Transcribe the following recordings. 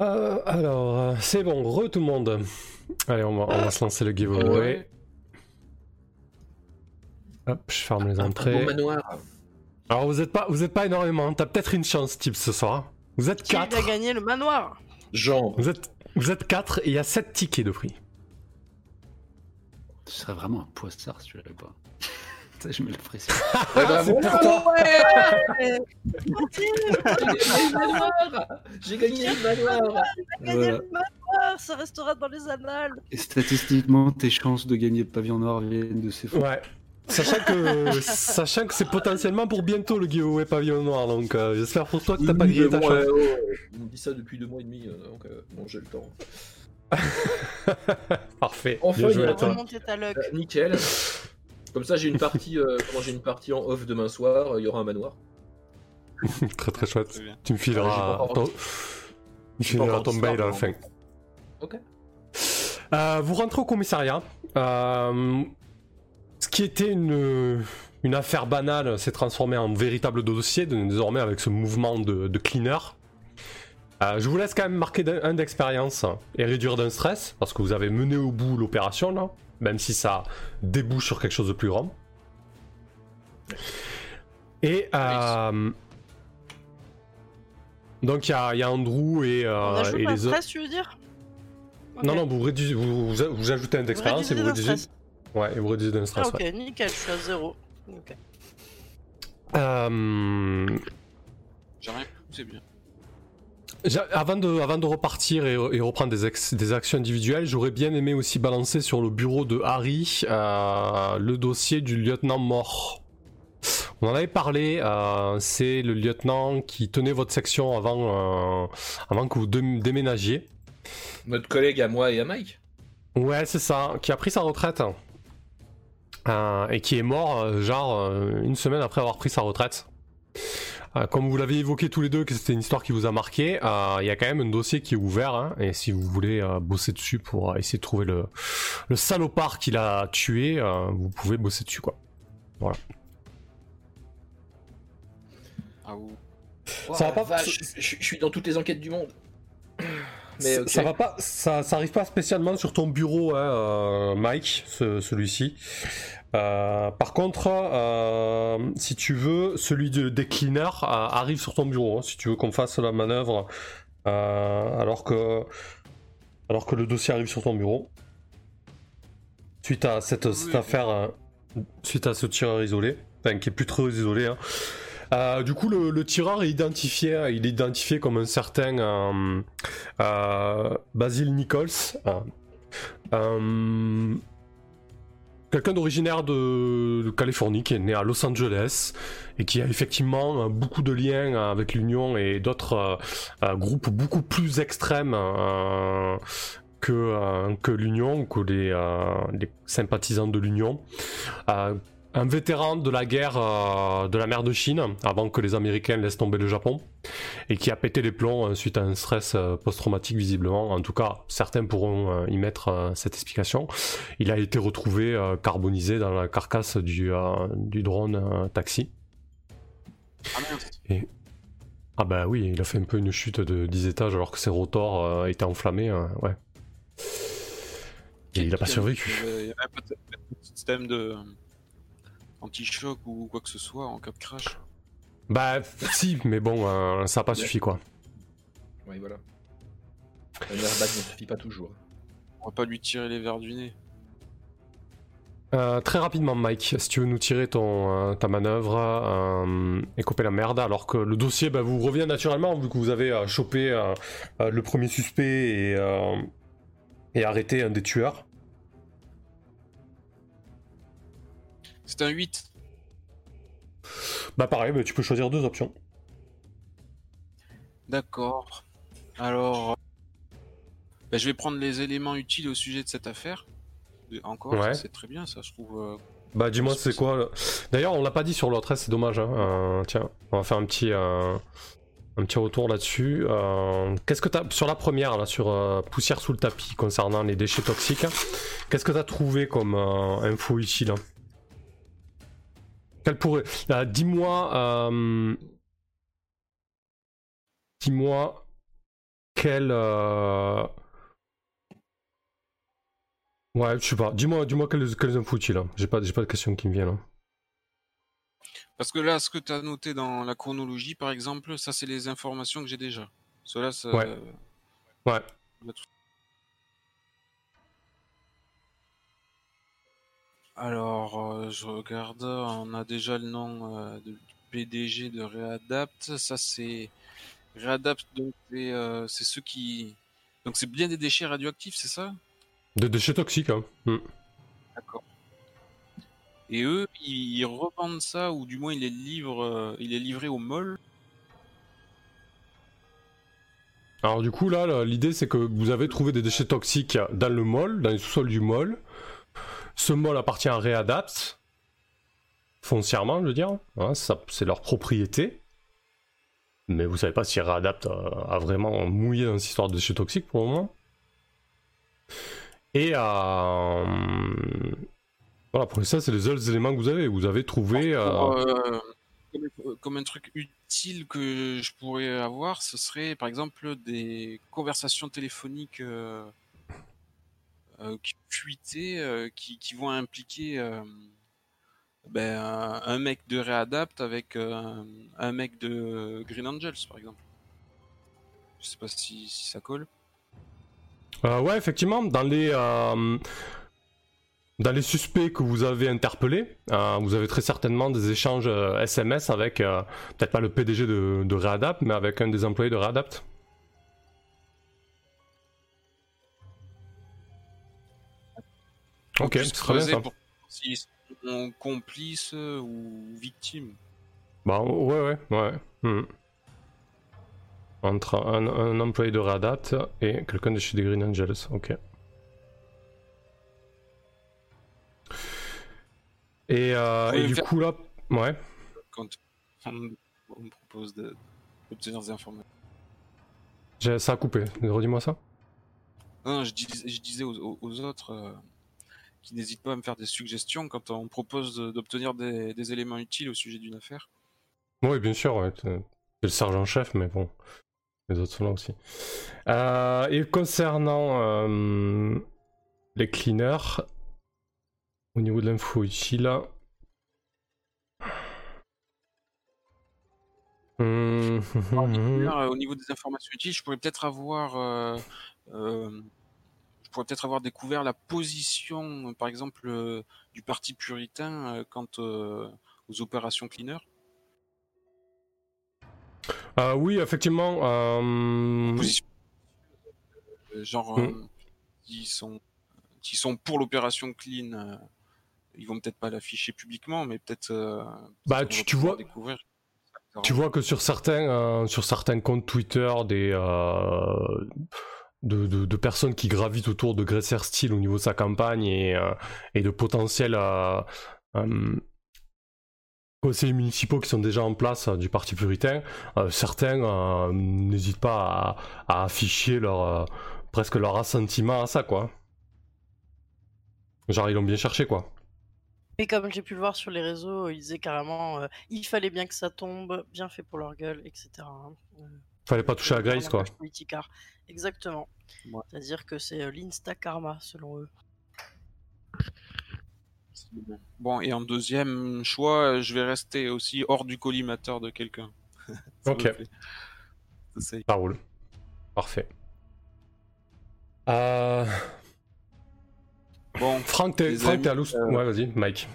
Euh, alors, euh, c'est bon, re tout le monde. Allez, on va, on va se lancer le giveaway. Ouais. Hop, je ferme les entrées. bon manoir. Alors, vous êtes pas, vous êtes pas énormément. T'as peut-être une chance, type, ce soir. Vous êtes Qui a 4. gagné le manoir? Genre. Vous êtes, vous êtes 4 et il y a 7 tickets de prix. Ce serait vraiment un poissard si tu l'avais pas. Je me le précise. Ouais, bah, pour toi. J'ai gagné le manoir. J'ai gagné le manoir Ça restera dans les annales Et statistiquement, tes chances de gagner le pavillon noir viennent de ces fous. Ouais. Sachant que, sachant que c'est potentiellement pour bientôt le giveaway pavillon noir, donc euh, j'espère pour toi que t'as pas grillé ta bon, chance. euh, ouais, on dit ça depuis deux mois et demi, euh, donc euh, bon, j'ai le temps. Parfait. Enfin, Bien il joué a à toi. Remonter ta luck. Euh, nickel. Comme ça, j'ai une partie, euh, comment j'ai une partie en off demain soir. euh, Il y aura un manoir. Très très chouette. Très. Tu me Ouais, fileras encore- ton, tu me fileras ton ça, à la fin. Ok. Euh, vous rentrez au commissariat. Euh, ce qui était une, une affaire banale s'est transformé en véritable dossier, désormais avec ce mouvement de, de cleaner. Euh, je vous laisse quand même marquer d'un- un d'expérience et réduire d'un stress, parce que vous avez mené au bout l'opération, là, même si ça débouche sur quelque chose de plus grand. Et euh, donc il y a, il y a Andrew et, euh, et un les autres. stress, tu veux dire? Ok. Non, non, vous, réduisez, vous, vous, vous ajoutez un d'expérience et vous réduisez Ouais, et vous réduisez d'un Ah, stress. ok, ouais. nickel, je suis à zéro. Ok. Euh, J'ai rien c'est bien. Avant, de, avant de repartir et, et reprendre des, ex- des actions individuelles, j'aurais bien aimé aussi balancer sur le bureau de Harry euh, le dossier du lieutenant mort. On en avait parlé, euh, c'est le lieutenant qui tenait votre section avant, euh, avant que vous dé- déménagiez. Notre collègue à moi et à Mike. Ouais, c'est ça, qui a pris sa retraite. Et qui est mort, genre, une semaine après avoir pris sa retraite. Euh, comme vous l'avez évoqué tous les deux, que c'était une histoire qui vous a marqué, euh, il y a quand même un dossier qui est ouvert, hein, et si vous voulez euh, bosser dessus pour essayer de trouver le, le salopard qui l'a tué, euh, vous pouvez bosser dessus, quoi. Ah ou. Oh, Ça va pas- vache, je, je suis dans toutes les enquêtes du monde. Mais ça, va pas, ça, ça arrive pas spécialement sur ton bureau, hein, euh, Mike, ce- celui-ci. Euh, par contre, euh, si tu veux, celui de, des cleaners euh, arrive sur ton bureau. hein, si tu veux qu'on fasse la manœuvre, alors que, alors que le dossier arrive sur ton bureau. Suite à cette, cette Oui. affaire, suite à ce tireur isolé, enfin qui est plus trop isolé. hein. Du coup, le, le tireur est identifié, hein, il est identifié comme un certain Basil Nichols. euh, Quelqu'un d'originaire de, Californie qui est né à Los Angeles et qui a effectivement euh, beaucoup de liens avec l'Union et d'autres euh, euh, groupes beaucoup plus extrêmes euh, que, euh, l'Union, que euh, les sympathisants de l'Union. Un vétéran de la guerre euh, de la mer de Chine, avant que les Américains laissent tomber le Japon, et qui a pété les plombs euh, suite à un stress euh, post-traumatique visiblement. En tout cas, certains pourront euh, y mettre cette explication. Il a été retrouvé carbonisé dans la carcasse du, du drone taxi. Ah mince. Ah bah oui, il a fait un peu une chute de 10 étages alors que ses rotors étaient enflammés, ouais. Et il a pas survécu. Il avait système de anti-choc ou quoi que ce soit en cas de crash. Bah si, mais bon, euh, ça a pas suffi quoi. Oui, voilà. Un airbag ne suffit pas toujours. On va pas lui tirer les verres du nez. Euh, très rapidement, Mike, si tu veux nous tirer ton, euh, ta manœuvre euh, et couper la merde, alors que le dossier bah, vous revient naturellement vu que vous avez euh, chopé euh, euh, le premier suspect et, euh, et arrêté un des tueurs. C'est un 8. Bah pareil, bah, tu peux choisir deux options. D'accord. Alors. bah, je vais prendre les éléments utiles au sujet de cette affaire. Encore, Ouais. c'est très bien, ça je trouve. euh, Bah dis-moi c'est quoi le- D'ailleurs on l'a pas dit sur l'autre, hein, c'est dommage. hein. Euh, tiens, on va faire un petit, euh, un petit retour là-dessus. Euh, Qu'est-ce que t'as sur la première là, sur poussière sous le tapis concernant les déchets toxiques hein, Qu'est-ce que t'as trouvé comme info utile hein Quelle pourrait euh, Dis-moi, euh, dis-moi quel. euh, Ouais, je sais pas. Dis-moi dis quelles, quelles infos tu là. J'ai pas, j'ai pas de questions qui me viennent. hein. Parce que là, ce que tu as noté dans la chronologie, par exemple, ça, c'est les informations que j'ai déjà. Cela, ça... Ouais. Ouais. Alors, euh, je regarde, on a déjà le nom euh, de PDG de Readapt. Ça, c'est Readapt, donc c'est euh, c'est ceux qui. Donc, c'est bien des déchets radioactifs, c'est ça? De déchets toxiques, hein. Hmm. D'accord. Et eux, ils, ils revendent ça, ou du moins, ils les livrent, il est livré au mall? Alors du coup là, l'idée c'est que vous avez trouvé des déchets toxiques dans le mall, dans les sous-sols du mall. Ce mall appartient à Readapt, foncièrement je veux dire, Hein, c'est leur propriété. Mais vous savez pas si Readapt a, a vraiment mouillé dans cette histoire de déchets toxiques pour le moment. Et euh, voilà, pour ça c'est les seuls éléments que vous avez. Vous avez trouvé... euh, Pour, euh, comme un truc utile que je pourrais avoir, ce serait par exemple des conversations téléphoniques euh, qui fuitées, euh, qui, qui vont impliquer euh, ben, un, mec de Readapt avec un mec de Green Angels, par exemple. Je sais pas si, ça colle. Euh, ouais, effectivement, dans les, dans les suspects que vous avez interpellés, vous avez très certainement des échanges SMS avec, peut-être pas le PDG de Readapt, mais avec un des employés de Readapt. Ok, Plus c'est très bien creuser ça. pour s'ils sont complices ou victimes. Bah, ouais, ouais, ouais. hmm. Entre un, un employé de Readapt et quelqu'un de chez des Green Angels, ok. Et, euh, et du faire- coup là, ouais. quand on, on me propose de- d'obtenir des informations. Ça a coupé, redis-moi ça. Non, je, dis- je disais aux autres euh, qui n'hésitent pas à me faire des suggestions quand on propose d'obtenir des, des éléments utiles au sujet d'une affaire. Oui, bien sûr, ouais, t'es le sergent-chef, mais bon, les autres sont là aussi. Euh, et concernant euh, les cleaners, au niveau de l'info utile, hum. D'ailleurs, euh, au niveau des informations utiles, je pourrais peut-être avoir, euh, je pourrais peut-être avoir découvert la position, par exemple, euh, du parti puritain euh, quant euh, aux opérations cleaner. Euh, oui, effectivement. euh, Position, genre, Mm. euh, s'ils sont, sont pour l'opération clean, ils vont peut-être pas l'afficher publiquement, mais peut-être. Bah, tu- tu vois- découvrir. Tu vois que sur certains, sur certains comptes Twitter, des, de, personnes qui gravitent autour de Gresser Steel au niveau de sa campagne et, euh, et de potentiels euh, euh, conseillers municipaux qui sont déjà en place du Parti puritain, certains n'hésitent pas à, afficher leur, presque leur assentiment à ça, quoi. Genre, ils l'ont bien cherché, quoi. Et comme j'ai pu le voir sur les réseaux, ils disaient carrément il fallait bien que ça tombe, bien fait pour leur gueule, etc. hein. Euh, Fallait pas toucher à Grace, quoi. politicard. Exactement. Ouais. C'est-à-dire que c'est euh, l'insta karma selon eux. Bon, et en deuxième choix, je vais rester aussi hors du collimateur de quelqu'un. Ok. Ça, roule. Parfait. Euh... Bon, Franck, t'es à l'ous. euh, Ouais, vas-y, Mike.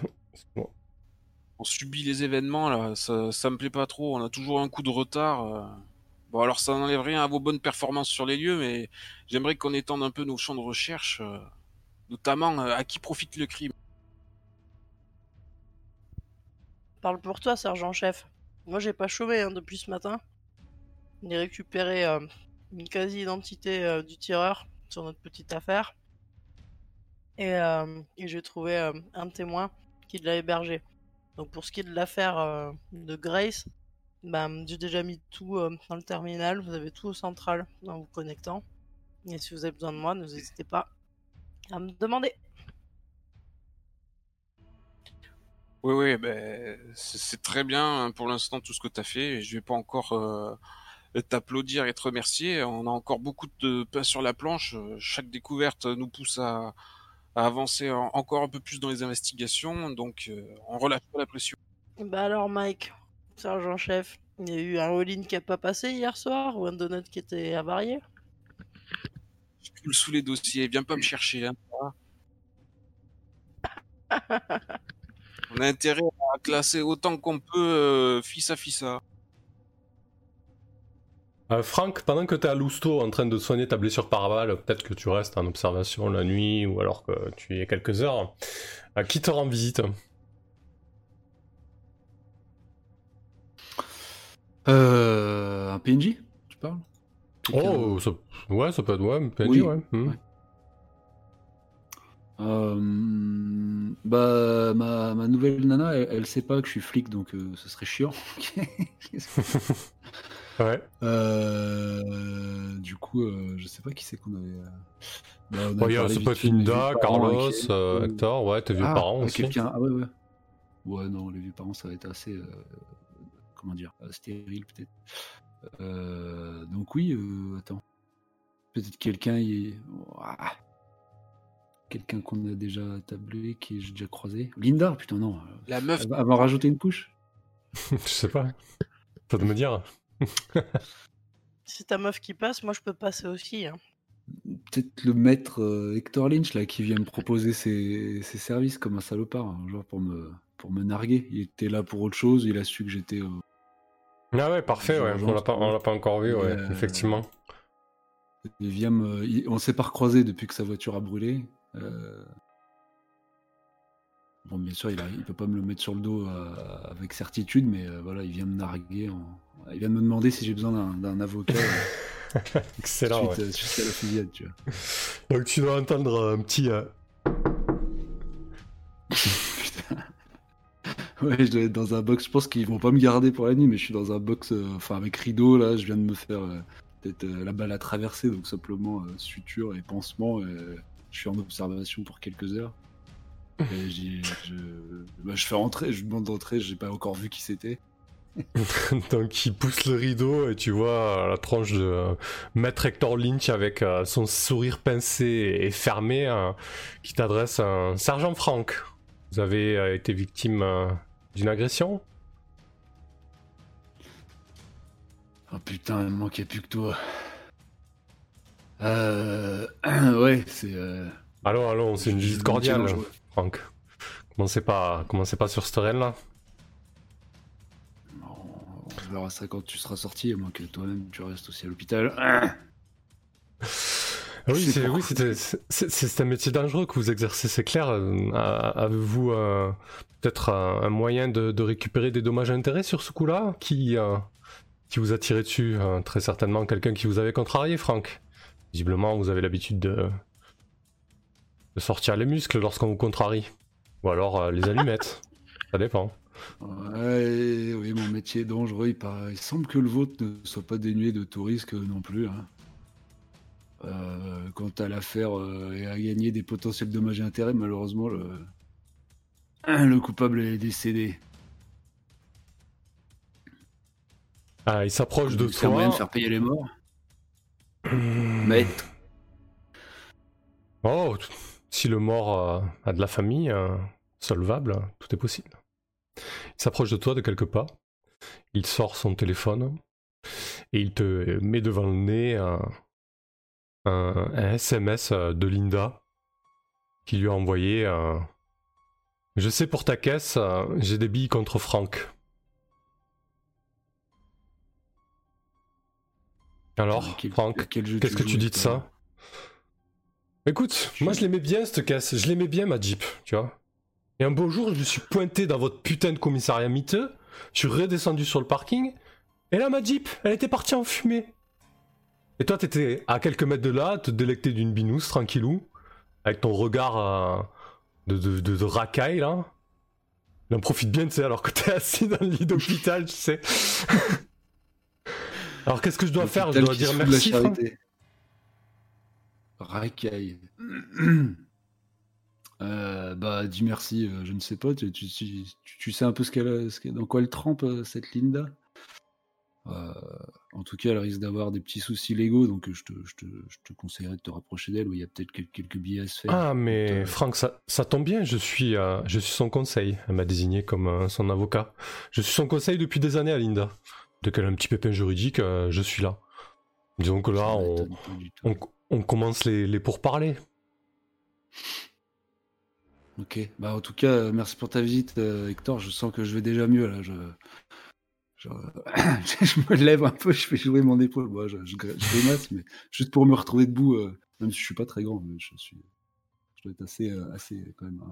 on subit les événements là, ça, ça me plaît pas trop. On a toujours un coup de retard. Bon, alors ça n'enlève rien à vos bonnes performances sur les lieux, mais j'aimerais qu'on étende un peu nos champs de recherche, euh, notamment euh, à qui profite le crime. Parle pour toi, sergent-chef. Moi, j'ai pas chômé hein, depuis ce matin. J'ai récupéré euh, une quasi-identité du tireur sur notre petite affaire. Et, et j'ai trouvé un témoin qui l'a hébergé. Donc, pour ce qui est de l'affaire de Grace, ben, j'ai déjà mis tout euh, dans le terminal. Vous avez tout au central en vous connectant. Et si vous avez besoin de moi, n'hésitez pas à me demander. Oui, oui, ben, c'est très bien hein, pour l'instant tout ce que tu as fait. Je vais pas encore euh, t'applaudir et te remercier. On a encore beaucoup de pain sur la planche. Chaque découverte nous pousse à, à avancer en- encore un peu plus dans les investigations. Donc, euh, on relâche pas la pression. Bah alors, Mike, sergent-chef, il y a eu un all-in qui a pas passé hier soir ou un donut qui était avarié Je coule sous les dossiers. Viens pas me chercher. hein. On a intérêt à classer autant qu'on peut euh, fils à fils à. Euh, Franck, pendant que tu es à Lousteau en train de soigner ta blessure par balle, peut-être que tu restes en observation la nuit ou alors que tu y es quelques heures. Euh, qui te rend visite? Euh, un PNJ, tu parles? Oh, ça... ouais, ça peut être ouais, PNJ, Oui, ouais. hmm. ouais. Euh, bah, ma, ma nouvelle nana, elle, elle sait pas que je suis flic, donc euh, ce serait chiant. Ouais. Euh, du coup, je sais pas qui c'est qu'on avait. bah, Ouais, il y a- parlé ça vite peut être fait de mes Linda, vieux parents, Carlos, Hector, ouais, tes vieux Ah, parents ah, aussi. quelqu'un. Ah ouais, ouais. Ouais, non, les vieux parents, ça va être assez. Comment dire euh, Stérile, peut-être. Euh, donc, oui, euh, attends. Peut-être quelqu'un. y est- Ah. Quelqu'un qu'on a déjà tablé, qui j'ai déjà croisé. Linda, putain, non. La meuf, Elle va, elle va rajouter une couche Je sais pas. Faut de me dire. Si c'est ta meuf qui passe, moi je peux passer aussi. hein. Peut-être le maître euh, Hector Lynch, là, qui vient me proposer ses, ses services comme un salopard, hein, genre pour me, pour me narguer. Il était là pour autre chose, il a su que j'étais. Euh, Ah ouais, parfait, ouais. On l'a pas, pas encore vu, ouais, Euh, effectivement. Me... il- On s'est pas recroisé depuis que sa voiture a brûlé. Euh, Bon, bien sûr, il, il peut pas me le mettre sur le dos euh, avec certitude, mais euh, voilà, il vient me narguer. en- Il vient me demander si j'ai besoin d'un- avocat euh, Excellent, suite, ouais. euh, suite à la fusillade, tu vois. Donc tu dois entendre un petit. Ouais, je dois être dans un box. Je pense qu'ils vont pas me garder pour la nuit, mais je suis dans un box, euh, enfin avec rideau là. Je viens de me faire euh, peut-être euh, la balle à traverser, donc simplement euh, suture et pansement. euh, je suis en observation pour quelques heures. Et j'ai- je, bah, je fais rentrer, je lui demande d'entrer. J'ai pas encore vu qui c'était. Donc il pousse le rideau et tu vois euh, la tronche de euh, Maître Hector Lynch avec euh, son sourire pincé et fermé euh, qui t'adresse un sergent Franck. Vous avez été victime euh, d'une agression? Oh putain, il me manquait plus que toi. Euh... Ouais, c'est. euh, Allons, allons, c'est une visite cordiale. Franck. Commencez pas, commencez pas sur ce terrain-là. On verra ça quand tu seras sorti, à moins que toi-même tu restes aussi à l'hôpital. Oui, c'est oui, un métier dangereux que vous exercez, c'est clair. Euh, Avez-vous euh, peut-être un, un moyen de, de récupérer des dommages et intérêts sur ce coup-là? Qui, euh, qui vous a tiré dessus? Euh, Très certainement quelqu'un qui vous avait contrarié, Franck. Visiblement, vous avez l'habitude de, de sortir les muscles lorsqu'on vous contrarie. Ou alors les allumettes. Ça dépend. Ouais, oui, mon métier est dangereux. Il, paraît- il semble que le vôtre ne soit pas dénué de tout risque non plus. hein. Euh, quant à l'affaire euh, et à gagner des potentiels dommages et intérêts, malheureusement, le, le coupable est décédé. Ah, il s'approche de sert moyen toi. de faire payer les morts. Hmm. Maître. Oh, si le mort a de la famille, euh, solvable, tout est possible. Il s'approche de toi de quelques pas, il sort son téléphone et il te met devant le nez un, un- un SMS euh, de Linda qui lui a envoyé euh, Je sais pour ta caisse, euh, j'ai des billes contre Franck. Alors, Quel- Franck, Qu'est-ce que tu dis de ça? Écoute, moi je l'aimais bien cette caisse, je l'aimais bien ma Jeep, tu vois. Et un beau jour, je me suis pointé dans votre putain de commissariat miteux, je suis redescendu sur le parking, et là ma Jeep, elle était partie en fumée. Et toi t'étais à quelques mètres de là, te délecter d'une binousse, tranquillou, avec ton regard euh, de, de, de- de racaille là. Il en profite bien, tu sais, alors que t'es assis dans le lit d'hôpital, tu sais. alors qu'est-ce que je dois faire? Je dois dire merci, la Franck charité. Racaille. Euh, bah, dis merci, euh, je ne sais pas. Tu, tu- tu- tu- tu sais un peu ce qu'elle, dans quoi elle trempe, euh, cette Linda? Euh, en tout cas, elle risque d'avoir des petits soucis légaux, donc je te, je te, je te conseillerais de te rapprocher d'elle, où il y a peut-être quel- quelques billets à se faire. Ah, mais Euh, Franck, ça, ça tombe bien, je suis, euh, je suis son conseil. Elle m'a désigné comme euh, son avocat. Je suis son conseil depuis des années à Linda. Dès qu'elle a un petit pépin juridique, euh, je suis là. Disons que là, on, commence les, les pourparlers. Ok, bah en tout cas, euh, merci pour ta visite, euh, Hector. Je sens que je vais déjà mieux là. Je, je, je me lève un peu, je fais jouer mon épaule. Moi, je, je, je grimace, mais juste pour me retrouver debout, euh, même si je suis pas très grand, mais je suis, je dois être assez, euh, assez quand même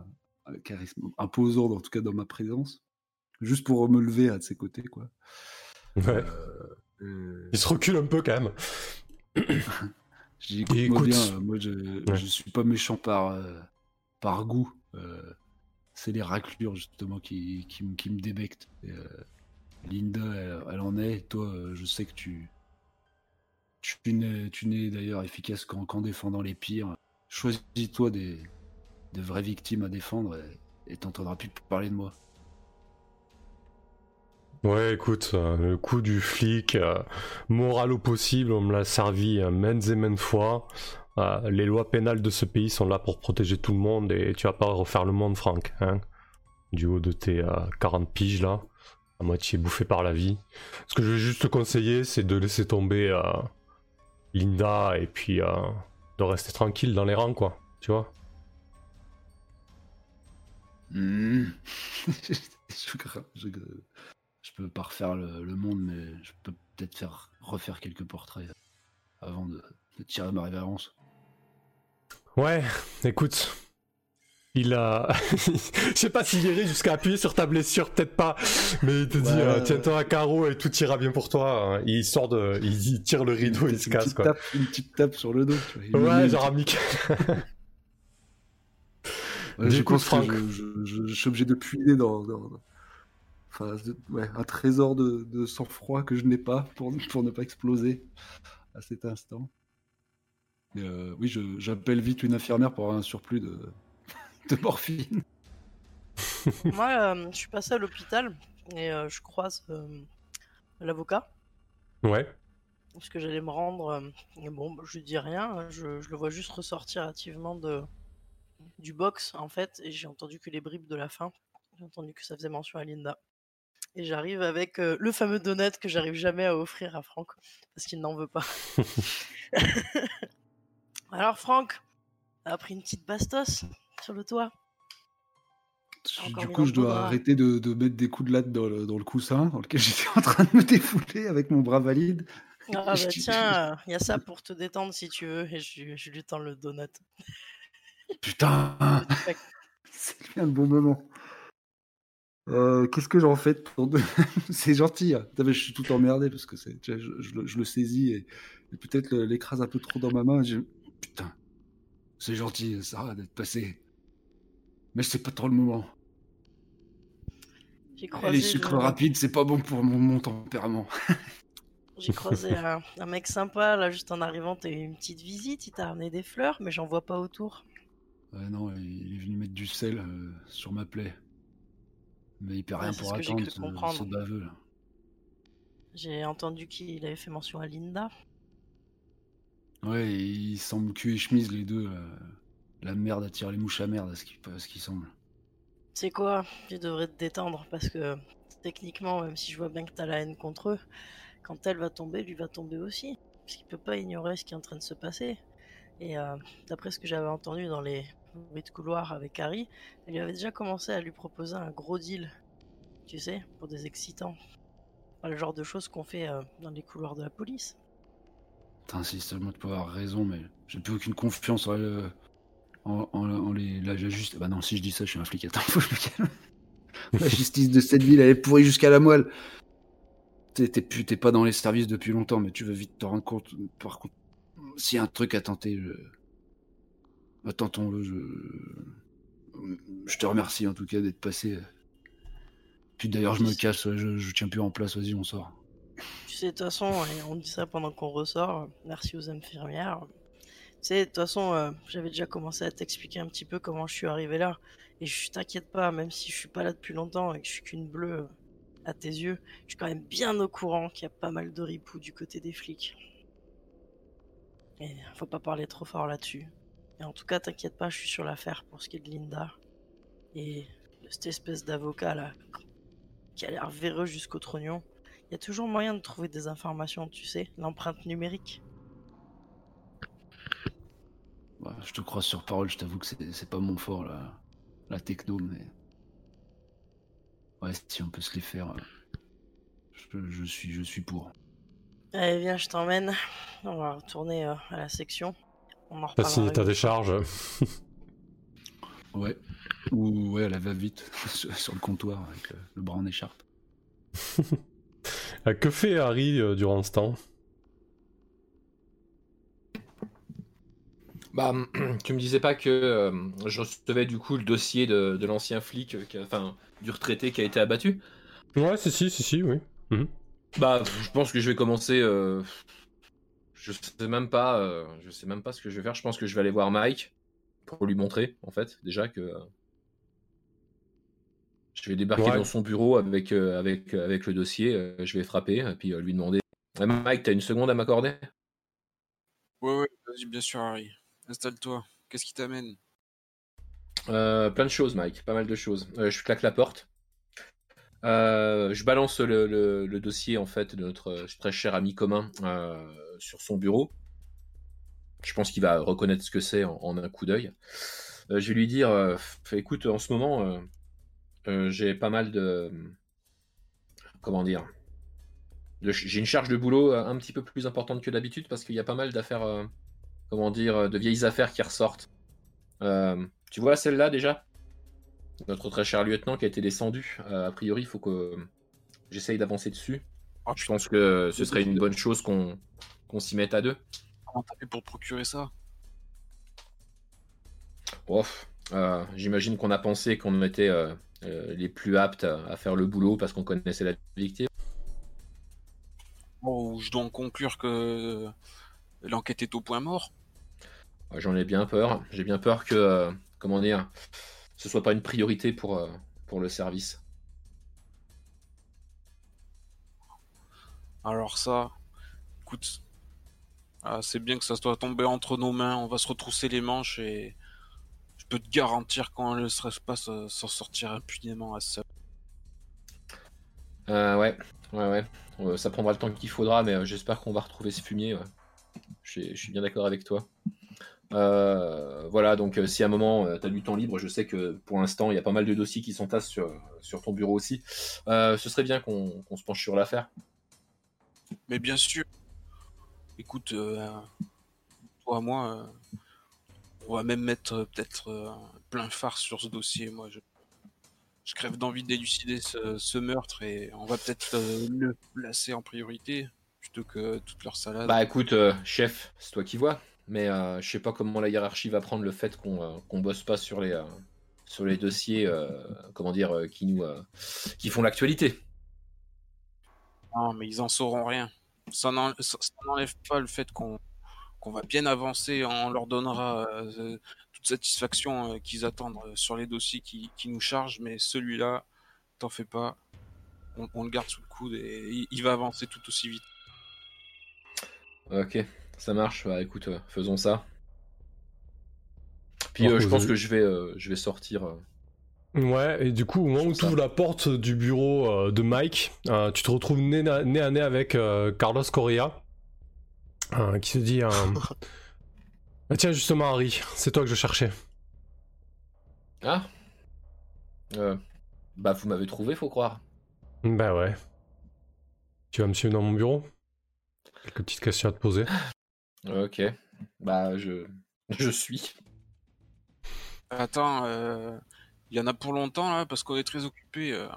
euh, charisme, imposant, en tout cas dans ma présence. Juste pour me lever à de ses côtés, quoi. Ouais. Euh, Il se recule un peu quand même. Écoute. bien, euh, moi je, Ouais. je suis pas méchant par, euh, par goût. euh, c'est les raclures justement qui, qui, me- qui me débectent. Et, euh, Linda, elle, en est. Toi, euh, je sais que tu, tu n'es, d'ailleurs efficace qu'en, défendant les pires. Choisis-toi des, vraies victimes à défendre et, t'entendras plus parler de moi. Ouais, écoute, euh, le coup du flic, euh, moral au possible, on me l'a servi euh, maintes et maintes fois. Les lois pénales de ce pays sont là pour protéger tout le monde et tu vas pas refaire le monde, Franck. Hein du haut de tes euh, 40 piges là, à moitié bouffé par la vie. Ce que je vais juste te conseiller, c'est de laisser tomber euh, Linda et puis euh, de rester tranquille dans les rangs, quoi. Tu vois? Hmm. je, peux pas refaire le, le monde, mais je peux peut-être faire refaire quelques portraits avant de, de tirer ma révérence. Ouais, écoute. Il a. Je sais pas s'il irait jusqu'à appuyer sur ta blessure, peut-être pas. Mais il te dit Ouais, euh, tiens-toi à carreau et tout ira bien pour toi. Il sort de. Il, tire le rideau et il se casse quoi. tape- une petite tape sur le dos. Tu vois. Ouais, genre amical. Ouais, je Écoute, pense que Franck. je, je- je- je suis obligé de puiser dans, dans- dans- enfin, ouais, un trésor de, de sang-froid que je n'ai pas pour, pour ne pas exploser à cet instant. Euh, oui, je- j'appelle vite une infirmière pour avoir un surplus de, de morphine. Moi, euh, je suis passé à l'hôpital et euh, je croise euh, l'avocat Ouais. parce que j'allais me rendre. euh, et bon, bah, je lui dis rien, je, je le vois juste ressortir hâtivement de, du box en fait, et j'ai entendu que les bribes de la fin. J'ai entendu que ça faisait mention à Linda. Et j'arrive avec euh, le fameux donut que j'arrive jamais à offrir à Franck parce qu'il n'en veut pas. Alors, Franck, a pris une petite bastos sur le toit. Du coup, je dois bras. arrêter de, de mettre des coups de latte dans le, dans le coussin dans lequel j'étais en train de me défouler avec mon bras valide. Ah bah tiens, il y a ça pour te détendre si tu veux. Et je, je lui tends le donut. Putain, c'est bien le bon moment. Euh, Qu'est-ce que j'en fais de C'est gentil. hein. Je suis tout emmerdé parce que je, je le- je le saisis et, et peut-être l'écrase un peu trop dans ma main. Putain, c'est gentil, Sarah, d'être passé. Mais c'est pas trop le moment. J'ai Et croisé, les sucres rapides, c'est pas bon pour mon, mon tempérament. j'ai croisé un, un mec sympa là juste en arrivant. T'as eu une petite visite, il t'a ramené des fleurs, mais j'en vois pas autour. Ouais, non, il est venu mettre du sel euh, sur ma plaie. Mais il perd Ouais, rien pour attendre, ce, ce baveux là. J'ai entendu qu'il avait fait mention à Linda. Ouais, ils semblent cul et chemise les deux. là. La merde attire les mouches à merde, à ce qui, à ce qui semble. C'est quoi? Tu devrais te détendre parce que techniquement, même si je vois bien que t'as la haine contre eux, quand elle va tomber, lui va tomber aussi. Parce qu'il peut pas ignorer ce qui est en train de se passer. Et euh, d'après ce que j'avais entendu dans les bruits de couloir avec Harry, elle lui avait déjà commencé à lui proposer un gros deal. Tu sais, pour des excitants. Pas le genre de choses qu'on fait euh, dans les couloirs de la police. Si seulement tu peux avoir raison, mais j'ai plus aucune confiance en, le- en, en- les, la, la justice. Bah non, si je dis ça, je suis un flic. Attends, faut. La justice de cette ville, elle est pourrie jusqu'à la moelle. T'es pas dans les services depuis longtemps, mais tu veux vite te rendre compte. Par contre, s'il y a un truc à tenter, je... bah, tentons-le. Je... je te remercie en tout cas d'être passé. Puis d'ailleurs, je me casse, je, je tiens plus en place. Vas-y, on sort. Tu sais, de toute façon, on dit ça pendant qu'on ressort, merci aux infirmières. Tu sais, de toute façon, euh, j'avais déjà commencé à t'expliquer un petit peu comment je suis arrivé là. Et je t'inquiète pas, même si je suis pas là depuis longtemps et que je suis qu'une bleue, à tes yeux, je suis quand même bien au courant qu'il y a pas mal de ripoux du côté des flics. Et faut pas parler trop fort là-dessus. Et en tout cas, t'inquiète pas, je suis sur l'affaire pour ce qui est de Linda. Et de cette espèce d'avocat là, qui a l'air véreux jusqu'au trognon. Il y a toujours moyen de trouver des informations, tu sais, l'empreinte numérique. Ouais, je te crois sur parole, je t'avoue que c'est c'est pas mon fort, la, la techno, mais. Ouais, si on peut se les faire, euh, je, je suis, je suis pour. Allez, viens, je t'emmène. On va retourner euh, à la section. On en T'as signé reparlera. ta une décharge. Ouais. Ou ouais, elle va vite sur le comptoir avec le, le bras en écharpe. Euh, que fait Harry euh, durant ce temps? Bah, tu me disais pas que euh, je recevais du coup le dossier de, de l'ancien flic, euh, qui a- enfin du retraité qui a été abattu. Ouais, si, si, si, si, oui. Bah, je pense que je vais commencer. euh, je sais même pas. euh, je sais même pas ce que je vais faire. Je pense que je vais aller voir Mike pour lui montrer, en fait, déjà que. euh, je vais débarquer Ouais. dans son bureau avec, avec, avec le dossier. euh, je vais frapper et puis euh, lui demander. Ouais, Mike, t'as une seconde à m'accorder? Ouais, ouais, vas-y, bien sûr, Harry. Installe-toi. Qu'est-ce qui t'amène Euh, plein de choses, Mike, pas mal de choses. Euh, je claque la porte. Euh, je balance le, dossier en fait de notre très cher ami commun sur son bureau. Je pense qu'il va reconnaître ce que c'est en, en un coup d'œil. Je vais lui dire, écoute, en ce moment, j'ai pas mal de, comment dire, j'ai une charge de boulot un petit peu plus importante que d'habitude parce qu'il y a pas mal d'affaires, comment dire, de vieilles affaires qui ressortent. Euh, tu vois celle-là déjà? Notre très cher lieutenant qui a été descendu. Euh, a priori, il faut que j'essaye d'avancer dessus. Ah, Je pense que ce serait une bonne chose qu'on s'y mette à deux. Comment t'as fait pour procurer ça? Euh, J'imagine qu'on a pensé qu'on était euh, euh, les plus aptes à, à faire le boulot parce qu'on connaissait la victime. Oh, je dois en conclure que l'enquête est au point mort. J'en ai bien peur. J'ai bien peur que, euh, comment dire, ce soit pas une priorité pour, euh, pour le service. Alors ça, écoute, ah, c'est bien que ça soit tombé entre nos mains. On va se retrousser les manches et je peux te garantir qu'on ne laisserait pas se- s'en sortir impunément à ça. Euh, ouais, ouais, ouais. Euh, ça prendra le temps qu'il faudra, mais euh, j'espère qu'on va retrouver ce fumier. ouais. Je suis- bien d'accord avec toi. Euh, voilà, donc euh, si à un moment tu as du temps libre, je sais que pour l'instant il y a pas mal de dossiers qui s'entassent sur, sur ton bureau aussi. Euh, ce serait bien qu'on se penche sur l'affaire. Mais bien sûr, écoute, euh, toi, moi, euh, on va même mettre euh, peut-être euh, plein phare sur ce dossier. Moi, je, crève d'envie d'élucider ce, meurtre et on va peut-être euh, le placer en priorité plutôt que toute leur salade. Bah écoute, euh, chef, c'est toi qui vois, mais euh, je sais pas comment la hiérarchie va prendre le fait qu'on euh, qu'on bosse pas sur les, euh, sur les dossiers, euh, comment dire, euh, qui nous, euh, qui font l'actualité. Non, mais ils en sauront rien. Ça n'en- ça- ça n'enlève pas le fait qu'on qu'on va bien avancer. On leur donnera euh, toute satisfaction euh, qu'ils attendent euh, sur les dossiers qui, qui nous chargent. Mais celui-là, t'en fais pas. On, on le garde sous le coude et il, il va avancer tout aussi vite. Ok, ça marche. Bah écoute, euh, faisons ça. Puis Alors euh, je pense que je vais, euh, je vais sortir. Ouais, et du coup, au moment où tu ouvres la porte du bureau de Mike, tu te retrouves nez, à nez à nez avec Carlos Correa, qui se dit euh, Ah, Tiens, justement, Harry, c'est toi que je cherchais. Ah. Bah vous m'avez trouvé, faut croire. Bah ouais. Tu vas me suivre dans mon bureau? Quelques petites questions à te poser. Ok. Bah je, je suis. Attends, euh, il y en a pour longtemps là parce qu'on est très occupé. euh.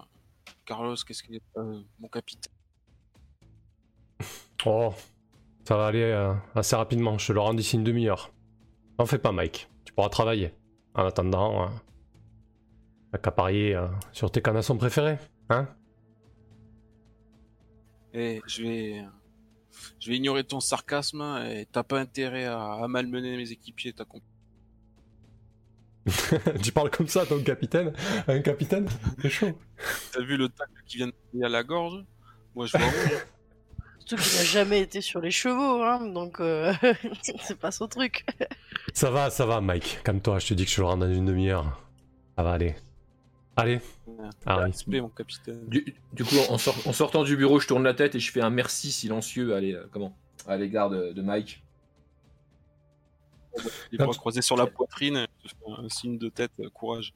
Carlos, qu'est-ce qu'il est euh, mon capitaine? Oh, ça va aller euh, assez rapidement, je te le rends d'ici une demi-heure. N'en fais pas, Mike. Tu pourras travailler. En attendant, euh, t'as qu'à parier euh, sur tes canassons préférés, hein? Eh, je vais, je vais ignorer ton sarcasme et t'as pas intérêt à, à malmener mes équipiers, t'as compris. tu parles comme ça, ton capitaine Un capitaine C'est chaud. T'as vu le tacle qui vient de à la gorge? Moi, je vois. Surtout qu'il n'a jamais été sur les chevaux, hein, donc euh, c'est pas son truc. Ça va, ça va, Mike. Calme-toi, je te dis que je le rends dans une demi-heure. Ça va aller. Allez. Respect, mon capitaine. Du, du coup, en, sort- en sortant du bureau, je tourne la tête et je fais un merci silencieux à, l'é- comment? À l'égard de, de Mike. Les bras croisés sur la poitrine, je fais un signe de tête, euh, courage.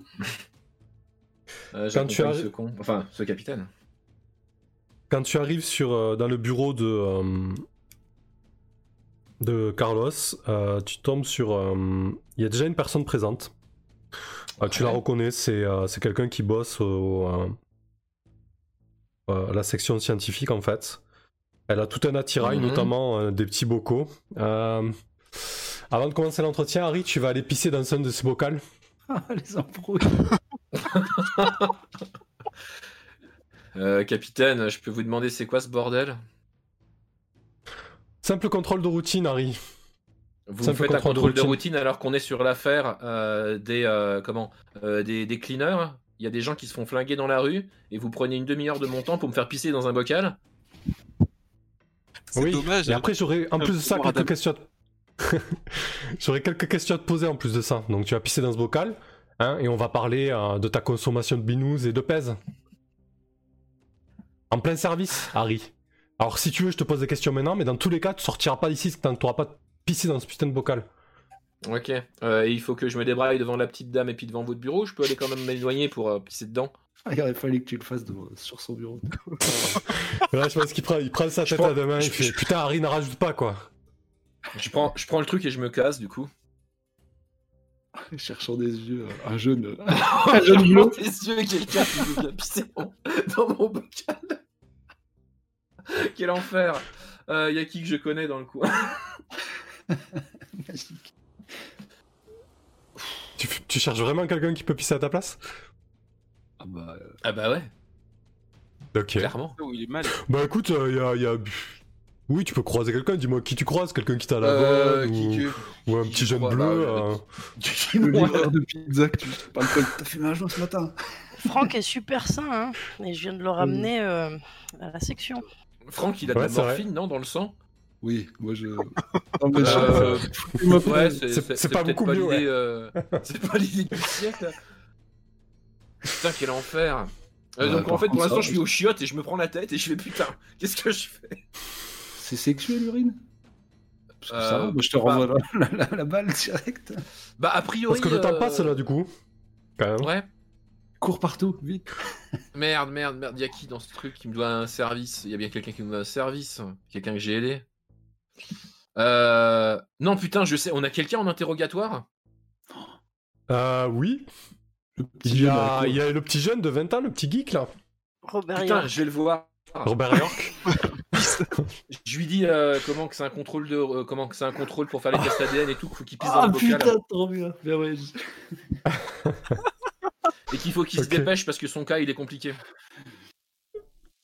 Euh, Quand tu ce con, enfin ce capitaine. Quand tu arrives sur, euh, dans le bureau de, euh, de Carlos, euh, tu tombes sur... euh, Il y a déjà une personne présente. Euh, tu la reconnais, c'est euh, c'est quelqu'un qui bosse au, euh, euh, à la section scientifique en fait. Elle a tout un attirail, Mhm. notamment euh, des petits bocaux. Euh, avant de commencer l'entretien, Harry, tu vas aller pisser dans un de ces bocals. Ah, les embrouilles. Euh, capitaine, je peux vous demander c'est quoi ce bordel? Simple contrôle de routine, Harry. Vous faites un contrôle de contrôle de routine. alors qu'on est sur l'affaire euh, des euh, comment euh, des, des cleaners. Il y a des gens qui se font flinguer dans la rue et vous prenez une demi-heure de mon temps pour me faire pisser dans un bocal. C'est Oui, dommage. Et après, j'aurais en plus de ça quelques questions. à te- j'aurais quelques questions à te poser en plus de ça. Donc, tu vas pisser dans ce bocal, hein, et on va parler euh, de ta consommation de binous et de pèse. En plein service, Harry. Alors, si tu veux, je te pose des questions maintenant, mais dans tous les cas, tu sortiras pas d'ici tant que tu n'auras pas pissé dans ce putain de bocal. Ok. Euh, il faut que je me débraille devant la petite dame et puis devant votre bureau. Je peux aller quand même m'éloigner pour euh, pisser dedans. Ah, il aurait fallu que tu le fasses devant- sur son bureau. Là, je pense qu'il prend, il prend sa Je tête à deux mains, il je- fait je- Putain, Harry, n'en rajoute pas quoi. Je prends, je prends le truc et je me casse du coup. Cherchant des yeux euh, un jeune. euh, Un jeune bleu. Les yeux et quelqu'un qui veut bien pisser dans- dans mon bocal. Quel enfer. Il y a qui que je connais dans le coin? magique. Tu, tu cherches vraiment quelqu'un qui peut pisser à ta place? Ah bah, euh, Ah bah ouais, Ok. clairement. Oh, il est mal. Bah écoute, il y a. y a- Oui, tu peux croiser quelqu'un, dis-moi qui tu croises, quelqu'un qui t'a la Euh, bonne, qui ou... un qui petit je jeune crois, bleu. bah, euh. le livreur de pizza que tu parles quoi T'as fait ma joie ce matin Franck est super sain, hein, et je viens de le ramener euh, à la section. Franck, il a de Ouais, la morphine, non, dans le sang? Oui, moi je. Non, mais je- Euh, pas. Ouais, c'est pas beaucoup mieux, l'idée, euh, C'est pas l'idée du siècle. Putain, quel enfer. Euh, Ouais, donc en fait, pour l'instant, je suis au chiottes et je me prends la tête et je fais putain, qu'est-ce que je fais? C'est sexuel l'urine? Parce que ça Euh, va, moi je te bah- renvoie la, la- la- la balle direct. Bah, a priori. Parce que le temps euh, passe là, du coup. Quand même. Ouais. Cours partout, vite. Merde, merde, merde, y'a qui dans ce truc qui me doit un service? Il y a bien quelqu'un qui me doit un service? Quelqu'un que j'ai aidé? Euh... Non, putain, je sais, on a quelqu'un en interrogatoire? Euh, oui. Il y, a, il y a le petit jeune de 20 ans, le petit geek là. Robert Putain, York. je vais le voir. Robert York. Je lui dis euh, comment que c'est un contrôle de euh, comment que c'est un contrôle pour faire les tests ADN et tout, qu'il faut qu'il pisse dans Ah le bocal putain, trop bien. Ouais. et qu'il faut qu'il Ok. se dépêche parce que son cas il est compliqué.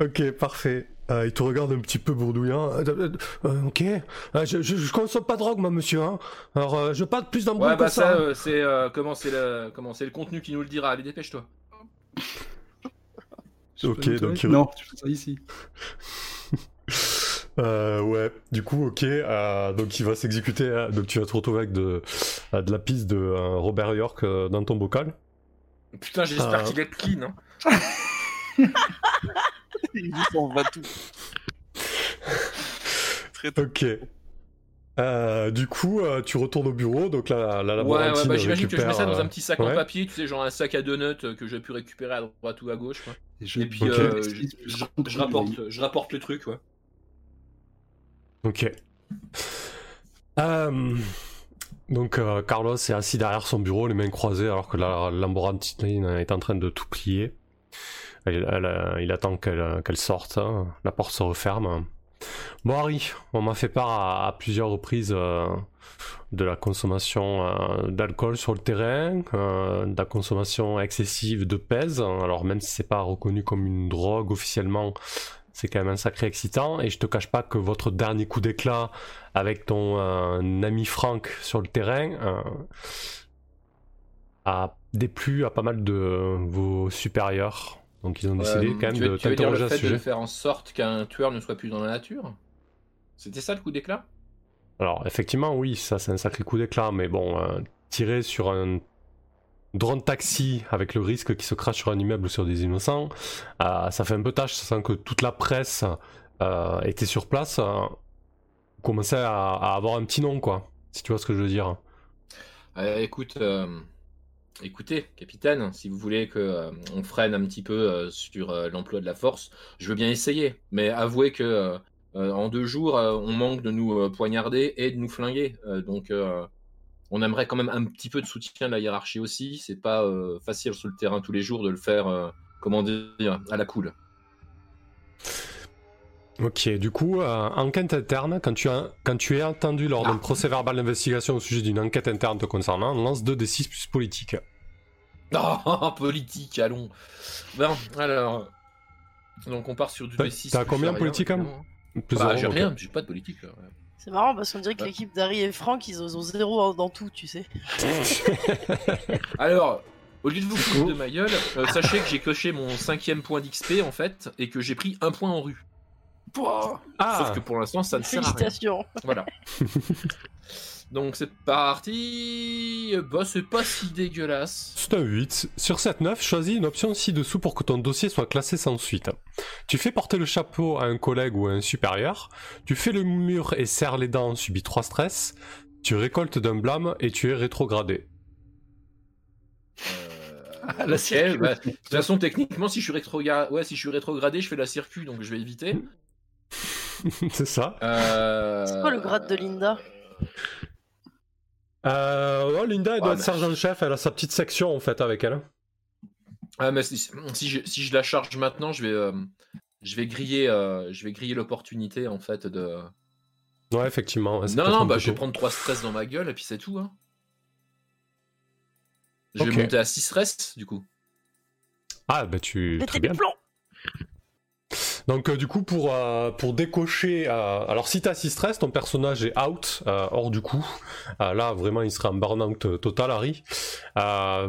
ok, parfait. Euh, il te regarde un petit peu bourdouillant. Euh, euh, euh, ok. Euh, je, je, je consomme pas de drogue, moi, monsieur. Hein. Alors, euh, je veux pas de plus d'embrouille Ouais, que bah ça. ça, hein. c'est euh, comment c'est le comment c'est le contenu qui nous le dira. Allez, dépêche-toi. Je Ok, donc il- Non, tu fais ça ici. Euh, ouais, du coup, ok. euh, donc il va s'exécuter. euh, donc tu vas te retrouver avec de, euh, de la piste de euh, Robert York euh, dans ton bocal. Putain, j'espère qu'il est clean. Hein. Il s'en va tout. Très tôt. Ok. Euh, du coup, euh, tu retournes au bureau. Donc là, la Ouais, laborantine ouais, bah j'imagine que je mets ça dans un euh, petit sac en ouais. papier, tu sais, genre un sac à deux notes euh, que j'ai pu récupérer à droite ou à gauche. Quoi. je- Et puis euh, je, je- je rapporte, je rapporte le truc, ouais. Ok. Euh, donc euh, Carlos est assis derrière son bureau, les mains croisées, alors que la laborantine est en train de tout plier. Elle- euh, il attend qu'elle qu'elle sorte, hein. la porte se referme. Bon Harry, on m'a fait part à, plusieurs reprises euh, de la consommation euh, d'alcool sur le terrain, euh, de la consommation excessive de pèse. Alors même si c'est pas reconnu comme une drogue officiellement, c'est quand même un sacré excitant. Et je te cache pas que votre dernier coup d'éclat avec ton euh, ami Franck sur le terrain euh, a déplu à pas mal de vos supérieurs. Donc ils ont décidé Euh, quand même tu veux- de tu veux dire le fait de faire en sorte qu'un tueur ne soit plus dans la nature? C'était ça le coup d'éclat? Alors effectivement oui, ça c'est un sacré coup d'éclat, mais bon, euh, tirer sur un drone taxi avec le risque qu'il se crache sur un immeuble ou sur des innocents, euh, ça fait un peu tâche, sachant que toute la presse euh, était sur place, commençait à, à avoir un petit nom quoi, si tu vois ce que je veux dire. Écoute, écoutez, capitaine, si vous voulez que euh, on freine un petit peu euh, sur euh, l'emploi de la force, je veux bien essayer. Mais avouez que en deux jours, on manque de nous poignarder et de nous flinguer. Donc, on aimerait quand même un petit peu de soutien de la hiérarchie aussi. C'est pas facile sur le terrain tous les jours de le faire, comment dire, à la cool. Ok, du coup, euh, enquête interne, quand tu, as, quand tu es entendu lors d'un Ah. procès verbal d'investigation au sujet d'une enquête interne te concernant, lance 2 des 6 plus politique. Oh, politique, allons. Bon, alors. Donc, on part sur du T'as- D6. t'as combien rien, politique, hein. Plus Bah, j'ai rien, j'ai pas de politique. ouais. C'est marrant parce qu'on dirait que Ouais. l'équipe d'Harry et Franck, ils ont ont zéro dans tout, tu sais. Alors, au lieu de vous foutre de ma gueule, euh, sachez que j'ai coché mon cinquième point d'XP en fait, et que j'ai pris un point en rue. Pouah Ah Sauf que pour l'instant, ça ne sert à rien. Félicitations. Voilà. Donc c'est parti. Bah, c'est pas si dégueulasse. C'est un 8. Sur cette 9, choisis une option ci-dessous pour que ton dossier soit classé sans suite. Tu fais porter le chapeau à un collègue ou à un supérieur, tu fais le mur et serres les dents, subis 3 stress, tu récoltes d'un blâme et tu es rétrogradé. Euh, la ok, circuit. bah, de toute façon, techniquement, si je suis rétrogradé, ouais, si je suis rétrogradé, je fais la circuit, donc je vais éviter. C'est ça. Euh... C'est quoi le grade de Linda? Euh, ouais, Linda, elle doit Ouais, être mais- sergent-chef, elle a sa petite section en fait avec elle. Ah, mais si, si je, si je la charge maintenant, je vais, euh, je vais griller, euh, je vais griller l'opportunité en fait de. Ouais, effectivement. ouais, non, non, bah je vais prendre 3 stress dans ma gueule et puis c'est tout. Hein. Je vais monter à 6 stress du coup. Ah, bah tu. Mais Très bien. plomb Donc euh, du coup pour, euh, pour décocher, euh, alors si t'as 6 stress, ton personnage est out, hors du coup. Là vraiment il serait en burn-out total Harry,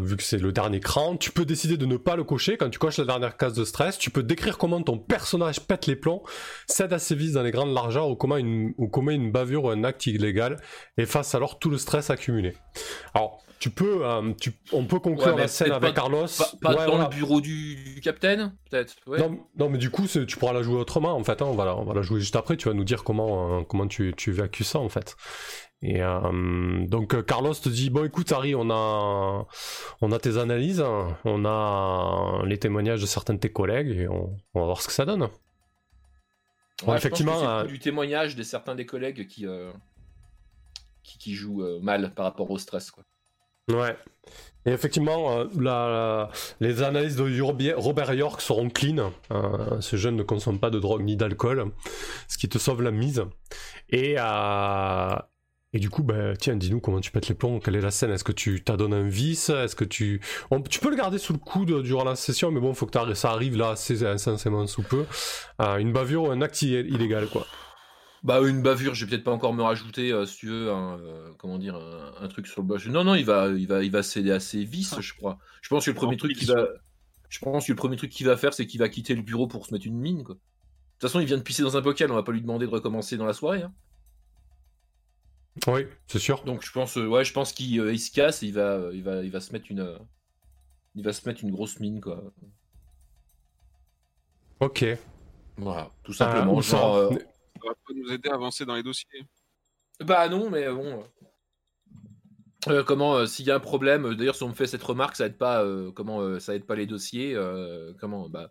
vu que c'est le dernier cran. Tu peux décider de ne pas le cocher, quand tu coches la dernière case de stress, tu peux décrire comment ton personnage pète les plombs, cède à ses vices dans les grandes largeurs ou commet une, ou commet une bavure ou un acte illégal, et fasse alors tout le stress accumulé. Alors tu peux, euh, tu, on peut conclure Ouais, la scène avec pas- Carlos. Pas, pas Ouais, dans voilà. le bureau du, du capitaine, peut-être. Ouais. Non, non, mais du coup, tu pourras la jouer autrement, en fait. hein. On, va la, on va la jouer juste après. Tu vas nous dire comment, euh, comment tu, tu évacues ça, en fait. Et euh, donc, Carlos te dit Bon, écoute, Harry, on a, on a tes analyses, hein. on a les témoignages de certains de tes collègues, et on, on va voir ce que ça donne. Ouais, je pense que effectivement, du témoignage de certains des collègues qui, qui, qui jouent mal par rapport au stress. Quoi. Ouais. Et effectivement, euh, les analyses de Robert York seront clean. Euh, ce jeune ne consomme pas de drogue ni d'alcool, ce qui te sauve la mise. Et, euh, du coup, bah, tiens, dis-nous comment tu pètes les plombs, quelle est la scène? Est-ce que tu t'adonnes un vice? Est-ce que tu... tu peux le garder sous le coude durant la session, mais bon, faut que ça arrive là assez intensément sous peu. Euh, une bavure ou un acte illégal, quoi. Bah, une bavure, je vais peut-être pas encore me rajouter, euh, si tu veux, un, euh, comment dire, un, un truc sur le bas. Non, non, il va, il va, il va céder à ses vices, je crois. Je pense que le premier truc qu'il va, je pense que le premier truc qu'il va faire, c'est qu'il va quitter le bureau pour se mettre une mine, quoi. De toute façon, il vient de pisser dans un bocal, on va pas lui demander de recommencer dans la soirée. hein. Oui, c'est sûr. Donc, je pense, euh, ouais, je pense qu'il euh, il se casse, et il va, euh, il va, il va se mettre une, euh, il va se mettre une grosse mine, quoi. Ok. Voilà, tout simplement. genre, euh, va pas nous aider à avancer dans les dossiers. Bah non, mais bon. Euh, comment, euh, s'il y a un problème, euh, d'ailleurs, si on me fait cette remarque, ça aide pas, euh, comment, euh, ça aide pas les dossiers. euh, comment, bah,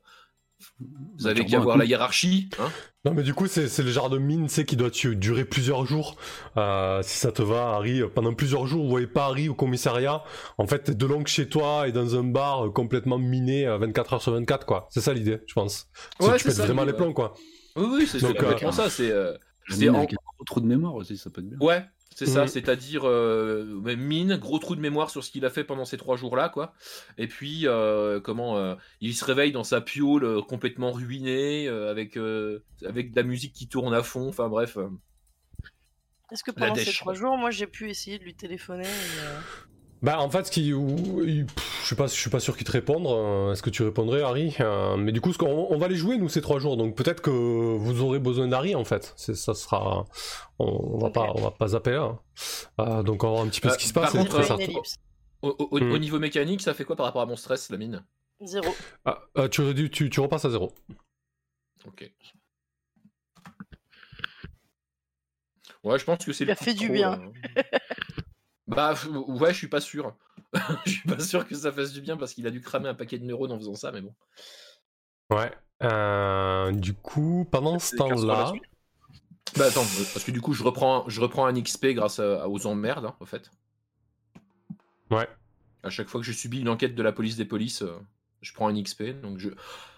vous avez tu qu'à voir la hiérarchie. Hein Non mais du coup c'est c'est le genre de mine sais, qui doit durer plusieurs jours. Euh, si ça te va Harry, euh, pendant plusieurs jours vous voyez pas Harry au commissariat. En fait t'es de longue chez toi et dans un bar euh, complètement miné euh, 24 heures sur 24 quoi. C'est ça l'idée je pense. C'est Ouais, que tu c'est pètes ça, vraiment les plombs quoi. Oui, oui, c'est Donc, euh, complètement ça. C'est, euh, c'est en- gros trou de mémoire aussi, ça peut être bien. ouais, c'est ça. Mhm. C'est-à-dire euh, mine, gros trou de mémoire sur ce qu'il a fait pendant ces trois jours-là, quoi. Et puis, euh, comment, euh, il se réveille dans sa piole euh, complètement ruinée, euh, avec euh, avec de la musique qui tourne à fond. Enfin bref. euh. Est-ce que pendant ces trois jours, moi j'ai pu essayer de lui téléphoner et, euh, Bah en fait, ce qui, je suis pas, je suis pas sûr qu'il te réponde. euh, Est-ce que tu répondrais, Harry Euh, Mais du coup, ce on, va les jouer nous ces trois jours, donc peut-être que vous aurez besoin d'Harry en fait. C'est, ça sera, on, on va pas, on va pas zapper là. Euh, donc on va voir un petit peu Euh, ce qui se passe. contre, euh. Au, Hmm. au niveau mécanique, ça fait quoi par rapport à mon stress, la mine? Zéro. Ah, euh, tu, tu, tu repasses à zéro. Ok. Ouais, je pense que c'est Il a fait du trop, bien. bah ouais, je suis pas sûr. je suis pas sûr que ça fasse du bien parce qu'il a dû cramer un paquet de neurones en faisant ça, mais bon. Ouais. Euh, du coup, pendant ce temps-là. Bah attends, euh, parce que du coup, je reprends, je reprends un XP grâce à- aux emmerdes, hein, au fait. ouais. À chaque fois que je subis une enquête de la police des polices, euh, je prends un XP. Donc je...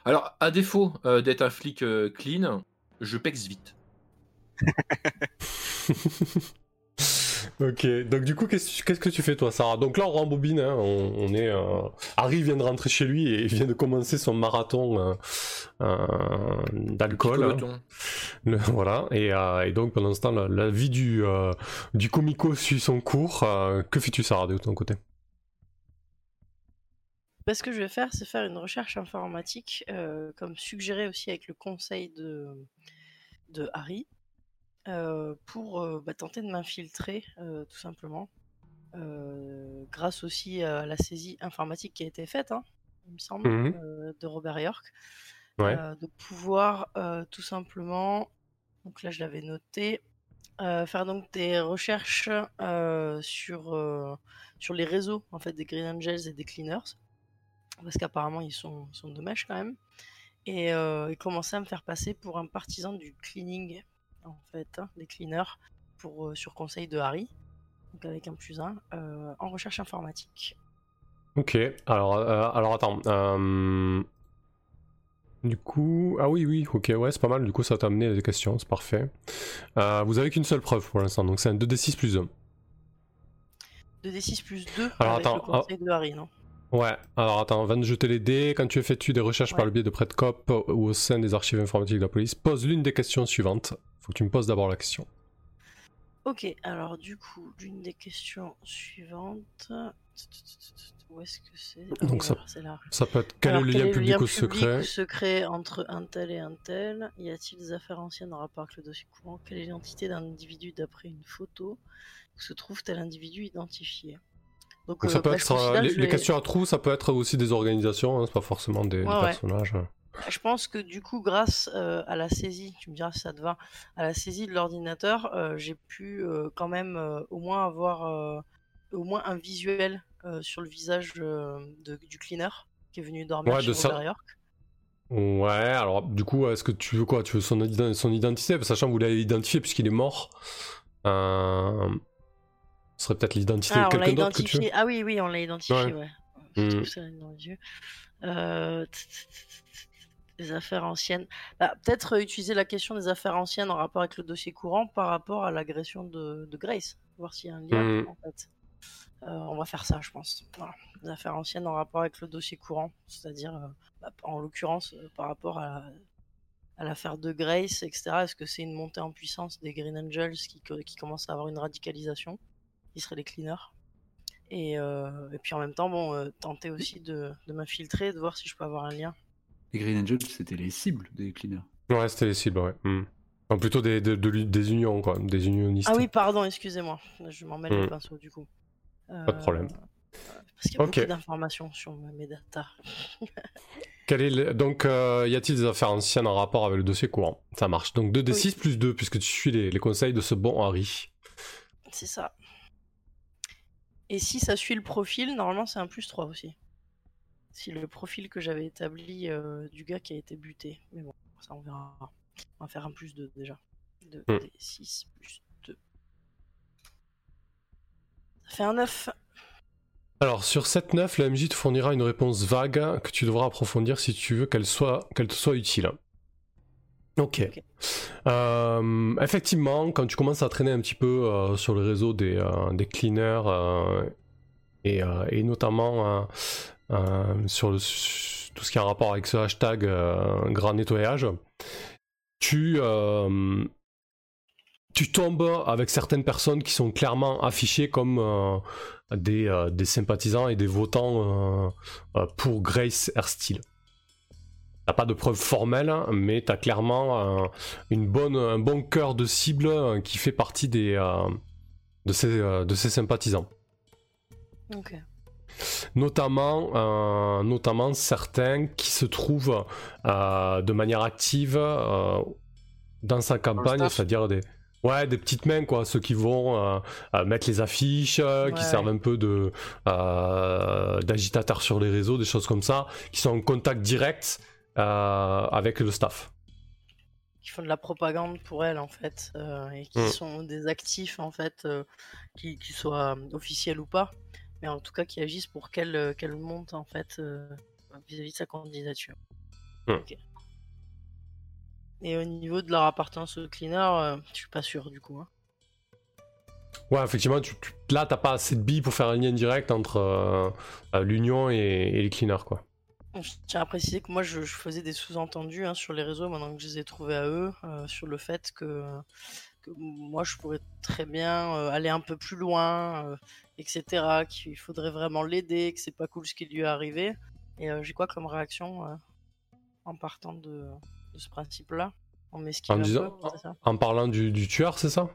Alors, à défaut euh, d'être un flic euh, clean, je pexe vite. Ok, donc du coup, qu'est-ce que tu fais toi, Sarah? Donc là, on rembobine, hein, on, on est... euh, Harry vient de rentrer chez lui et vient de commencer son marathon euh, euh, d'alcool. hein. Voilà, et, euh, et donc pendant ce temps, la, la vie du, euh, du comico suit son cours. Euh, que fais-tu, Sarah, de ton côté? Bah, ce que je vais faire, c'est faire une recherche informatique, euh, comme suggéré aussi avec le conseil de, de Harry, pour euh, bah, tenter de m'infiltrer, euh, tout simplement, euh, grâce aussi à la saisie informatique qui a été faite, hein, il me semble, Mhm. euh, de Robert York, Ouais. euh, de pouvoir euh, tout simplement, donc là je l'avais noté, euh, faire donc des recherches euh, sur, euh, sur les réseaux en fait des Green Angels et des Cleaners parce qu'apparemment ils sont, sont de mèche quand même, et, euh, et commencer à me faire passer pour un partisan du cleaning, en fait, hein, des cleaners, pour, euh, sur conseil de Harry, donc avec un plus un, euh, en recherche informatique. Ok, alors, euh, alors attends. Du coup, ah oui, oui, ok, ouais, c'est pas mal. Du coup, ça t'a amené à des questions, c'est parfait. Euh, vous avez qu'une seule preuve pour l'instant, donc c'est un 2d6 plus 1. 2d6 plus 2 Alors, avec attends, le conseil de Harry, non? Ouais, alors attends, va de jeter les dés. Quand tu effectues des recherches par le biais de prêt cop ou au sein des archives informatiques de la police, pose l'une des questions suivantes. Faut que tu me poses d'abord la question. Ok, alors du coup, l'une des questions suivantes... Où est-ce que c'est? Ah Donc ça- là. Ça peut être quel Alors, est le lien public ou public secret ou secret entre un tel et un tel? Y a-t-il des affaires anciennes en rapport avec le dossier courant? Quelle est l'identité d'un individu d'après une photo? Où se trouve tel individu identifié? Donc, Donc ça euh, peut bah, être euh, les, les vais- questions à trous, ça peut être aussi des organisations, hein, c'est pas forcément des, ouais. Je pense que du coup, grâce euh, à la saisie, tu me diras si ça te va, à la saisie de l'ordinateur, euh, j'ai pu euh, quand même au moins avoir au moins un visuel sur le visage de- du cleaner qui est venu dormir Ouais, chez de ça- York. Ouais, alors du coup, est-ce que tu veux quoi? Tu veux son, ident- son identité? Sachant que vous l'avez identifié puisqu'il est mort. Ce serait peut-être l'identité Ah, de quelqu'un d'autre que tu veux. Ah oui, oui, on l'a identifié, Ouais. ouais. Je trouve ça dans les yeux. Euh, Des affaires anciennes. Bah, Peut-être euh, utiliser la question des affaires anciennes en rapport avec le dossier courant par rapport à l'agression de, de Grace. Voir s'il y a un lien, Hmm. en fait. Euh, on va faire ça, je pense. Voilà. Des affaires anciennes en rapport avec le dossier courant. C'est-à-dire, euh, bah, en l'occurrence, euh, par rapport à, à l'affaire de Grace, etc. Est-ce que c'est une montée en puissance des Green Angels qui, qui commencent à avoir une radicalisation? Qui seraient les cleaners et, et puis en même temps, bon, tenter aussi de, de m'infiltrer, de voir si je peux avoir un lien. Les Green Angels, c'était les cibles des cleaners. Ouais, c'était les cibles, ouais. Hmm. Enfin, plutôt des, de- de- des unions, quoi, des unionistes. Ah oui, pardon, excusez-moi. Je m'en mêle les Mm. pinceaux du coup. Pas de problème. euh, Parce qu'il y a Ok. beaucoup d'informations sur mes datas. Quel est le- Donc, euh, y a-t-il des affaires anciennes en rapport avec le dossier courant? Ça marche. Donc 2d6 plus 2, puisque tu suis les, les conseils de ce bon Harry. C'est ça. Et si ça suit le profil, normalement c'est un plus 3 aussi. Si le profil que j'avais établi euh, du gars qui a été buté. Mais bon, ça on verra. On va faire un plus 2 déjà. 2 Mm. et 6 plus 2. Ça fait un 9. Alors, sur cette 9, la MJ te fournira une réponse vague que tu devras approfondir si tu veux qu'elle soit, qu'elle te soit utile. Ok. Euh, effectivement, quand tu commences à traîner un petit peu euh, sur le réseau des, euh, des cleaners et, et notamment sur, le, sur tout ce qui a un rapport avec ce hashtag euh, grand nettoyage, tu, euh, tu tombes avec certaines personnes qui sont clairement affichées comme, euh, des, euh, des sympathisants et des votants euh, euh, pour Grace Airsteel. Pas de preuves formelles, mais t'as clairement euh, une bonne, un bon cœur de cible euh, qui fait partie des, euh, de, euh, de ces sympathisants. Notamment, euh, notamment certains qui se trouvent euh, de manière active euh, dans sa campagne, c'est-à-dire des, ouais, des petites mains, quoi, ceux qui vont euh, mettre les affiches, euh, qui servent un peu de euh, d'agitateurs sur les réseaux, des choses comme ça, qui sont en contact direct euh, avec le staff. Qui font de la propagande pour elle en fait, euh, et qui Mm. sont des actifs en fait, euh, qui, qui soient officiels ou pas, mais en tout cas qui agissent pour qu'elle euh, monte en fait euh, vis-à-vis de sa candidature. Mm. Ok. Et au niveau de leur appartenance au cleaner, euh, je suis pas sûr du coup. hein. Ouais, effectivement, tu, tu- là, t'as pas assez de billes pour faire un lien direct entre euh, l'Union et, et les cleaners, quoi. Je tiens à préciser que moi je, je faisais des sous-entendus hein, sur les réseaux maintenant que je les ai trouvés à eux, euh, sur le fait que, que moi je pourrais très bien euh, aller un peu plus loin, euh, etc. Qu'il faudrait vraiment l'aider, que c'est pas cool ce qui lui est arrivé. Et euh, j'ai quoi comme réaction en partant de, de ce principe-là En disant- peu, c'est ça En parlant du, du tueur, c'est ça?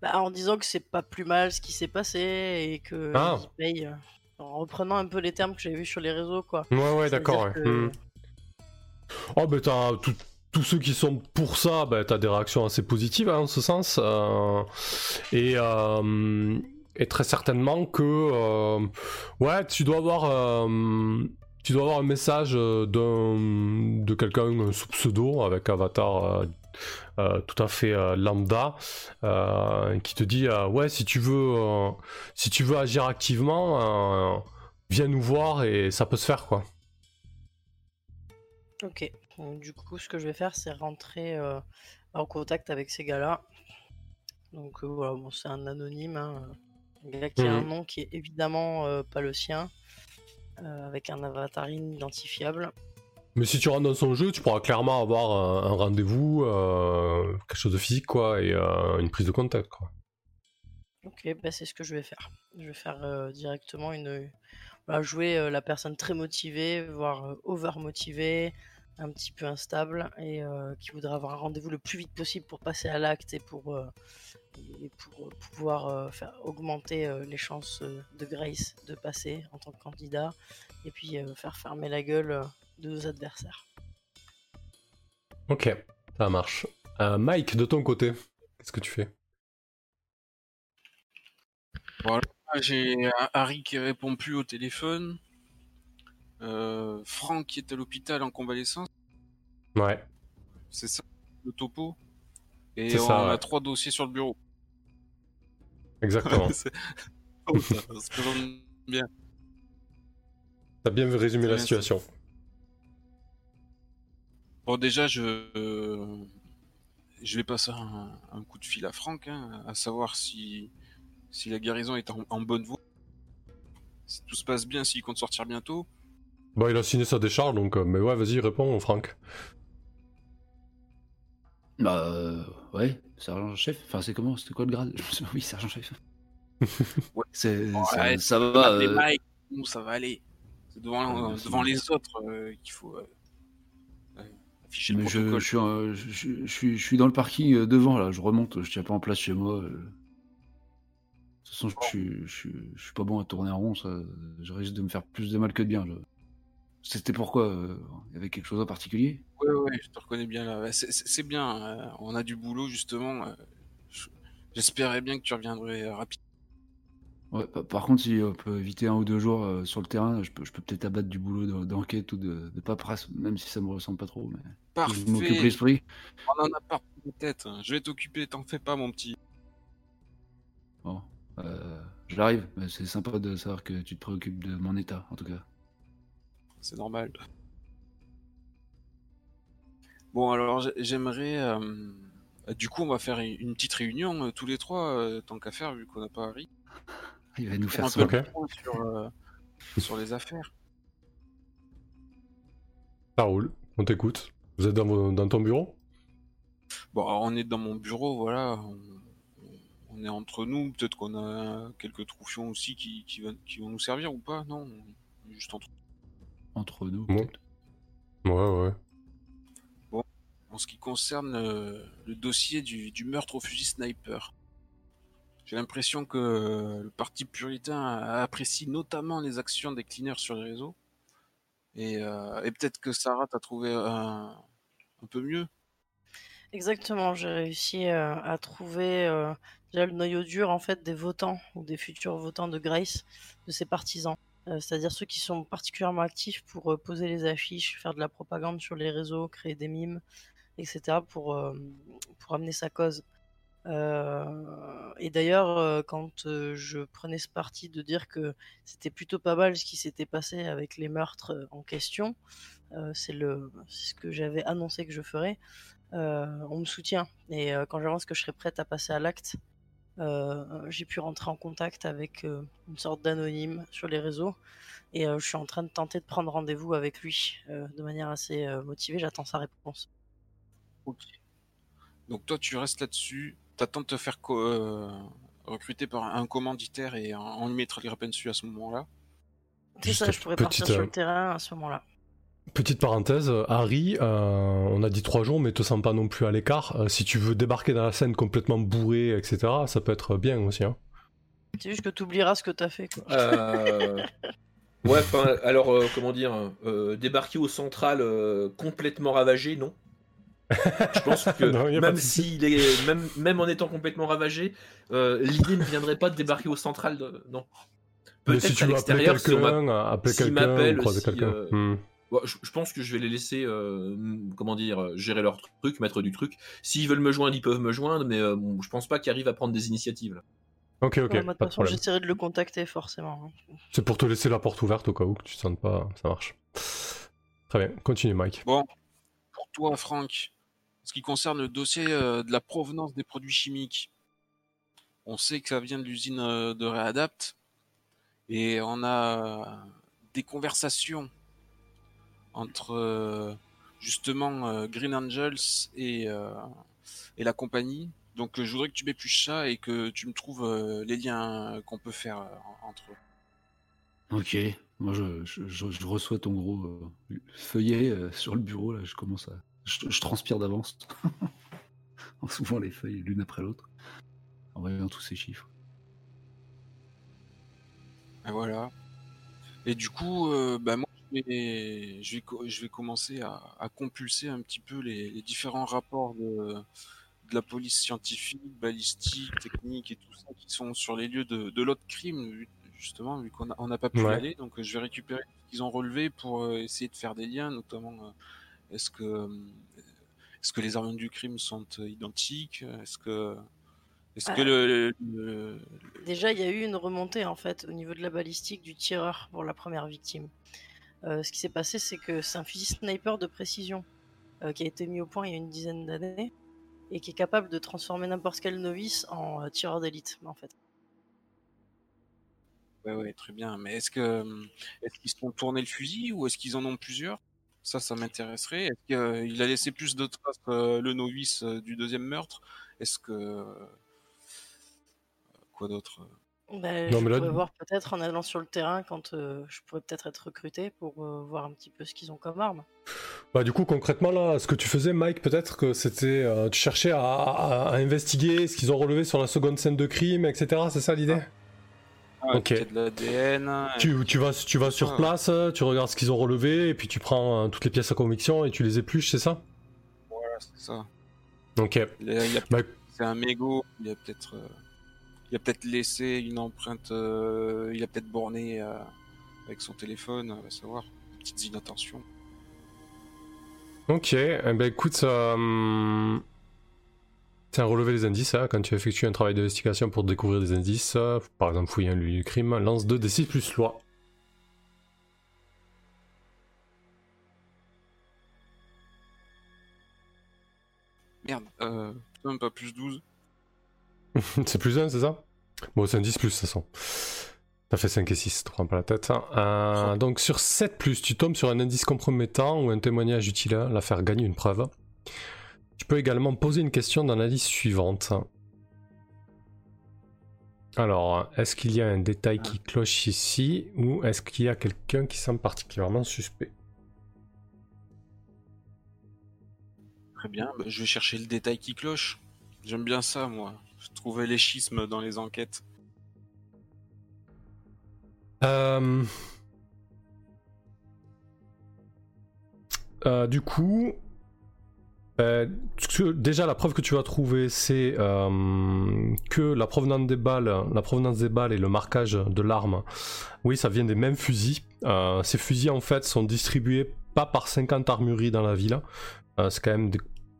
Bah, En disant que c'est pas plus mal ce qui s'est passé et que Ah. il paye. en reprenant un peu les termes que j'avais vus sur les réseaux, quoi. Ouais, ouais, d'accord. ouais. que- Hmm. Oh, ben t'as tout- tous ceux qui sont pour ça, ben, t'as des réactions assez positives hein, en ce sens. euh, et, euh, et très certainement que. euh, ouais, tu dois avoir. tu dois avoir un message de quelqu'un sous pseudo avec avatar tout à fait lambda qui te dit ouais si tu veux si tu veux agir activement viens nous voir et ça peut se faire quoi. Ok. Donc, du coup, ce que je vais faire, c'est rentrer euh, en contact avec ces gars-là. Donc euh, voilà, bon, c'est un anonyme, hein, un gars qui a un Mhm. nom qui est évidemment euh, pas le sien, euh, avec un avatar inidentifiable. Mais si tu rentres dans son jeu, tu pourras clairement avoir un, un rendez-vous, euh, quelque chose de physique, quoi, et euh, une prise de contact, quoi. Ok, bah, c'est ce que je vais faire. Je vais faire euh, directement une. voilà, jouer euh, la personne très motivée, voire euh, over motivée, un petit peu instable, et euh, qui voudra avoir un rendez-vous le plus vite possible pour passer à l'acte et pour, euh, et pour euh, pouvoir euh, faire augmenter euh, les chances de Grace de passer en tant que candidat, et puis euh, faire fermer la gueule de nos adversaires. Ok, ça marche. Euh, Mike, de ton côté, qu'est-ce que tu fais? Ah, J'ai Harry qui répond plus au téléphone. Euh, Franck qui est à l'hôpital en convalescence. Ouais, C'est ça, le topo. Et on ça, a ouais. trois dossiers sur le bureau. exactement. Oh, ça, bien. T'as bien résumé la situation. Bon, déjà, je, euh, je vais passer un, un coup de fil à Franck, hein, à savoir si, si la guérison est en, en bonne voie. Si tout se passe bien, s'il compte sortir bientôt. Bon, il a signé sa décharge, donc... euh, mais ouais, vas-y, réponds, Franck. Bah, euh, ouais, sergent-chef. Enfin, c'est comment C'était quoi le grade? Je me souviens- Oui, sergent-chef. Ouais. C'est, Ouais, ça, ça va. Euh, Mike, bon, ça va aller. C'est devant, Ouais, c'est devant les autres euh, qu'il faut euh, ouais, afficher le mais je, protocole. je, suis, je, suis, je suis dans le parking euh, devant, là. Je remonte, je tiens pas en place chez moi. euh. De toute façon, je, suis, je, suis, je suis pas bon à tourner en rond, ça. Je risque de me faire plus de mal que de bien. C'était pourquoi euh, Il y avait quelque chose en particulier? Ouais, ouais, je te reconnais bien là. C'est- bien, euh, on a du boulot justement. euh, je- J'espérais bien que tu reviendrais rapidement. Ouais, pa- par contre, si on peut éviter un ou deux jours euh, sur le terrain, je peux, je peux peut-être abattre du boulot d'en- d'enquête ou de, de paperasse, même si ça me ressemble pas trop. Mais je m'occupe Parfait, l'esprit. on en a pas tête. hein. Je vais t'occuper, t'en fais pas mon petit. Bon, euh, j'arrive, c'est sympa de savoir que tu te préoccupes de mon état, en tout cas. C'est normal. Bon, alors j'ai- j'aimerais. euh, Du coup, on va faire une petite réunion euh, tous les trois, euh, tant qu'à faire, vu qu'on n'a pas Harry. Il va nous Faire faire un ça. peu Ok. le point sur, euh, sur les affaires. Ça roule, on t'écoute. Vous êtes dans, ton bureau? Bon, alors, on est dans mon bureau, voilà. On, on est entre nous, peut-être qu'on a quelques troufions aussi qui, qui, va- qui vont nous servir ou pas, non Juste entre Entre nous. Bon. peut-être. Ouais, ouais. En ce qui concerne euh, le dossier du, du meurtre au fusil sniper, j'ai l'impression que euh, le parti puritain apprécie notamment les actions des cleaners sur les réseaux. Et, euh, et peut-être que Sarah t'a trouvé un, un peu mieux. Exactement, j'ai réussi euh, à trouver euh, déjà le noyau dur en fait des votants ou des futurs votants de Grace, de ses partisans. Euh, C'est-à-dire ceux qui sont particulièrement actifs pour euh, poser les affiches, faire de la propagande sur les réseaux, créer des mimes, etc. pour, euh, pour amener sa cause. Et d'ailleurs, quand je prenais ce parti de dire que c'était plutôt pas mal ce qui s'était passé avec les meurtres en question, c'est ce que j'avais annoncé que je ferais on me soutient. Et quand j'avance que je serai prête à passer à l'acte, j'ai pu rentrer en contact avec euh, une sorte d'anonyme sur les réseaux. Et euh, je suis en train de tenter de prendre rendez-vous avec lui euh, de manière assez euh, motivée. J'attends sa réponse. Ok. Donc toi, tu restes là-dessus, t'attends de te faire co- euh, recruter par un commanditaire et on- lui mettra les rapins dessus à ce moment-là. C'est ça, je pourrais partir sur euh, le terrain à ce moment-là. Petite parenthèse, euh, Harry, euh, on a dit trois jours, mais te sens pas non plus à l'écart. Euh, si tu veux débarquer dans la scène complètement bourré, etc., ça peut être bien aussi. Hein. C'est juste que tu oublieras ce que t'as fait. Quoi. Euh, Ouais, alors, euh, comment dire, euh, débarquer au central euh, complètement ravagé, non. Je pense que Non, même souci. s'il est, même, même en étant complètement ravagé, euh, l'idée ne viendrait pas de débarquer au central, de... non. Mais Peut-être si tu à veux appeler l'extérieur, si on euh, m'appelle, si, quelqu'un. Euh. Bon, je, je pense que je vais les laisser, euh, comment dire, gérer leur truc, mettre du truc. S'ils veulent me joindre, ils peuvent me joindre, mais euh, bon, je pense pas qu'ils arrivent à prendre des initiatives. là. Ok, ok, Ouais, moi, de pas toute de façon, j'essaierai de le contacter forcément. hein. C'est pour te laisser la porte ouverte au cas où que tu te sentes pas, ça marche. Très bien, continue Mike. Bon, pour toi, Franck, en ce qui concerne le dossier euh, de la provenance des produits chimiques, on sait que ça vient de l'usine euh, de Réadapt et on a des conversations entre euh, justement euh, Green Angels et, euh, et la compagnie. Donc je voudrais que tu m'épluches ça et que tu me trouves les liens qu'on peut faire entre eux. Ok, moi je, je, je- je reçois ton gros feuillet sur le bureau, là, je commence à... Je, transpire d'avance. en souvent les feuilles l'une après l'autre, en voyant tous ces chiffres. Et voilà. Et du coup, euh, bah moi, vais, je vais, co- je vais commencer à, à compulser un petit peu les, les différents rapports de, de la police scientifique, balistique, technique et tout ça qui sont sur les lieux de, de l'autre crime, justement, vu qu'on n'a pas pu y aller. Donc, je vais récupérer ce qu'ils ont relevé pour euh, essayer de faire des liens, notamment euh, est-ce que, euh, est-ce que les armes du crime sont identiques Est-ce que, est-ce que le, le- Déjà, il y a eu une remontée en fait au niveau de la balistique du tireur pour la première victime. Euh, ce qui s'est passé, c'est que c'est un fusil sniper de précision euh, qui a été mis au point il y a une dizaine d'années et qui est capable de transformer n'importe quel novice en euh, tireur d'élite en fait. Ouais, ouais, très bien. Mais est-ce que est-ce qu'ils se sont tournés le fusil ou est-ce qu'ils en ont plusieurs? Ça, ça m'intéresserait. Est-ce qu'il a laissé plus de traces le novice du deuxième meurtre? Est-ce que quoi d'autre? Non, je mais là- pourrais voir peut-être en allant sur le terrain quand euh, je pourrais peut-être être recruté pour euh, voir un petit peu ce qu'ils ont comme arme. Bah du coup concrètement là, ce que tu faisais Mike, peut-être que c'était, euh, tu cherchais à, à- à investiguer ce qu'ils ont relevé sur la seconde scène de crime, etc. C'est ça l'idée? Ah, Ok. Y de l'ADN. tu, tu vas, tu vas sur Ah. place, tu regardes ce qu'ils ont relevé, et puis tu prends euh, toutes les pièces à conviction et tu les épluches, c'est ça? Voilà, c'est ça. Ok. Y y Bah, c'est un mégot. Il a peut-être euh, il a peut-être laissé une empreinte. euh, il a peut-être borné euh, avec son téléphone. On va savoir. Petites inattentions. Ok, eh ben écoute, euh, tiens, relever les indices, hein, quand tu effectues un travail d'investigation pour découvrir des indices, euh, par exemple fouiller un lieu du crime, lance 2 d6 plus loi. Merde. Euh, même pas plus 12. c'est plus 1, c'est ça? Bon, c'est un 10 plus, de toute façon. T'as fait 5 et 6, te prends pas la tête. hein. Euh, donc sur 7 plus, tu tombes sur un indice compromettant ou un témoignage utile à la faire gagner une preuve. Tu peux également poser une question dans la liste suivante. Alors, est-ce qu'il y a un détail qui cloche ici ou est-ce qu'il y a quelqu'un qui semble particulièrement suspect? Très bien, bah, je vais chercher le détail qui cloche. J'aime bien ça, moi. Trouver les schismes dans les enquêtes. Euh, euh, du coup, euh, déjà la preuve que tu vas trouver, c'est que la provenance des balles, la provenance des balles et le marquage de l'arme, oui, ça vient des mêmes fusils. ces fusils en fait sont distribués pas par 50 armureries dans la ville. c'est quand même,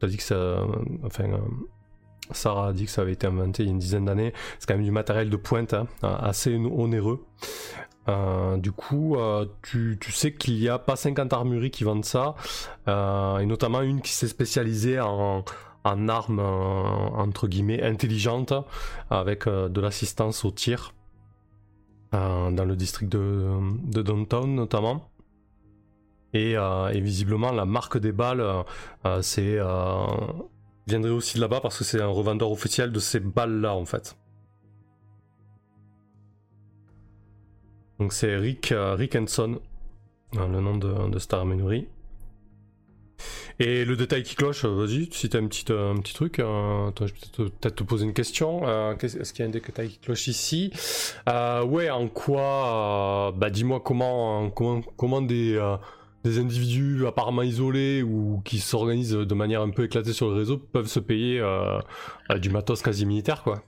t'as dit que ça, enfin, Sarah a dit que ça avait été inventé il y a une dizaine d'années. C'est quand même du matériel de pointe, hein, assez onéreux. Euh, du coup, euh, tu, sais qu'il n'y a pas 50 armureries qui vendent ça, euh, et notamment une qui s'est spécialisée en, armes entre guillemets intelligentes, avec de l'assistance au tir, dans le district de, Downtown notamment. Et, visiblement, la marque des balles, c'est viendrait aussi de là-bas parce que c'est un revendeur officiel de ces balles-là en fait. Donc c'est Rick, euh, Rick Henson, hein, le nom de, de Star Menury. Et le détail qui cloche, euh, vas-y, si t'as un petit, euh, un petit truc, je vais peut-être te poser une question. Est-ce qu'il y a un détail qui cloche ici? Ouais, en quoi Bah dis-moi comment, comment, comment des, des individus apparemment isolés ou qui s'organisent de manière un peu éclatée sur le réseau peuvent se payer du matos quasi militaire, quoi.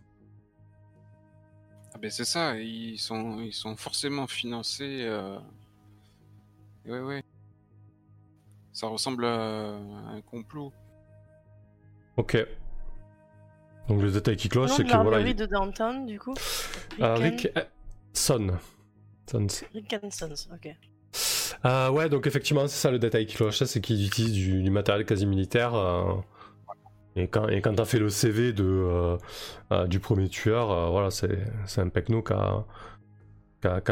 Ah ben c'est ça, ils sont, ils sont forcément financés. Euh... Ouais, ouais. Ça ressemble à un complot. Ok. Donc le détail qui cloche, c'est que voilà. Il... de Downtown, du coup? Euh, Rick Son. Rick Sons, ok. Euh, ouais, donc effectivement, c'est ça le détail qui cloche, c'est qu'ils utilisent du, matériel quasi militaire. Euh, et quand, et quand t'as fait le CV de, euh, euh, du premier tueur, voilà, c'est, un pecno qui a,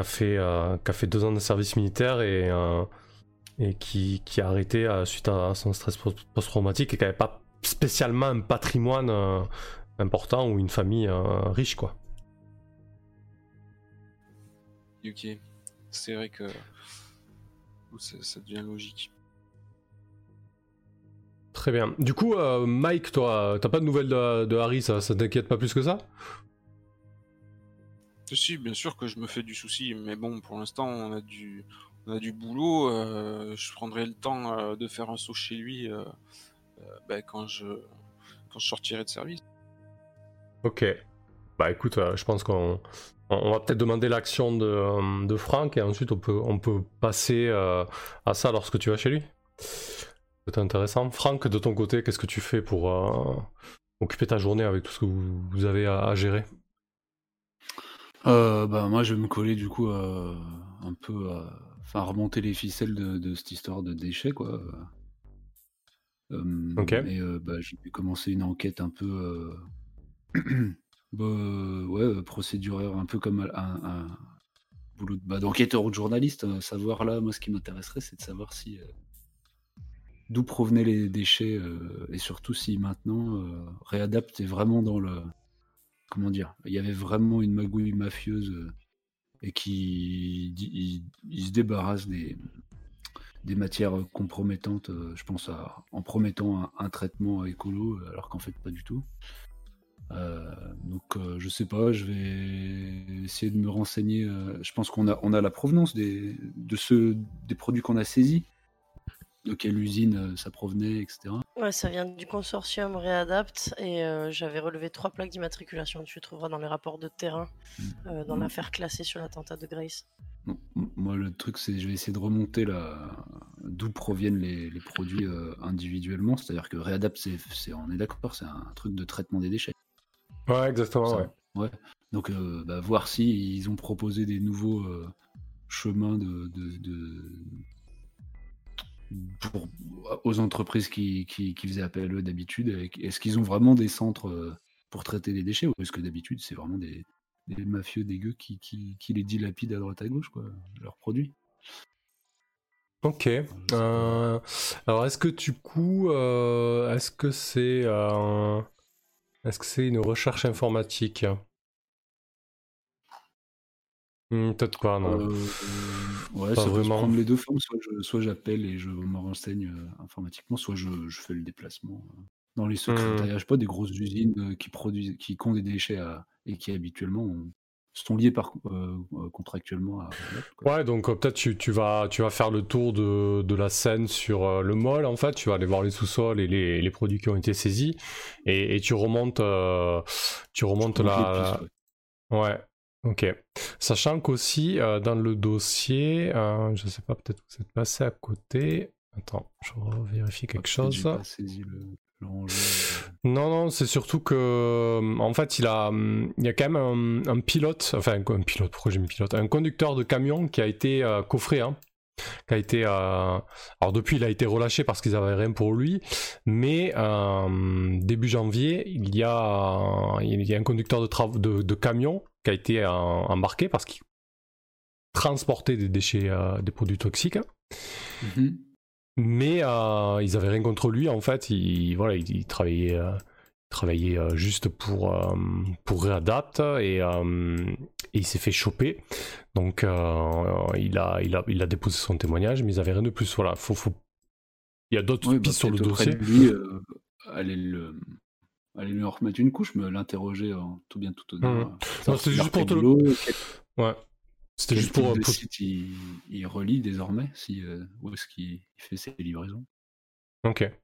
fait, a fait deux ans de service militaire et, et qui, qui a arrêté suite à son stress post-traumatique et qui n'avait pas spécialement un patrimoine important ou une famille riche, quoi. C'est vrai que ça devient logique. Très bien. Du coup, euh, Mike, toi, t'as pas de nouvelles de, Harry, ça, t'inquiète pas plus que ça? Si, bien sûr que je me fais du souci, mais bon, pour l'instant, on a du, on a du boulot. Euh, je prendrai le temps euh, de faire un saut chez lui ben, quand je, quand je sortirai de service. Ok. Bah écoute, je pense qu'on on va peut-être demander l'action de, de, Franck et ensuite on peut, on peut passer à ça lorsque tu vas chez lui. C'est intéressant. Franck, de ton côté, qu'est-ce que tu fais pour euh, occuper ta journée avec tout ce que vous, avez à, gérer? Euh, bah, Moi, je vais me coller du coup euh, un peu, enfin remonter les ficelles de, cette histoire de déchets, quoi. ok. Et bah, j'ai commencer une enquête un peu, bah, ouais, procéduraire, un peu comme un, boulot bah, d'enquêteur ou de journaliste. savoir là, moi, ce qui m'intéresserait, c'est de savoir si d'où provenaient les déchets euh, et surtout si maintenant euh, réadapte est vraiment dans le comment dire il y avait vraiment une magouille mafieuse euh, et qui il, se débarrasse des des matières compromettantes je pense à en promettant un, traitement écolo alors qu'en fait pas du tout donc je sais pas je vais essayer de me renseigner je pense qu'on a on a la provenance des de ceux des produits qu'on a saisis de quelle usine euh, ça provenait, etc. Ouais, ça vient du consortium Réadapt et euh, j'avais relevé trois plaques d'immatriculation tu trouveras dans les rapports de terrain euh, dans mmh. l'affaire classée sur l'attentat de Grace. moi, le truc, c'est je vais essayer de remonter d'où proviennent les, produits individuellement. C'est-à-dire que Réadapt, c'est, on est d'accord, c'est un truc de traitement des déchets. Ouais, exactement. ouais. Donc, bah, voir si ils ont proposé des nouveaux chemins de, aux entreprises qui, qui, faisaient appel à eux d'habitude Est-ce qu'ils ont vraiment des centres euh, pour traiter les déchets ou est-ce que d'habitude c'est vraiment des, mafieux dégueux qui, qui, les dilapident à droite à gauche, quoi, leurs produits? Ok. Euh, alors est-ce que du coup, euh, est-ce que c'est est-ce que c'est une recherche informatique? Hmm, Peut-être pas, non. Euh, ouais, Pas ça peut vraiment. prendre les deux formes. Soit j'appelle et je me renseigne euh, informatiquement, soit je, je fais le déplacement. euh, Dans les secrétariats, je sais pas, des grosses usines qui produisent, qui ont des déchets à- et qui habituellement ont- sont liés par, euh, euh, contractuellement à. Ouais, donc euh, peut-être tu, tu vas, tu vas faire le tour de, de la scène sur euh, le mall, en fait, tu vas aller voir les sous-sols et les, les produits qui ont été saisis, et, et tu remontes, tu remontes la... ouais. Ouais, ok. Sachant qu'aussi, dans le dossier, je sais pas, peut-être que vous êtes passé à côté. Attends, je vérifie quelque Peut-être chose. J'ai pas saisi le. Non, non, c'est surtout que, euh, en fait, il a, hum, il y a quand même un, un pilote, enfin un, pilote, pourquoi j'ai mis pilote, un conducteur de camion qui a été euh, coffré, hein, qui a été, euh, alors depuis, il a été relâché parce qu'ils avaient rien pour lui, mais euh, début janvier, il y a, il y a un conducteur de, de, de camion qui a été euh, embarqué parce qu'il transportait des déchets, euh, des produits toxiques. Mhm. Mais euh, ils avaient rien contre lui en fait. Il, voilà, il, il travaillait, euh, il travaillait euh, juste pour pour Readapt et, et il s'est fait choper. Donc il a il a il a déposé son témoignage, mais ils avaient rien de plus. Voilà, faut, faut... il y a d'autres bah, pistes sur le dossier. Lui, aller, le, aller lui en remettre une couche, me l'interroger en tout bien tout honneur. S'il a juste pour te le- Ouais. C'était juste pour, pour- site il, il relie désormais, si, euh, où est-ce qu'il il fait ses livraisons? Ok.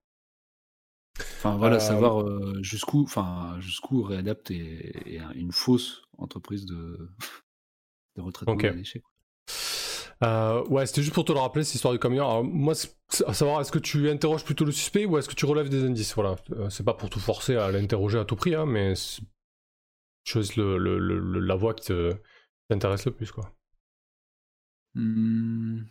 Enfin voilà, Euh, savoir euh, jusqu'où, enfin jusqu'où Readapt est, est un- une fausse entreprise de, de retraitement Ok. des déchets. Euh, ouais, c'était juste pour te le rappeler, cette histoire du camion. Alors, moi, à savoir, est-ce que tu interroges plutôt le suspect ou est-ce que tu relèves des indices? Voilà, Euh, c'est pas pour te forcer à l'interroger à tout prix, hein, mais c'est- choisis le, le- le- la voie qui t'intéresse le plus, quoi. Hmm.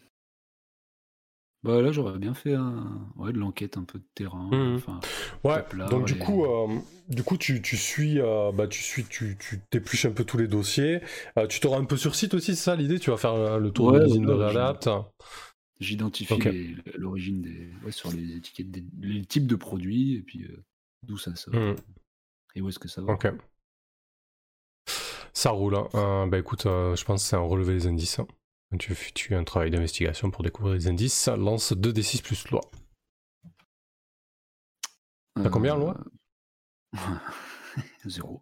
Bah là, j'aurais bien fait un... ouais, de l'enquête un peu de terrain. Mhm. Enfin, Ouais, donc du et- coup, euh, du coup, tu, tu suis, euh, bah, tu suis, tu, tu t'épluches un peu tous les dossiers. Euh, tu te rends un peu sur site aussi, c'est ça l'idée? Tu vas faire euh, le tour Ouais, de l'usine de Readapt. J'identifie l'origine des, ouais, sur les étiquettes, des, les types de produits et puis euh, d'où ça sort Mhm. et où est-ce que ça va. Ok. Ça roule. hein. Euh, bah écoute, euh, je pense que c'est un relever les indices. hein. Tu effectues un travail d'investigation pour découvrir les indices. Lance 2d6 plus loi. T'as combien, loi? Zéro.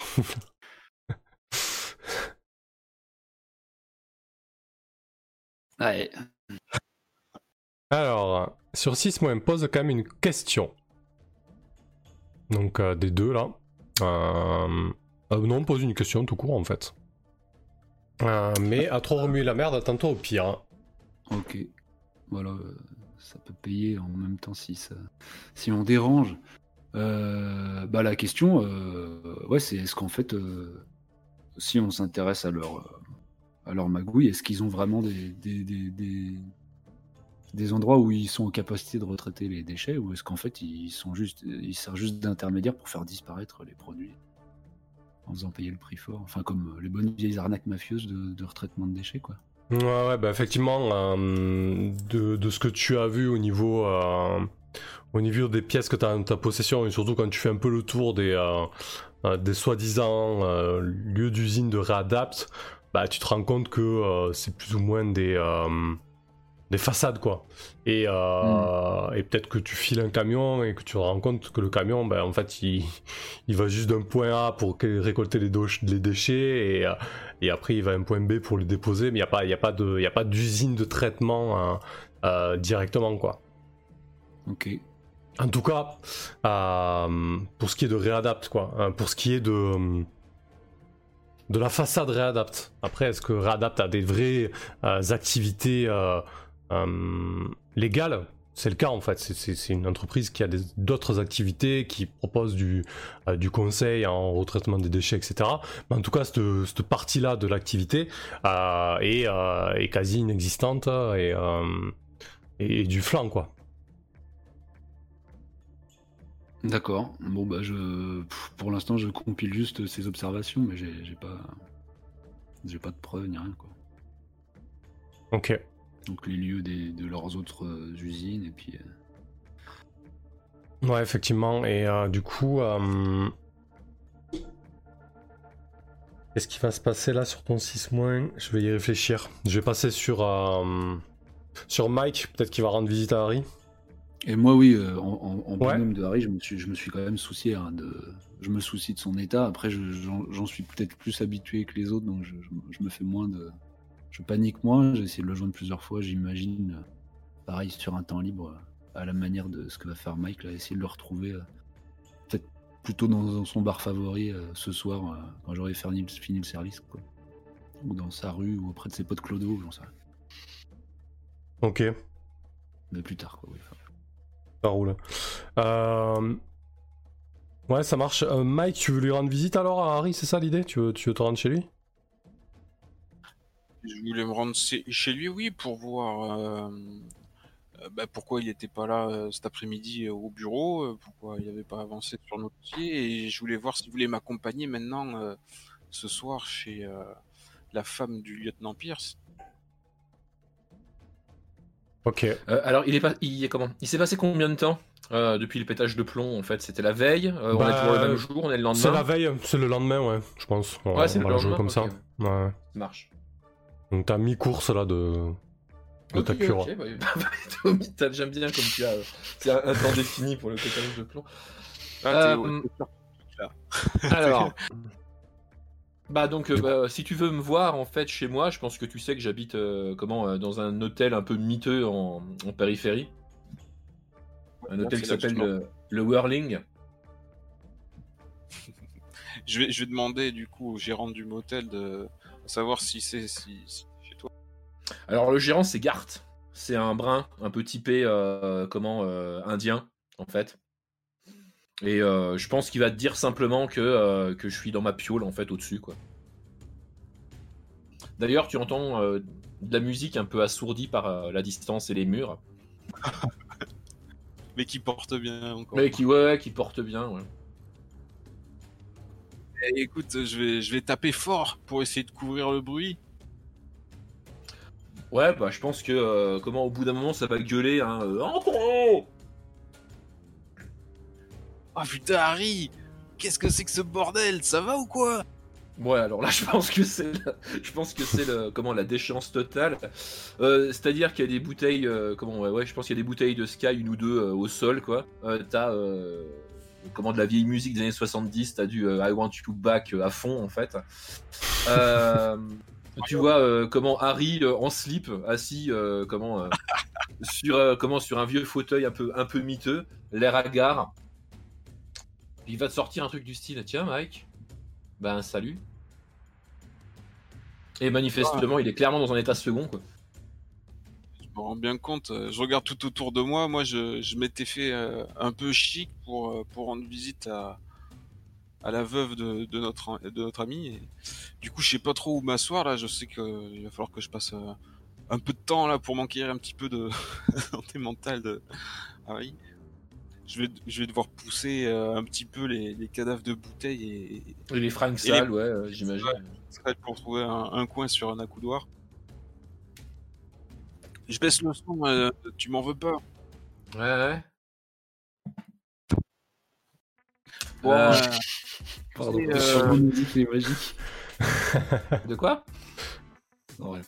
Ouais. Alors, sur 6 mois, pose quand même une question. Donc, euh, des deux là. Euh, euh, non, pose une question tout court en fait. Euh, mais à trop remuer la merde, attends-toi au pire. hein. Ok. Voilà, ça peut payer en même temps si ça, si on dérange. Euh, bah la question, euh, ouais, c'est est-ce qu'en fait, euh, si on s'intéresse à leur à leur magouille, est-ce qu'ils ont vraiment des, des- des endroits où ils sont en capacité de retraiter les déchets, ou est-ce qu'en fait ils sont juste ils servent juste d'intermédiaire pour faire disparaître les produits? En faisant payer le prix fort, enfin comme les bonnes vieilles arnaques mafieuses de, retraitement de déchets quoi. Ouais, ouais, bah effectivement, euh, de, ce que tu as vu au niveau, euh, au niveau des pièces que tu as en ta possession, et surtout quand tu fais un peu le tour des, euh, euh, des soi-disant euh, lieux d'usine de Readapt, bah tu te rends compte que euh, c'est plus ou moins des, euh, des façades, quoi. Et, euh, et peut-être que tu files un camion et que tu te rends compte que le camion, bah, en fait, il, il va juste d'un point A pour récolter les, déchets et, euh, et après il va à un point B pour les déposer, mais il n'y a pas, il y a pas de- il y a pas d'usine de traitement euh, euh, directement, quoi. Ok. En tout cas, euh, pour ce qui est de Readapt, quoi. hein, pour ce qui est de de la façade Readapt. Après, est-ce que Readapt a des vraies activités légales C'est le cas en fait. C'est- une entreprise qui a d'autres activités, qui propose du, euh, du conseil en retraitement des déchets, etc. Mais en tout cas, cette, cette partie-là de l'activité euh, est, euh, est quasi inexistante et, euh, et du flanc, quoi. D'accord. Bon bah je, pour l'instant je compile juste ces observations, mais j'ai pas, j'ai pas de preuves ni rien quoi. Ok. Donc les lieux des- de leurs autres euh, usines et puis. euh, Ouais, effectivement. Et euh, du coup, euh, Qu'est-ce qui va se passer là sur ton 6 Je vais y réfléchir. Je vais passer sur, euh, sur Mike, peut-être qu'il va rendre visite à Harry. Et moi, oui, en, en, de Harry, je me suis, je me suis quand même soucié hein, de. Je me soucie de son état. Après, j'en suis peut-être plus habitué que les autres, donc je, je, me fais moins de. Je panique moins. J'ai essayé de le joindre plusieurs fois. J'imagine, pareil, sur un temps libre, à la manière de ce que va faire Mike, là, essayer de le retrouver. Peut-être plutôt dans, son bar favori ce soir, quand j'aurai fini, le service, quoi. Ou dans sa rue, ou auprès de ses potes Clodo, j'en sais rien. Ok. Mais plus tard, quoi, oui. Ça roule. Euh, ouais, ça marche. Euh, Mike, tu veux lui rendre visite alors à Harry, c'est ça l'idée? Tu veux, tu veux te rendre chez lui? Je voulais me rendre chez lui, oui, pour voir euh, bah, pourquoi il n'était pas là cet après-midi au bureau, pourquoi il n'avait pas avancé sur notre dossier, et je voulais voir s'il voulait m'accompagner maintenant ce soir chez la femme du lieutenant Pierce. Ok. Euh, alors, il est pas, il comment? Il s'est passé combien de temps euh, depuis le pétage de plomb En fait, c'était la veille. Euh, on est toujours le même bah, jour. On est le lendemain? C'est la veille. C'est le lendemain, ouais. Je pense. ouais, c'est le lendemain. comme ça. Ouais. Ça marche. Donc t'as mi-course là de de ta cure. Okay, bah, J'aime bien comme tu as. C'est un, temps défini pour le pétage de plomb. Ah, alors. Bah donc euh, bah, si tu veux me voir en fait chez moi, je pense que tu sais que j'habite euh, comment euh, dans un hôtel un peu miteux en, périphérie. Un hôtel qui s'appelle le, Whirling. je, vais, je vais demander du coup au gérant du motel de savoir si c'est si, chez toi. Alors le gérant c'est Gart. C'est un brun un peu typé comment indien en fait. Et euh, je pense qu'il va te dire simplement que, euh, que je suis dans ma piole en fait au-dessus quoi. D'ailleurs, tu entends euh, de la musique un peu assourdie par la distance et les murs. Mais qui porte bien encore. Mais qui ouais, qui porte bien ouais. Eh, écoute, je vais, je vais taper fort pour essayer de couvrir le bruit. Ouais, bah je pense que comment au bout d'un moment ça va gueuler hein. Oh putain, Harry Qu'est-ce que c'est que ce bordel? Ça va ou quoi? Ouais, alors là, je pense que c'est, je pense que c'est le, comment la déchéance totale. Euh, c'est-à-dire qu'il y a des bouteilles, euh, comment, ouais, je pense qu'il y a des bouteilles de Sky, une ou deux euh, au sol, quoi. t'as, comment de la vieille musique des années 70, t'as du I Want You Back à fond, en fait. tu vois comment Harry en slip, assis, comment, sur, comment, sur un vieux fauteuil un peu, un peu miteux, l'air hagard il va te sortir un truc du style Tiens, Mike, ben salut. Et manifestement, il est clairement dans un état second, quoi. Je me rends bien compte, euh, je regarde tout autour de moi. Moi, je, m'étais fait euh, un peu chic pour, euh, pour rendre visite à, à la veuve de, notre, de notre ami. Et du coup, je sais pas trop où m'asseoir là. Je sais qu'il va falloir que je passe un peu de temps là pour m'enquérir un petit peu de santé mentale de Harry je vais, je vais devoir pousser euh, un petit peu les, cadavres de bouteilles et, les fringues sales, ouais, euh, j'imagine. pour trouver un, coin sur un accoudoir. Je baisse le son, euh, tu m'en veux pas. Ouais, ouais. Bon, Pardon, c'est magique. de quoi? Non, rien.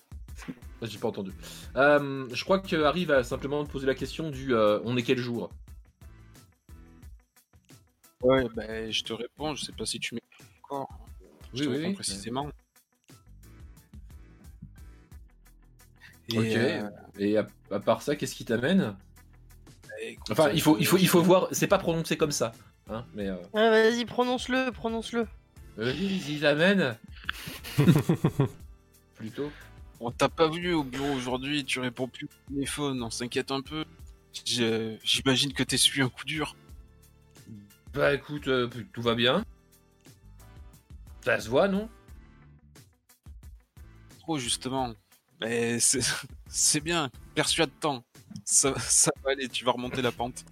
J'ai pas entendu. je crois que Harry va simplement te poser la question du on est quel jour? Ouais, bah, je te réponds, je sais pas si tu m'écoutes encore. Je te réponds précisément. Et, ok. Euh, Et à, part ça, qu'est-ce qui t'amène bah, Enfin, il faut, il faut, il faut voir. C'est pas prononcé comme ça, hein. Mais. Euh... vas-y, prononce-le, prononce-le. Vas-y, t'amène. Plutôt. On t'a pas vu au bureau aujourd'hui, tu réponds plus au téléphone, on s'inquiète un peu. J'imagine que t'es suivi un coup dur. Bah écoute, euh, tout va bien. Ça se voit, non? Trop justement. Mais c'est bien, persuade-toi. Ça, ça va aller, tu vas remonter la pente.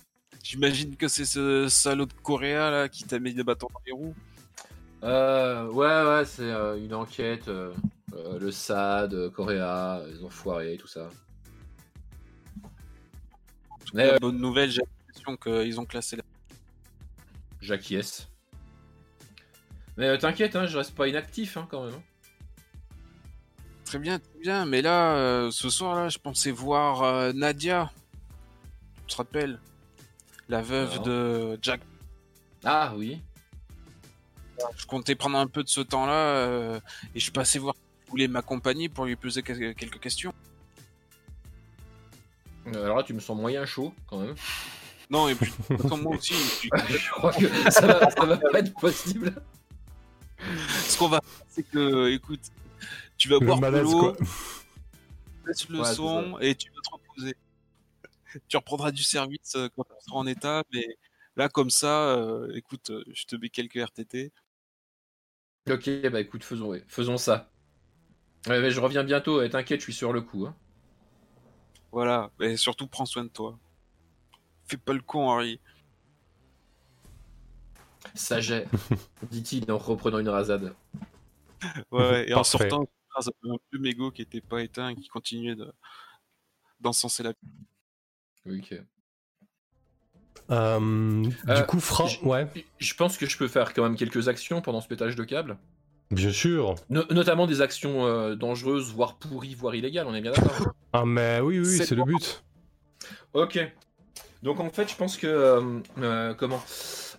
J'imagine que c'est ce salaud de Coréa là qui t'a mis des bâtons dans les roues. Euh, ouais, ouais, c'est euh, une enquête. Euh, le SAD, Coréa, les enfoirés, et tout ça. Mais, bonne nouvelle, j'ai l'impression qu'ils ont classé la J'acquiesce. Mais euh, t'inquiète, hein, je reste pas inactif hein, quand même. Très bien, très bien. Mais là, euh, ce soir-là, je pensais voir euh, Nadia. Tu te rappelles? La veuve Alors de Jack. Ah oui. Je comptais prendre un peu de ce temps-là euh, et je suis passé voir si vous voulez m'accompagner pour lui poser que- quelques questions. Alors là, tu me sens moyen chaud quand même. Non, et puis, comme moi aussi. puis, je crois que ça va, ça va pas être possible. ce qu'on va faire, c'est que, écoute, tu vas Le boire de l'eau, quoi. laisse le Ouais, son et tu vas te reposer. tu reprendras du service euh, quand tu seras en état, mais là, comme ça, euh, écoute, euh, je te mets quelques RTT. Ok, bah écoute, faisons, ouais, faisons ça. Ouais, mais je reviens bientôt, et t'inquiète, je suis sur le coup. hein. Voilà, et surtout, prends soin de toi. Fais pas le con, Harry. Saget, dit-il en reprenant une rasade. Ouais, ouais, et en sortant, à un peu mégot qui était pas éteint et qui continuait de d'encenser la Ok. Euh, Euh, du coup, Fra... j- Ouais, Je pense que je peux faire quand même quelques actions pendant ce pétage de câble. bien sûr. No- notamment des actions euh, dangereuses, voire pourries, voire illégales, on est bien d'accord. Ah, mais oui, oui, C'est c'est le but. ok. Donc en fait, je pense que... euh, euh, comment?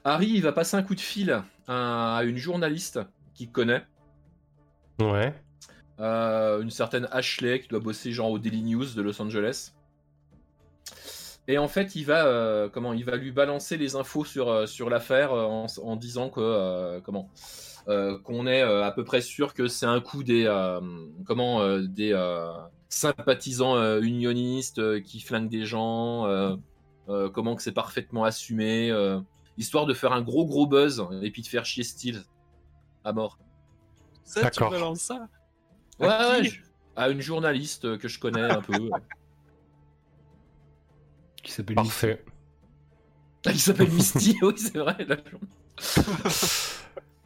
Harry, il va passer un coup de fil à, à une journaliste qu'il connaît. Ouais. Euh, une certaine Ashley qui doit bosser genre au Daily News de Los Angeles. Et en fait, il va euh, comment il va lui balancer les infos sur euh, sur l'affaire en, en disant que euh, comment euh, qu'on est euh, à peu près sûr que c'est un coup des euh, comment euh, des euh, sympathisants euh, unionistes euh, qui flinguent des gens, euh, euh, comment que c'est parfaitement assumé, euh, histoire de faire un gros gros buzz et puis de faire chier Steele à mort. Ça, tu D'accord. balances ça? Ouais, À ouais, qui je- à une journaliste euh, que je connais un peu. Qui s'appelle Parfait. Il s'appelle Misty, oui, c'est vrai. la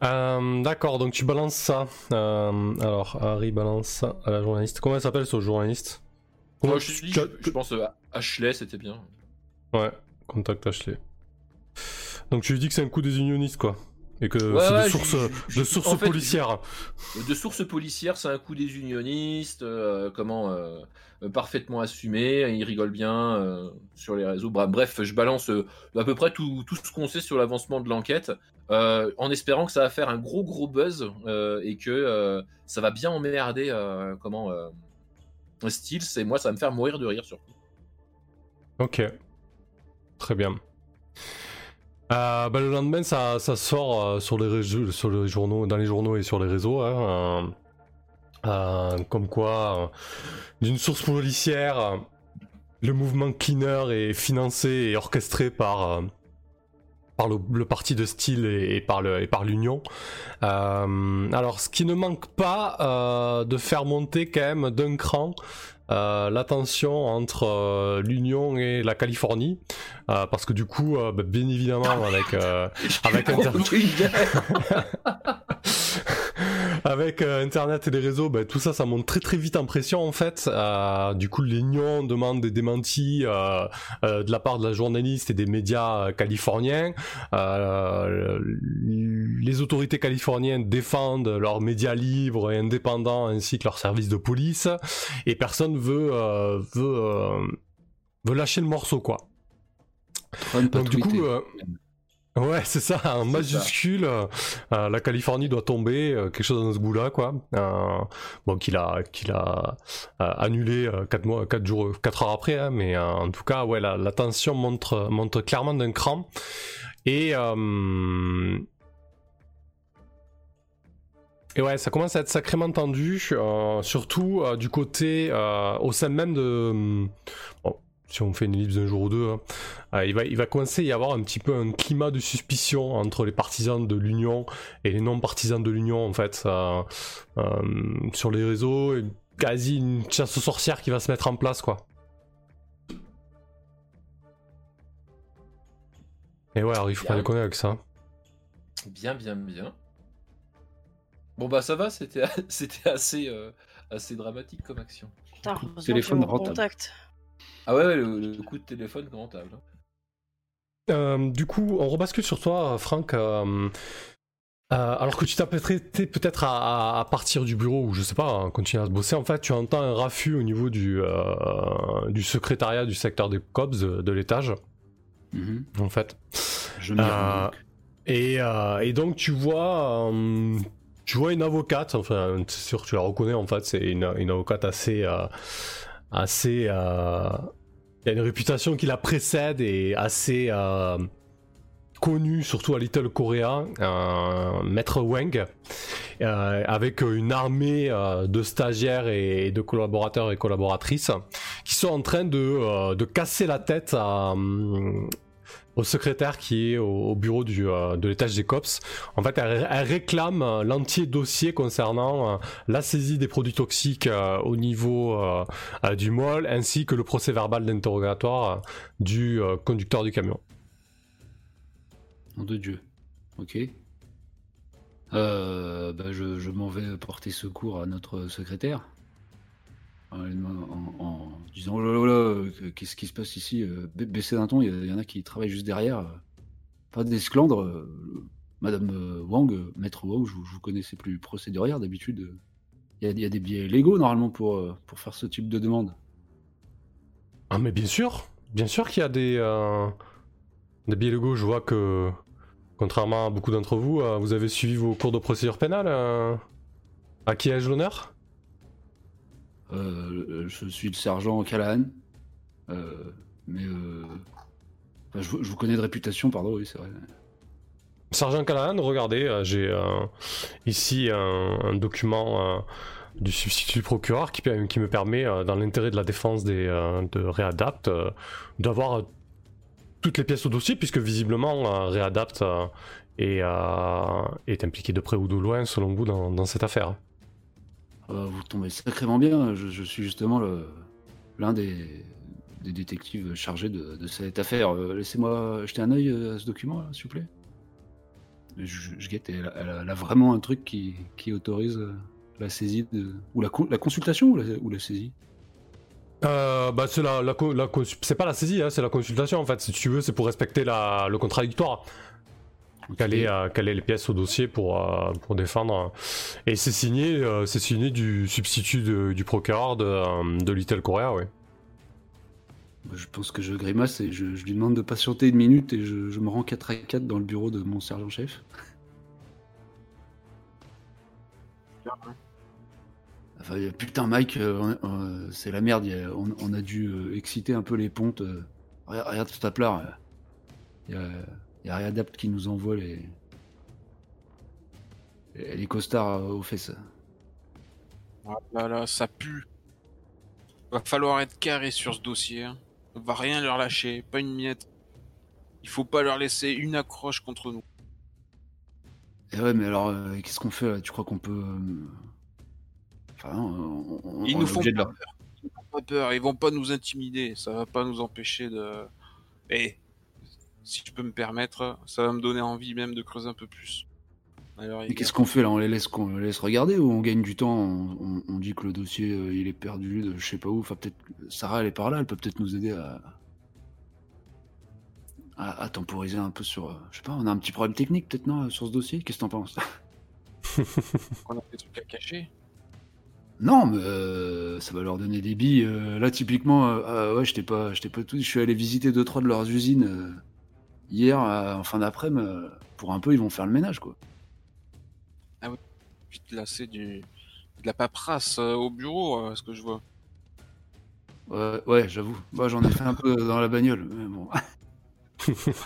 Euh, D'accord, donc tu balances ça. Euh, alors, Harry balance ça à la journaliste. Comment elle s'appelle ce journaliste? Comment je, tu- dis, tu- je, je pense euh, Ashley, c'était bien. Ouais, contact Ashley. Donc tu lui dis que c'est un coup des unionistes, quoi. Et que Ouais, c'est ouais, de sources, de en fait, policières. De sources policières, c'est un coup des unionistes, euh, comment euh, parfaitement assumé. Il rigole bien euh, sur les réseaux. Bref, je balance à peu près tout, tout ce qu'on sait sur l'avancement de l'enquête, en espérant que ça va faire un gros gros buzz et que ça va bien emmerder comment Steels et moi, ça va me faire mourir de rire surtout. Ok. Très bien. Bah, le lendemain, ça, sort euh, sur, les sur journaux, dans les journaux et sur les réseaux. hein, euh, comme quoi, d'une source policière, le mouvement Cleaner est financé et orchestré par, par le, le parti de style et, et par le- et par l'Union. Euh, alors, ce qui ne manque pas euh, de faire monter quand même d'un cran euh, la tension entre euh, l'Union et la Californie, euh, parce que du coup, bah, bien évidemment, avec avec. avec euh, Internet et les réseaux, bah, tout ça, ça monte très très vite en pression en fait. Euh, du coup, l'Union demande des démentis euh, euh, de la part de la journaliste et des médias euh, californiens. Euh, les autorités californiennes défendent leurs médias libres et indépendants ainsi que leurs services de police et personne veut euh, veut euh, veut lâcher le morceau quoi. Trump a Donc du tweeté. coup euh, Ouais, c'est ça, en majuscule, euh, euh, la Californie doit tomber, euh, quelque chose dans ce goût-là, quoi. Euh, bon, qu'il a, qu'il a annulé 4 mois, quatre jours, heures après, hein, mais en tout cas, ouais, la, la tension monte, monte clairement d'un cran. Et, et ouais, ça commence à être sacrément tendu, surtout du côté, au sein même de... Bon, si on fait une ellipse d'un jour ou deux, hein, euh, il, va, il va commencer à y avoir un petit peu un climat de suspicion entre les partisans de l'Union et les non-partisans de l'Union, en fait, euh, euh, sur les réseaux, et quasi une chasse aux sorcières qui va se mettre en place, quoi. Et ouais, alors il faut pas déconner avec ça. Bien, bien, bien. Bon bah ça va, c'était c'était assez euh, assez dramatique comme action. Putain, téléphone rentable. contact. Ah ouais, le, le coup de téléphone rentable. hein. Euh, du coup, on rebascule sur toi, Franck. Euh, Euh, alors que tu t'apprêtais peut-être à, à partir du bureau ou je sais pas, à continuer à se bosser, en fait, tu entends un raffut au niveau du, euh, du secrétariat du secteur des COPS de, l'étage, Mhm. en fait. Je Euh. Et, euh, et donc tu vois, euh, tu vois une avocate, enfin c'est sûr que tu la reconnais en fait, c'est une, une avocate assez, euh, assez, euh, a une réputation qui la précède et assez euh, connue, surtout à Little Korea, euh, Maître Wang, euh, avec une armée de stagiaires et de collaborateurs et collaboratrices qui sont en train de, de casser la tête à, au secrétaire qui est au, au bureau du, euh, de l'étage des COPS. En fait, elle, réclame euh, l'entier dossier concernant euh, la saisie des produits toxiques au niveau du MOL, ainsi que le procès verbal d'interrogatoire du conducteur du camion. Nom de Dieu. Ok. Bah, je m'en vais porter secours à notre secrétaire. En, disant oh qu'est-ce qui se passe ici Euh, ba- Baissez d'un ton, il y, en a qui travaillent juste derrière. euh, Pas d'esclandre. euh, Madame Wang, maître Wang, je, vous- connaissais plus procédurière d'habitude. Il y, a, des biais légaux normalement pour, faire ce type de demande. Ah mais bien sûr, bien sûr qu'il y a des, euh, des biais légaux. Je vois que, contrairement à beaucoup d'entre vous, vous avez suivi vos cours de procédure pénale. euh, à qui ai-je l'honneur? Euh, je suis le sergent Callahan. Euh, mais euh, je, vous- connais de réputation, pardon, oui, c'est vrai. Sergent Callahan, regardez, j'ai ici un, document du substitut procureur qui, me permet, dans l'intérêt de la défense de Readapt, euh, d'avoir toutes les pièces au dossier, puisque visiblement euh, est, impliqué de près ou de loin, selon vous, dans cette affaire. Euh, vous tombez sacrément bien. Je, suis justement l'un des, détectives chargés de, cette affaire. Euh, Laissez-moi jeter un œil euh, à ce document, s'il vous plaît. Je, guette, elle, a- vraiment un truc qui, autorise euh, la saisie. Ou la, con- la consultation ou la, saisie? Bah c'est pas la saisie, hein, c'est la consultation en fait. Si tu veux, c'est pour respecter le contradictoire. Caler, euh, caler les pièces au dossier pour, euh, pour défendre. Et c'est signé, euh, c'est signé du substitut de- du procureur de, euh, de Little Korea, oui. Bah, Je pense que je grimace et je, je lui demande de patienter une minute et je, je me rends 4 à 4 dans le bureau de mon sergent-chef. Enfin, putain, Mike, euh, euh, c'est la merde. a- on, on a dû euh, exciter un peu les pontes. euh. regarde, regarde ce tape-là. Il y a, y a Readapt qui nous envoie les, les, costards aux fesses. Ah là là, ça pue. Va falloir être carré sur ce dossier. hein. On va rien leur lâcher, pas une miette. Il faut pas leur laisser une accroche contre nous. Et ouais, mais alors, euh, qu'est-ce qu'on fait là? Tu crois qu'on peut. euh, Enfin, on, on- Ils nous font pas peur. Ils font pas peur. Ils vont pas nous intimider. Ça va pas nous empêcher de. Et si je peux me permettre, ça va me donner envie même de creuser un peu plus. Alors, Mais qu'est-ce qu'on fait là? On les laisse qu'on les laisse regarder ou on gagne du temps? On, on- on dit que le dossier euh, il est perdu de je sais pas où. Enfin peut-être Sarah elle est par là, elle peut peut-être nous aider à, à, à temporiser un peu sur. euh, Je sais pas, on a un petit problème technique peut-être non sur ce dossier? Qu'est-ce que t'en penses? On a des trucs à cacher. Non, mais euh, ça va leur donner des billes. euh, là typiquement, euh, ah ouais, je t'ai pas, je t'ai pas tout. Je suis allé visiter deux trois de leurs usines euh, hier euh, en fin d'après-midi. euh, pour un peu, ils vont faire le ménage quoi. Vite là, c'est du de la paperasse euh, au bureau, euh, ce que je vois. Ouais, ouais j'avoue. Moi, j'en ai fait un peu dans la bagnole, mais bon.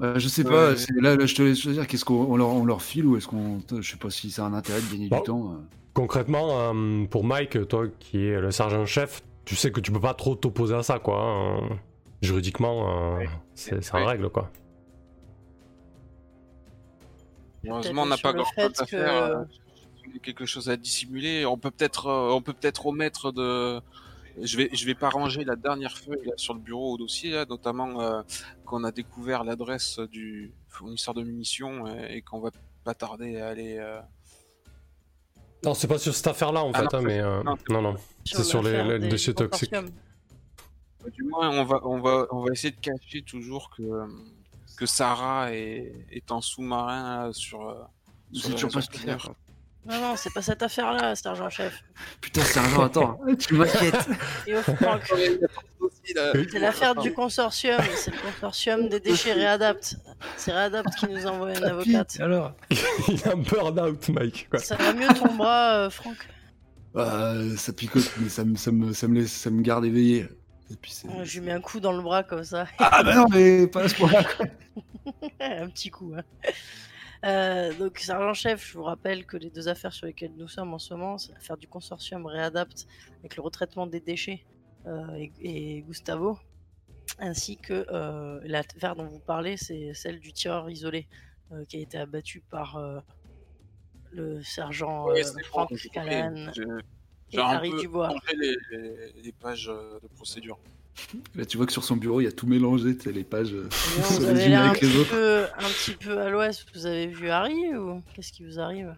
Euh, je sais pas, Ouais. là, là, je te laisse choisir, qu'est-ce qu'on on leur, on leur file ou est-ce qu'on. Je sais pas si c'est un intérêt de gagner Bon. du temps. euh. Concrètement, euh, pour Mike, toi qui es le sergent-chef, tu sais que tu peux pas trop t'opposer à ça, quoi. hein. Juridiquement, euh, c'est c'est en règle, quoi. Heureusement, on n'a sur pas grand chose à que- faire. euh, il y a quelque chose à dissimuler. On peut peut-être, euh, on peut peut-être omettre de. Je vais, je vais pas ranger la dernière feuille là, sur le bureau au dossier, là, notamment euh, qu'on a découvert l'adresse du fournisseur de munitions euh, et qu'on va pas tarder à aller. euh, Non, c'est pas sur cette affaire-là, en Ah fait, non, hein, mais... euh, non, non, non. C'est sur les- l'affaire les déchets toxiques. Consortiums. Du moins, on va, on va, on va essayer de cacher toujours que euh, que Sarah est, est en sous-marin sur. euh, C'est sur toujours pas. Non, non, c'est pas cette affaire-là, sergent-chef. Putain, sergent, attends, tu m'inquiètes. Et au Franck, c'est l'affaire du consortium. C'est le consortium des déchets Réadapt. C'est Réadapt qui nous envoie une avocate. Alors Il a un burn-out, Mike. Quoi. Ça va mieux ton bras, euh, Franck? Bah, ça picote, mais ça me, ça me, ça me laisse, ça me garde éveillé. Et puis c'est. Ouais, Je lui mets un coup dans le bras comme ça. Ah bah non, mais pas à ce point-là. un petit coup. hein. Euh, donc, sergent-chef, je vous rappelle que les deux affaires sur lesquelles nous sommes en ce moment, c'est l'affaire du consortium Réadapt avec le retraitement des déchets euh, et, et Gustavo, ainsi que euh, l'affaire dont vous parlez, c'est celle du tireur isolé euh, qui a été abattu par euh, le sergent euh, Frank j'ai J'ai un peu Dubois. les, les- les pages euh, de procédure. Là, tu vois que sur son bureau, il y a tout mélangé, tu sais, les pages. euh, Et non, sur vous les avez unes l'air un avec les petit, autres. peu, un petit peu à l'ouest. Vous avez vu Harry ou qu'est-ce qui vous arrive?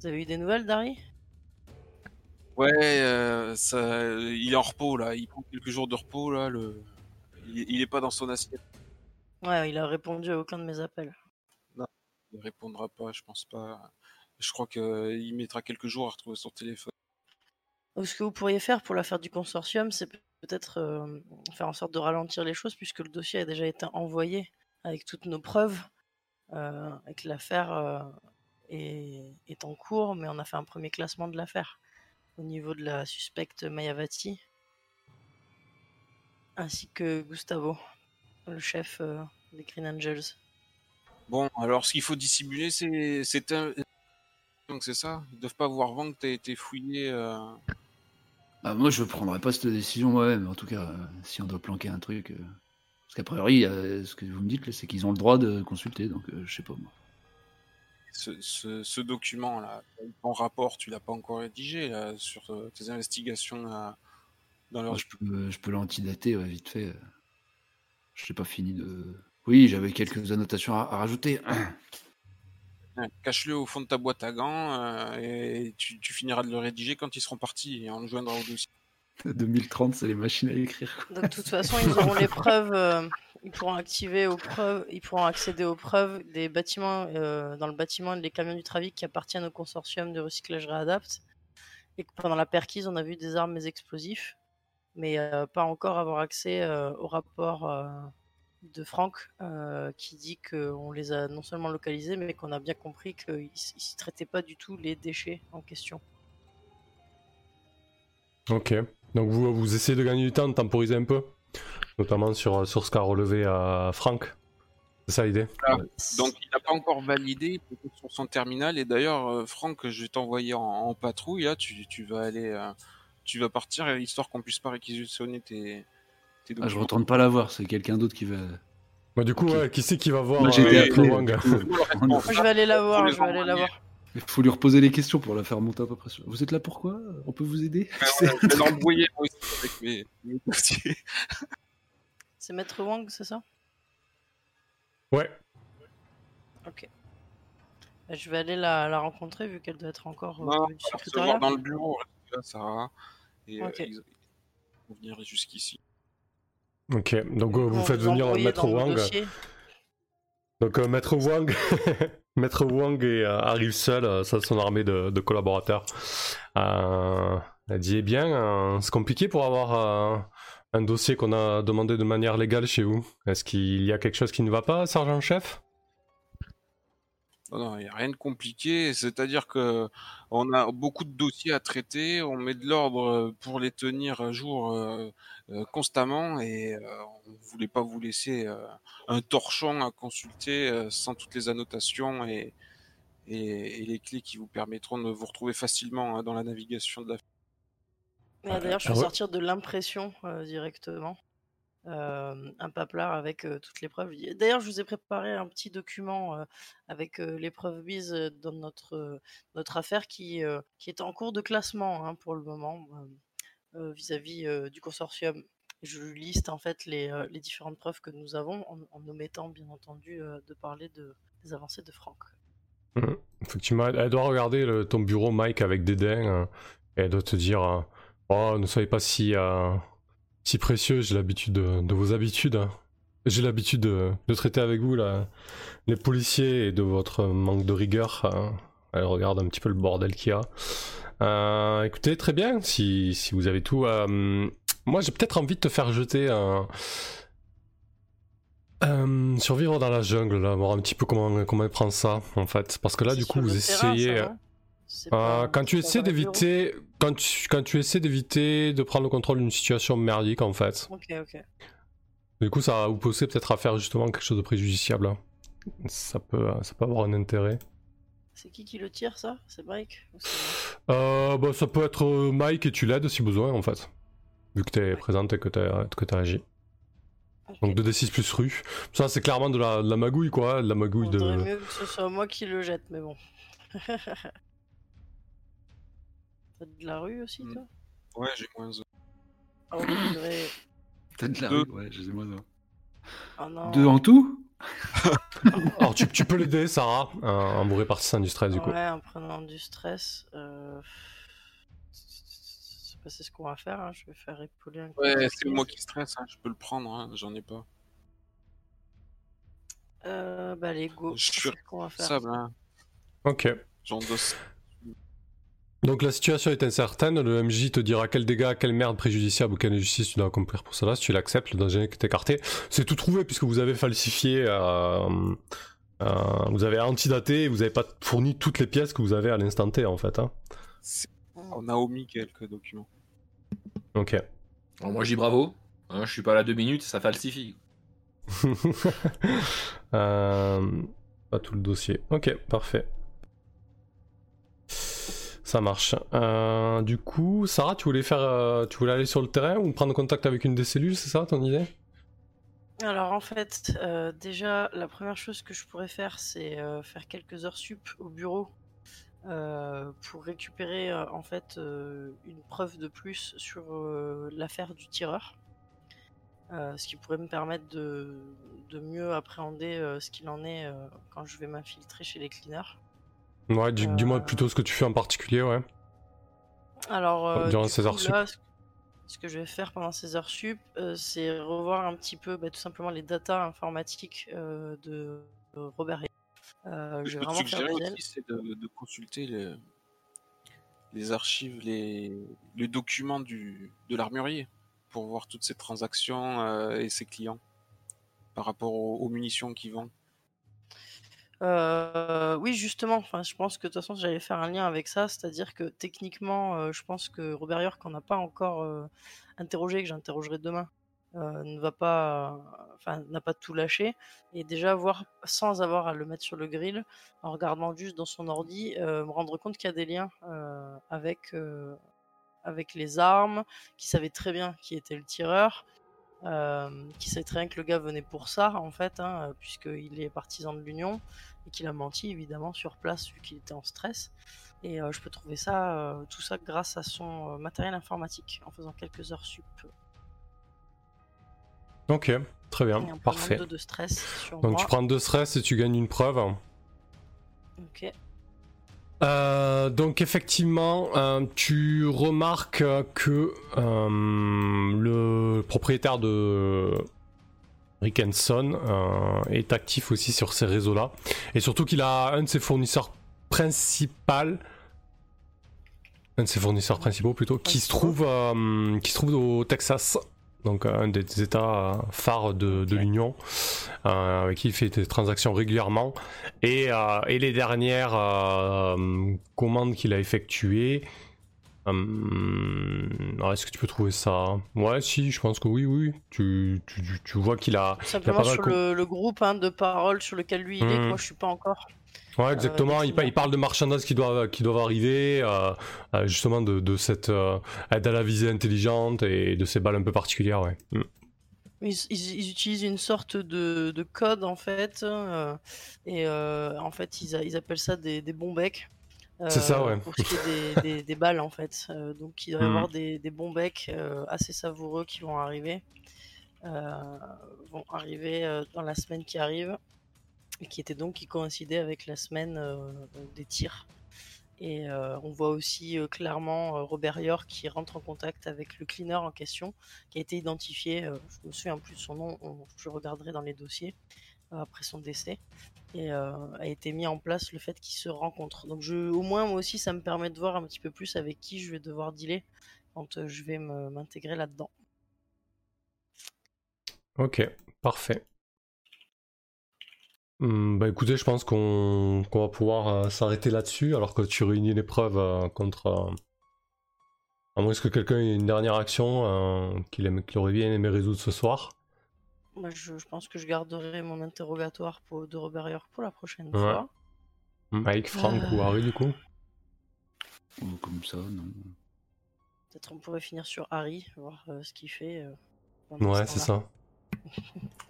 Vous avez eu des nouvelles d'Harry? Ouais, euh, ça, il est en repos là. Il prend quelques jours de repos là. Le... Il, il est pas dans son assiette. Ouais, il a répondu à aucun de mes appels. Il répondra pas, je pense pas. Je crois qu'il mettra quelques jours à retrouver son téléphone. Ce que vous pourriez faire pour l'affaire du consortium, c'est peut-être euh, faire en sorte de ralentir les choses, puisque le dossier a déjà été envoyé avec toutes nos preuves, euh, et que l'affaire euh, est, en cours, mais on a fait un premier classement de l'affaire au niveau de la suspecte Mayavati, ainsi que Gustavo, le chef euh, des Green Angels. Bon, alors ce qu'il faut dissimuler, c'est un. Donc c'est ça. Ils doivent pas voir vent que t'as été fouillé. euh, Ah, moi, je prendrais pas cette décision moi-même. En tout cas, euh, si on doit planquer un truc. euh, Parce qu'a priori, euh, ce que vous me dites, c'est qu'ils ont le droit de consulter, donc euh, je sais pas moi. ce, ce, ce document-là, ton rapport, tu l'as pas encore rédigé là, sur tes investigations là, dans leur... Je peux, je peux l'antidater ouais, vite fait. Je n'ai pas fini de. Oui, j'avais quelques annotations à, à rajouter. Cache-le au fond de ta boîte à gants euh, et tu, tu finiras de le rédiger quand ils seront partis et on le joindra au dossier. 2030, c'est les machines à écrire. quoi. Donc, de toute façon, ils auront les preuves. euh, ils pourront activer aux preuves. Ils pourront accéder aux preuves des bâtiments euh, dans le bâtiment et des camions du trafic qui appartiennent au consortium de recyclage Réadapt. Et que pendant la perquise, on a vu des armes et des explosifs, mais euh, pas encore avoir accès euh, au rapport euh, de Franck euh, qui dit qu'on les a non seulement localisés, mais qu'on a bien compris qu'ils ne traitaient pas du tout les déchets en question. Ok. Donc vous, vous essayez de gagner du temps, de temporiser un peu Notamment sur, sur ce qu'a relevé à Franck C'est ça l'idée? Donc il n'a pas encore validé sur son terminal et d'ailleurs euh, Franck, je vais t'envoyer en, en patrouille là, tu, tu vas aller, euh, tu vas partir euh, histoire qu'on puisse pas réquisitionner tes Ah, je retourne pas la voir, c'est quelqu'un d'autre qui va. Bah, Du coup, ouais, qui c'est qui va voir Moi, j'ai euh, appelé, je vais aller la voir, je vais aller la voir. Il faut lui reposer les questions pour la faire monter à peu près. sur- Vous êtes là pourquoi On peut vous aider? Ouais, ouais, je vais l'embrouiller moi aussi avec mes, mes dossiers. C'est Maître Wang, c'est ça? Ouais. Ok. Bah, Je vais aller la, la rencontrer vu qu'elle doit être encore au Non, va recevoir secrétariat. dans le bureau, là, Sarah. Et euh, ils vont venir jusqu'ici. Ok. Donc euh, vous faites venir envoyer Maître Wang. Donc euh, Maître Wang, Maître Wang est, euh, arrive seul, euh, ça son armée de, de collaborateurs. Euh, elle dit eh bien, euh, c'est compliqué pour avoir euh, un dossier qu'on a demandé de manière légale chez vous. Est-ce qu'il y a quelque chose qui ne va pas, sergent-chef? Non, non, il n'y a rien de compliqué. C'est-à-dire que on a beaucoup de dossiers à traiter, on met de l'ordre euh, pour les tenir à jour euh, euh, constamment et euh, on voulait pas vous laisser euh, un torchon à consulter euh, sans toutes les annotations et, et, et les clés qui vous permettront de vous retrouver facilement hein, dans la navigation de la. Ah, D'ailleurs, je Ah vais ouais. sortir de l'impression euh, directement. Euh, un paplard avec euh, toutes les preuves. D'ailleurs, je vous ai préparé un petit document euh, avec euh, les preuves mises dans notre, notre affaire qui, qui est en cours de classement hein, pour le moment vis-à-vis du consortium. Je liste en fait les, les différentes preuves que nous avons en, omettant bien entendu de parler de, des avancées de Franck. Mhm. Effectivement, elle doit regarder ton bureau, Mike, avec dédain, et elle doit te dire Oh, ne soyez pas si, si précieux, j'ai l'habitude de, de vos habitudes. hein. j'ai l'habitude de, de traiter avec vous là, les policiers et de votre manque de rigueur. hein. Elle regarde un petit peu le bordel qu'il y a. Euh, écoutez, très bien, si, si vous avez tout. euh, moi, j'ai peut-être envie de te faire jeter un. Euh, survivre dans la jungle, là, voir un petit peu comment, comment elle prend ça, en fait. Parce que là, du coup, vous terrain, essayez. ça, pas- quand tu essaies d'éviter, quand tu, quand tu essaies d'éviter de prendre le contrôle d'une situation merdique en fait, Ok, ok. du coup ça va vous pousser peut-être à faire justement quelque chose de préjudiciable. hein. Ça peut, ça peut avoir un intérêt. C'est qui qui le tire, ça? C'est Mike Euh, bah, ça peut être euh, Mike et tu l'aides si besoin en fait, vu que t'es présente et que t'as que t'as agi. Donc 2d6 plus rue. Ça c'est clairement de la, de la magouille quoi, de la magouille Faudrait de. mieux que ce soit moi qui le jette, mais bon. T'as de la rue aussi, Hmm. toi? Ouais, j'ai moins. Ah, on dirait- T'as de la Deux. rue Ouais, je sais moi ça. Oh non. Deux en tout? Alors tu, tu peux l'aider Sarah en, en vous répartissant du stress du coup. Ouais, en prenant du stress. Euh... C'est pas c'est ce qu'on va faire, hein. je vais faire épauler un coup. Ouais, c'est moi qui stresse, hein, je peux le prendre, hein, j'en ai pas. Euh, bah allez, go. Je suis C'est ce qu'on va faire. Sable, hein, Ok. j'endosse. Donc la situation est incertaine, le MJ te dira quel dégât, quelle merde préjudiciable ou quelle injustice tu dois accomplir pour cela, si tu l'acceptes, le danger est écarté. C'est tout trouvé puisque vous avez falsifié, euh, euh, vous avez antidaté et vous n'avez pas fourni toutes les pièces que vous avez à l'instant T en fait. hein. On a omis quelques documents. Ok. Alors, moi, je dis bravo. Hein, je suis pas là deux minutes, ça falsifie. Euh, pas tout le dossier. Ok, parfait. Ça marche. Euh, du coup, Sarah, tu voulais faire, euh, tu voulais aller sur le terrain ou prendre contact avec une des cellules, c'est ça ton idée? Alors en fait, euh, déjà, la première chose que je pourrais faire, c'est faire quelques heures sup au bureau pour récupérer en fait une preuve de plus sur l'affaire du tireur. Ce qui pourrait me permettre de, mieux appréhender ce qu'il en est quand je vais m'infiltrer chez les cleaners. Ouais, dis- dis-moi Euh, plutôt ce que tu fais en particulier, ouais. Alors, euh, Durant du ces heures sup. là, ce- ce que je vais faire pendant ces heures sup, euh, c'est revoir un petit peu bah, tout simplement les datas informatiques euh, de Robert. Hay. Euh, Ce je que vais vraiment faire c'est de, de consulter les, les archives, les, les documents du, de l'armurier pour voir toutes ces transactions euh, et ses clients par rapport aux, aux munitions qu'il vend? Euh, oui, justement, je pense que de toute façon, j'allais faire un lien avec ça, c'est-à-dire que techniquement, euh, je pense que Robert York, qu'on n'a pas encore euh, interrogé, que j'interrogerai demain, ne va pas, n'a pas tout lâché, et déjà voir sans avoir à le mettre sur le grill, en regardant juste dans son ordi, me rendre compte qu'il y a des liens avec avec les armes, qui savait très bien qui était le tireur. Euh, qui savait très bien que le gars venait pour ça en fait, hein, puisqu'il est partisan de l'Union et qu'il a menti évidemment sur place vu qu'il était en stress. Et euh, je peux trouver ça, euh, tout ça grâce à son euh, matériel informatique en faisant quelques heures sup. Ok, très bien, parfait. de, de stress sur Donc moi. tu prends deux stress et tu gagnes une preuve. Ok. Euh, donc effectivement, euh, tu remarques que euh, le propriétaire de Rickenson est actif aussi sur ces réseaux-là. Et surtout qu'il a un de ses fournisseurs principaux, un de ses fournisseurs principaux plutôt, qui se trouve, qui se trouve au Texas. Donc un des États euh, phares de, l'Union, euh, avec qui il fait des transactions régulièrement. Et, euh, et les dernières euh, commandes qu'il a effectuées. Hum, Est-ce que tu peux trouver ça? Ouais, si, je pense que oui, oui. Tu, tu, tu- vois qu'il a. Simplement pas sur le, le groupe hein, de parole sur lequel lui il est, Hmm. moi je suis pas encore. Ouais, exactement. des il, parle de marchandises qui doivent, qui doivent arriver, euh, euh, justement de, de cette euh, aide à la visée intelligente et de ces balles un peu particulières, ouais. Mm. Ils, ils- ils utilisent une sorte de, de code en fait, euh, et euh, en fait ils, a- ils appellent ça des, des bons becs. Euh, C'est ça, ouais. Pour ce qui est des, des- des balles en fait. Euh, donc il doit y Hmm. avoir des, des bons becs euh, assez savoureux qui vont arriver, euh, vont arriver euh, dans la semaine qui arrive, et qui était donc qui coïncidait avec la semaine euh, des tirs. Et euh, on voit aussi euh, clairement euh, Robert York qui rentre en contact avec le cleaner en question, qui a été identifié, euh, je me souviens plus de son nom, on- je regarderai dans les dossiers euh, après son décès, et euh, a été mis en place le fait qu'ils se rencontrent. Donc je, au moins moi aussi ça me permet de voir un petit peu plus avec qui je vais devoir dealer quand euh, je vais m'intégrer là-dedans. Ok, parfait. Hmm, bah écoutez, je pense qu'on va pouvoir euh, s'arrêter là-dessus alors que tu réunis les preuves contre. à moins que quelqu'un ait une dernière action qu'il aurait bien aimé résoudre ce soir. Moi je, je pense que je garderai mon interrogatoire pour, de Robert York pour la prochaine Ouais. fois. Mike, Frank ou Euh. Harry du coup Ou comme ça, non. Peut-être on pourrait finir sur Harry, voir euh, ce qu'il fait. euh, Ouais, ce c'est ça.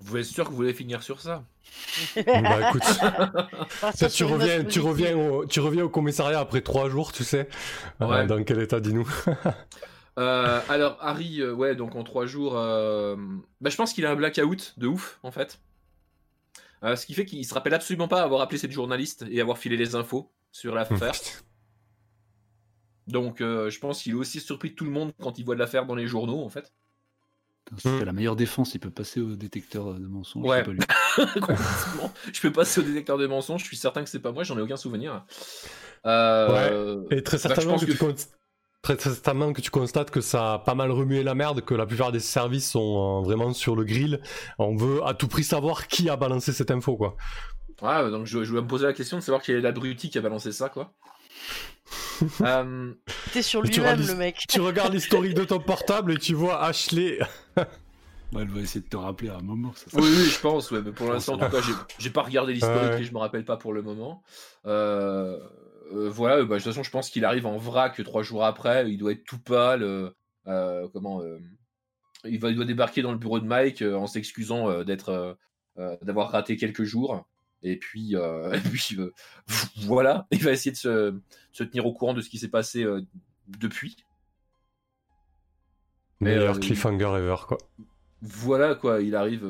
Vous êtes sûr que vous voulez finir sur ça? Bah écoute, Partir tu reviens, tu, reviens au, tu reviens au commissariat après trois jours, tu sais. Euh, Ouais. dans quel état, dis-nous Euh, alors Harry, euh, ouais, donc en trois jours, euh, bah, je pense qu'il a un blackout de ouf en fait. Euh, ce qui fait qu'il se rappelle absolument pas avoir appelé cette journaliste et avoir filé les infos sur l'affaire. Donc euh, je pense qu'il est aussi surpris de tout le monde quand il voit de l'affaire dans les journaux en fait. C'est la meilleure défense, il peut passer au détecteur de mensonges. Ouais. pas lui. Je peux passer au détecteur de mensonges, je suis certain que c'est pas moi, j'en ai aucun souvenir. Euh, Et très bah, je certainement, pense que que- tu très certainement que tu constates que ça a pas mal remué la merde, que la plupart des services sont euh, vraiment sur le grill. On veut à tout prix savoir qui a balancé cette info, quoi. Ouais, donc je, je vais me poser la question de savoir quel est l'abruti qui a balancé ça, quoi. Euh, T'es sur lui-même, le mec. tu regardes l'historique de ton portable et tu vois Ashley. Ouais, elle va essayer de te rappeler à un moment. Ça, ça- oui, oui, je pense, ouais, mais pour l'instant, en tout cas, j'ai- j'ai pas regardé l'historique Ouais. et je me rappelle pas pour le moment. Euh, euh, voilà, bah, de toute façon, je pense qu'il arrive en vrac trois jours après, il doit être tout pâle. euh, euh, comment il, va, il doit débarquer dans le bureau de Mike en s'excusant d'être, d'avoir raté quelques jours. Et puis, et puis voilà, il va essayer de se, se tenir au courant de ce qui s'est passé depuis. Meilleur cliffhanger ever, quoi. Voilà quoi, il arrive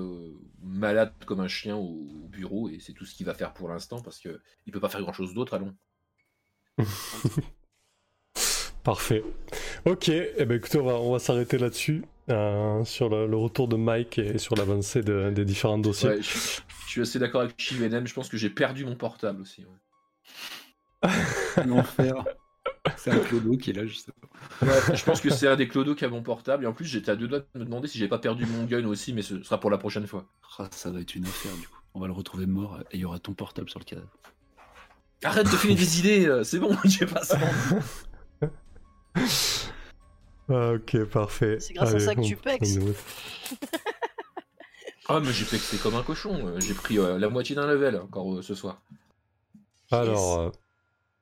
malade comme un chien au, au bureau et c'est tout ce qu'il va faire pour l'instant parce que il peut pas faire grand chose d'autre, allons. Parfait. Ok, eh ben écoutez, on va, on va s'arrêter là-dessus, euh, sur le, le retour de Mike et sur l'avancée de- des différents dossiers. Ouais, je, je suis assez d'accord avec Chivenem, je pense que j'ai perdu mon portable aussi. ouais. L'enfer. C'est un clodo qui est là, je sais pas. Ouais, je pense que c'est un des clodos qui a mon portable et en plus j'étais à deux doigts de me demander si j'ai pas perdu mon gun aussi, mais ce sera pour la prochaine fois. Ah, ça va être une affaire du coup. On va le retrouver mort et il y aura ton portable sur le cadavre. Arrête de filer des idées, euh, c'est bon, j'ai pas ça. Ah, ok, parfait. C'est grâce à ça que on- tu pexes. Ah mais j'ai pexé comme un cochon, euh, j'ai pris euh, la moitié d'un level encore euh, ce soir. Alors, euh,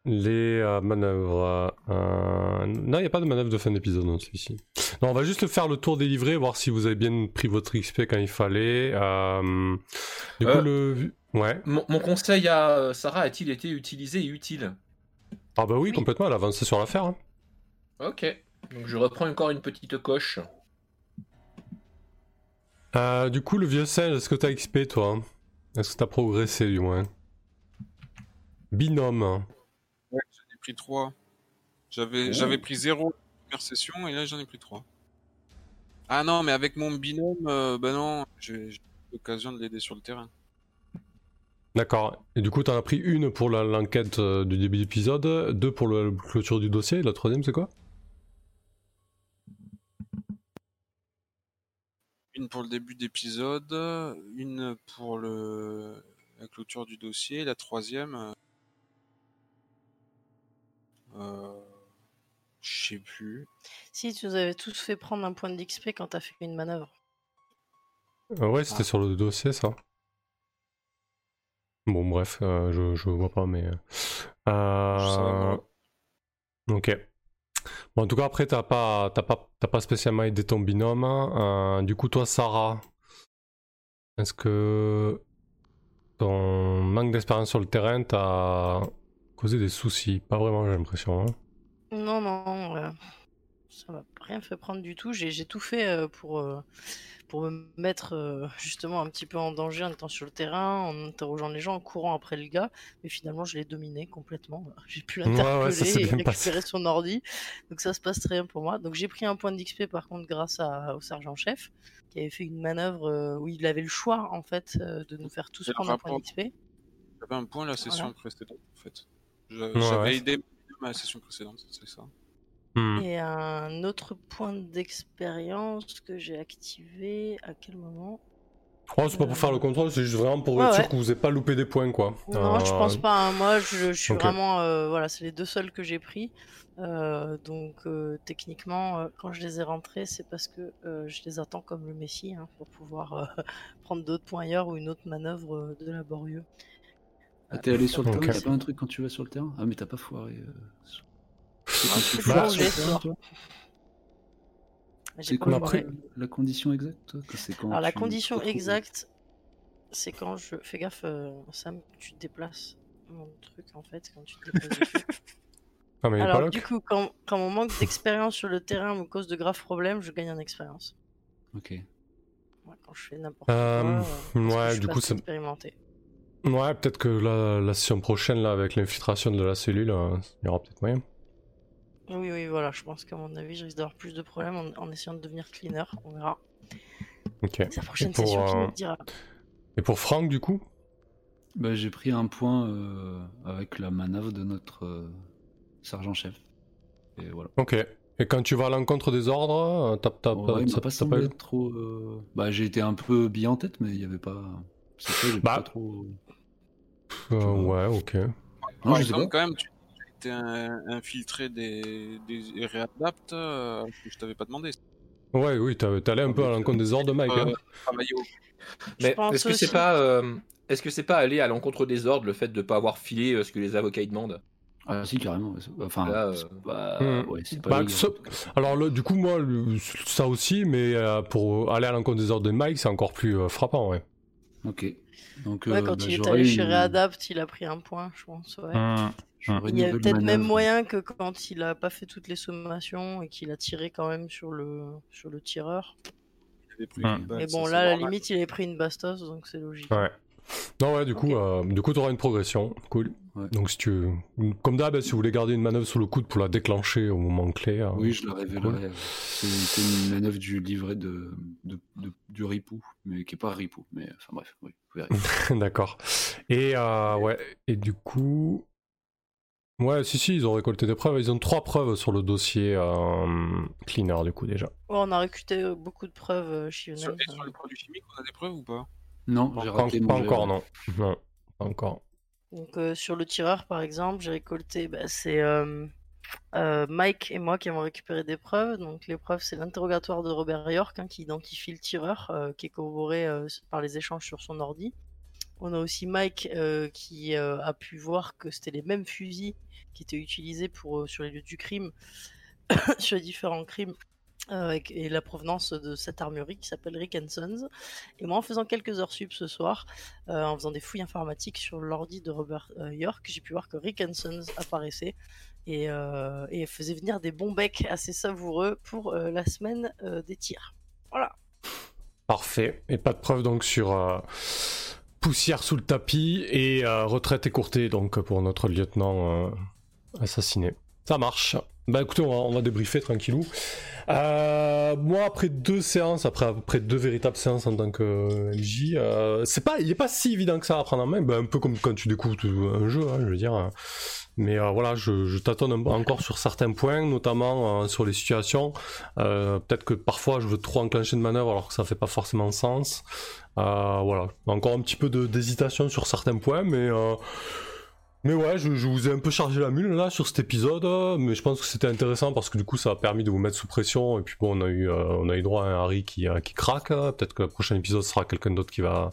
les euh, manœuvres. euh, Non, il n'y a pas de manœuvre de fin d'épisode dans celui-ci. Non, on va juste faire le tour des livrets, voir si vous avez bien pris votre XP quand il fallait. Euh, Du coup, Euh. le. Ouais. Mon, mon conseil à Sarah a-t-il été utilisé et utile? Ah, bah oui, Oui. complètement, elle a avancé sur l'affaire. hein. Ok, donc je reprends encore une petite coche. Euh, du coup, le vieux singe, est-ce que t'as XP toi? Hein Est-ce que t'as progressé du moins? Binôme. Pris 3. J'avais, Oh. j'avais pris 0 première session et là j'en ai pris 3. Ah non, mais avec mon binôme, euh, bah non, j'ai, j'ai eu l'occasion de l'aider sur le terrain. D'accord. Et du coup, t'en as pris une pour la- l'enquête euh, du début d'épisode, deux pour le- la clôture du dossier, et la troisième, c'est quoi? Une pour le début d'épisode, une pour le, la clôture du dossier, la troisième. euh, Euh, je sais plus. Si, tu nous avais tous fait prendre un point d'XP quand t'as fait une manœuvre. Euh, Ouais, c'était Ah. sur le dossier, ça. Bon, bref, euh, je, je vois pas, mais. euh. Ok. Bon, en tout cas, après, t'as pas, t'as pas, t'as pas spécialement aidé ton binôme. Euh, du coup, toi, Sarah, est-ce que ton manque d'expérience sur le terrain t'a causé des soucis Pas vraiment, j'ai l'impression. hein. Non, non. euh, Ça m'a rien fait prendre du tout. J'ai tout fait euh, pour, euh, pour me mettre euh, justement un petit peu en danger en étant sur le terrain, en interrogeant les gens, en courant après le gars. Mais finalement, je l'ai dominé complètement. J'ai pu Ouais, ouais, l'interpeller et récupérer passé. son ordi. Donc ça se passe très bien pour moi. Donc j'ai pris un point d'XP par contre grâce à- au sergent-chef qui avait fait une manœuvre euh, où il avait le choix en fait euh, de nous faire tous prendre un point d'XP. J'avais un point la session Voilà. précédente, en fait. Ouais, J'avais ouais. aidé ma session précédente, c'est ça. Hmm. Et un autre point d'expérience que j'ai activé à quel moment? Oh, c'est pas pour faire le contrôle, c'est juste vraiment pour Ouais, être sûr que vous n'avez pas loupé des points, quoi. Non, je Euh, pense pas. hein. Moi, je, je suis vraiment. euh, voilà, c'est les deux seuls que j'ai pris. Euh, donc, euh, techniquement, euh, quand je les ai rentrés, c'est parce que euh, je les attends comme le Messi hein, pour pouvoir euh, prendre d'autres points ailleurs ou une autre manœuvre euh, de laborieux. Ah, t'es allé sur le terrain, t'as pas un truc quand tu vas sur le terrain? Ah, mais t'as pas foiré. euh, C'est c'est C'est quoi après- la condition exacte c'est quand Alors, la condition exacte, c'est quand je. Fais gaffe, euh, Sam, tu te déplaces mon truc en fait quand tu te déplaces dessus. Ah, mais il est pas Alors, là du coup, quand, quand mon manque d'expérience sur le terrain me cause de graves problèmes, je gagne en expérience. Ok. Ouais, quand je fais n'importe Euh, quoi. euh, ouais, du coup, ça- expérimenté. Ouais, peut-être que la, la session prochaine, là, avec l'infiltration de la cellule, euh, il y aura peut-être moyen. Oui, oui, voilà, je pense qu'à mon avis, je risque d'avoir plus de problèmes en, en essayant de devenir cleaner. On verra. Ok. C'est la prochaine pour, session qui euh, nous dira. Et pour Franck, du coup? Bah, j'ai pris un point euh, avec la manœuvre de notre euh, sergent-chef. Et voilà. Ok. Et quand tu vas à l'encontre des ordres, t'as t'as Ouais, pas. m'a pas être trop. euh, Bah, j'ai été un peu billet en tête, mais il y avait pas. Ça, Bah, pas trop. Euh, ouais, ok. Non, Par je sais exemple, pas. quand même, tu un- infiltré des, des réadaptes euh, je t'avais pas demandé. Ouais, oui, allé un peu à l'encontre des ordres de Mike. Euh, hein. Mais est-ce que c'est pas, euh, est-ce que c'est pas aller à l'encontre des ordres le fait de pas avoir filé euh, ce que les avocats ils demandent? Ah, si, carrément. ouais, Enfin, Là, euh, c'est pas. Hmm. Ouais, c'est pas. Bah. Alors, le- du coup, moi, le- ça aussi, mais euh, pour aller à l'encontre des ordres de Mike, c'est encore plus euh, frappant, ouais. Ok. Donc, Ouais, euh, quand bah, il est allé chez Réadapt, il a pris un point, je pense. Ouais. j'aurai une Il y a peut-être même moyen que quand il a pas fait toutes les sommations et qu'il a tiré quand même sur le, sur le tireur. Il avait pris une balle, Mais bon, là, à la limite, il avait pris une bastos, donc c'est logique. Ouais. Non, ouais, du coup, Ok. euh, du coup, t'auras une progression. Cool. Ouais. Donc, si tu. Comme d'hab, si vous voulez garder une manœuvre sous le coude pour la déclencher au moment clé. euh, Oui, je la révélerai. Cool. C'était une manœuvre du livret de, de, de- du Ripou, mais qui est pas Ripou. Mais enfin bref, oui, vous verrez. D'accord. Et euh, ouais, et du coup. Ouais, si, si, ils ont récolté des preuves. Ils ont trois preuves sur le dossier euh, cleaner, du coup, déjà. Ouais, on a récolté euh, beaucoup de preuves euh, chez Sur, et sur les produits chimiques, on a des preuves ou pas? Non, j'ai Pas, raté pas mon encore, non. Non, pas encore. Donc euh, sur le tireur par exemple, j'ai récolté, bah, c'est euh, euh, Mike et moi qui avons récupéré des preuves. Donc les preuves, c'est l'interrogatoire de Robert York hein, qui identifie le tireur, euh, qui est corroboré euh, par les échanges sur son ordi. On a aussi Mike euh, qui euh, a pu voir que c'était les mêmes fusils qui étaient utilisés pour, euh, sur les lieux du crime, sur les différents crimes. Euh, et- la provenance de cette armurerie qui s'appelle Rick Sons. Et moi, en faisant quelques heures sup ce soir, euh, en faisant des fouilles informatiques sur l'ordi de Robert euh, York, j'ai pu voir que Rick Sons apparaissait et, faisait venir des bons becs assez savoureux pour la semaine des tirs. Voilà. Parfait. Et pas de preuves donc sur poussière sous le tapis et retraite écourtée donc pour notre lieutenant assassiné. Ça marche. Bah écoutez, on va, on va débriefer tranquillou. Euh, moi, après deux séances, après, après deux véritables séances en tant que MJ, euh, c'est pas, il est pas si évident que ça à prendre en main. Bah, un peu comme quand tu découvres un jeu, hein, je veux dire. Mais euh, voilà, je, je tâtonne encore sur certains points, notamment euh, sur les situations. Euh, Peut-être que parfois je veux trop enclencher de manœuvre alors que ça fait pas forcément sens. Euh, voilà, encore un petit peu d'hésitation sur certains points, mais euh, mais ouais, je, vous ai un peu chargé la mule là sur cet épisode, euh, mais je pense que c'était intéressant parce que du coup ça a permis de vous mettre sous pression et puis bon on a eu euh, on a eu droit à un Harry qui euh, qui craque. euh, Peut-être que le prochain épisode sera quelqu'un d'autre qui va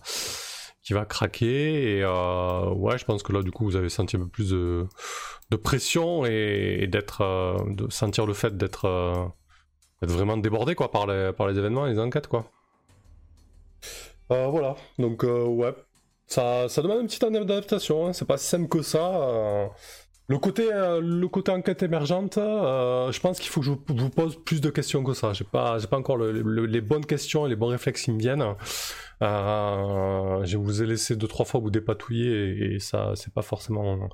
qui va craquer et ouais je pense que là du coup vous avez senti un peu plus de, pression et, d'être de sentir le fait d'être vraiment débordé quoi par les par les événements et les enquêtes quoi. Voilà donc ouais ça, ça demande une petite adaptation, hein. c'est pas si simple que ça. euh, Le côté, euh, le côté enquête émergente, euh, je pense qu'il faut que je vous- pose plus de questions que ça. J'ai pas, j'ai pas encore le- le- les bonnes questions et les bons réflexes qui me viennent. Je vous ai laissé deux trois fois vous dépatouiller et, et ça, c'est pas forcément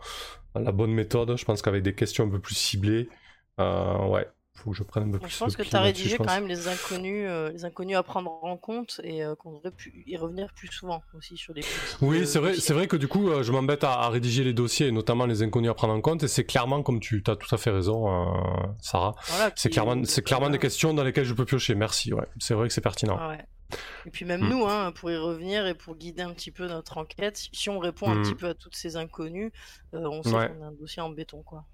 la bonne méthode. Je pense qu'avec des questions un peu plus ciblées, ouais, faut que je prenne un peu plus. Je pense que tu as rédigé quand même les inconnus, euh, les inconnus à prendre en compte et euh, qu'on devrait pu- y revenir plus souvent aussi sur les petits, Oui, euh, c'est vrai, c'est vrai que du coup, je m'embête à, à rédiger les dossiers, et notamment les inconnus à prendre en compte, et c'est clairement, comme tu as tout à fait raison, euh, Sarah, Voilà, c'est clairement, c'est clairement des questions dans lesquelles je peux piocher. Merci, ouais, c'est vrai que c'est pertinent. Ah ouais. Et puis même Mm. nous, hein, pour y revenir et pour guider un petit peu notre enquête, si- on répond un Mm. petit peu à toutes ces inconnus, euh, on sait Ouais. qu'on a un dossier en béton, quoi.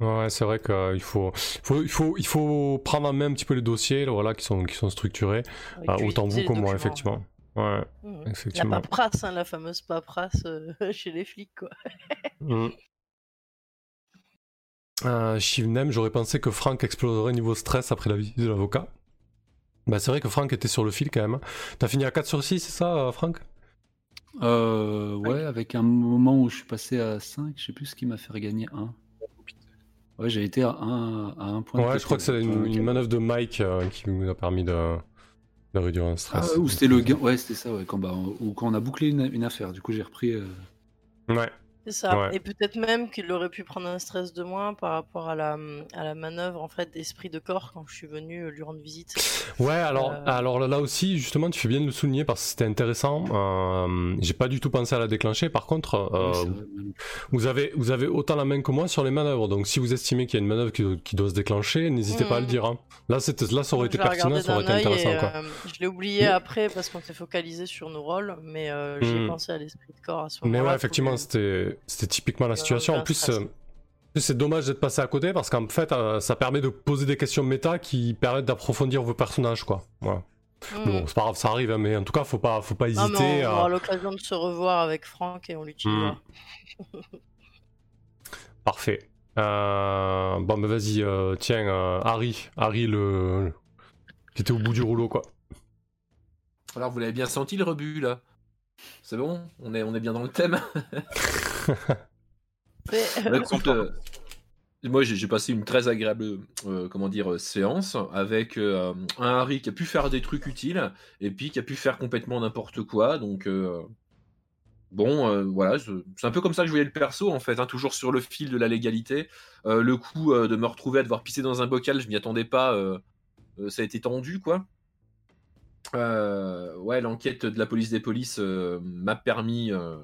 Ouais, c'est vrai qu'il faut, faut, il faut, il faut prendre en main un petit peu les dossiers, là, voilà, qui sont, qui sont structurés, Ah, autant vous que moi, effectivement. Ouais, Mhm. La effectivement. paperasse, hein, la fameuse paperasse euh, chez les flics, quoi. Mm. Euh, Shivnem, j'aurais pensé que Franck exploserait niveau stress après la visite de l'avocat. Bah, c'est vrai que Franck était sur le fil quand même. T'as fini à 4 sur 6, c'est ça, euh, Franck? Euh, ouais, avec un moment où je suis passé à 5, je sais plus ce qui m'a fait gagner 1. Ouais, j'ai été à 1 à un point. de Ouais, je crois que c'est une, une manœuvre de Mike euh, qui nous a permis de, de réduire un Ah, stress. ou c'était le gain. Ouais, c'était ça, ouais, quand, bah, ou quand on a bouclé une, une affaire. Du coup, j'ai repris. euh, Ouais, C'est ça. Ouais. Et peut-être même qu'il aurait pu prendre un stress de moins par rapport à la, à la manœuvre en fait d'esprit de corps quand je suis venu euh, lui rendre visite. ouais alors, Euh. alors là aussi, justement, tu fais bien de le souligner parce que c'était intéressant. Euh, J'ai pas du tout pensé à la déclencher. Par contre, euh, ouais, vous, avez, vous avez autant la main que moi sur les manœuvres. Donc si vous estimez qu'il y a une manœuvre qui, qui doit se déclencher, n'hésitez pas à le Mhm. dire. hein. Là, ça aurait été pertinent, ça aurait été intéressant. et, quoi. euh, je l'ai oublié après parce qu'on s'est focalisé sur nos rôles, mais euh, j'y ai Hmm. pensé à l'esprit de corps à ce Mais moment-là. ouais, pour effectivement, c'était c'était typiquement la situation. En plus, euh, en plus, c'est dommage d'être passé à côté parce qu'en fait, euh, ça permet de poser des questions méta qui permettent d'approfondir vos personnages, quoi. Voilà. Hmm. Bon, c'est pas grave, ça arrive, hein, mais en tout cas, faut pas, faut pas Non, mais hésiter. on à- aura l'occasion de se revoir avec Franck et on l'utilisera. Parfait. Euh, Bon, mais vas-y, euh, tiens, euh, Harry, Harry, le, qui était au bout du rouleau, quoi. Alors, vous l'avez bien senti le rebut là? C'est bon? On est, on est bien dans le thème? Mais, Bah, écoute, euh, moi j'ai passé une très agréable euh, comment dire euh, séance avec euh, un Harry qui a pu faire des trucs utiles et puis qui a pu faire complètement n'importe quoi. Donc euh, bon, euh, voilà, c'est un peu comme ça que je voyais le perso en fait, hein, toujours sur le fil de la légalité. Euh, le coup euh, de me retrouver à devoir pisser dans un bocal, je m'y attendais pas. euh, euh, ça a été tendu quoi. Euh, ouais, l'enquête de la police des polices euh, m'a permis euh,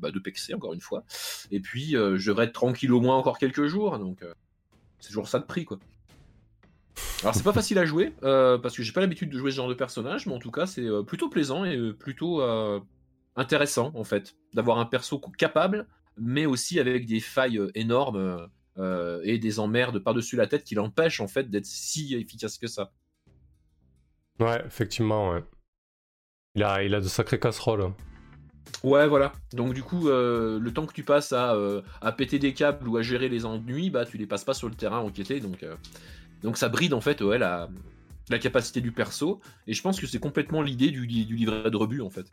bah, de pexer encore une fois. Et puis, euh, je devrais être tranquille au moins encore quelques jours. Donc, euh, c'est toujours ça de prix, quoi. Alors, c'est pas facile à jouer, euh, parce que j'ai pas l'habitude de jouer ce genre de personnage, mais en tout cas, c'est plutôt plaisant et plutôt intéressant, en fait, d'avoir un perso capable, mais aussi avec des failles énormes et des emmerdes par-dessus la tête qui l'empêchent, en fait, d'être si efficace que ça. Ouais, effectivement, ouais. Il a, il a de sacrées casseroles. Ouais, voilà. Donc du coup, euh, le temps que tu passes à, euh, à péter des câbles ou à gérer les ennuis, bah tu les passes pas sur le terrain enquêté. Donc, euh, donc ça bride en fait ouais, la, capacité du perso. Et je pense que c'est complètement l'idée du, li- du livret de rebut en fait.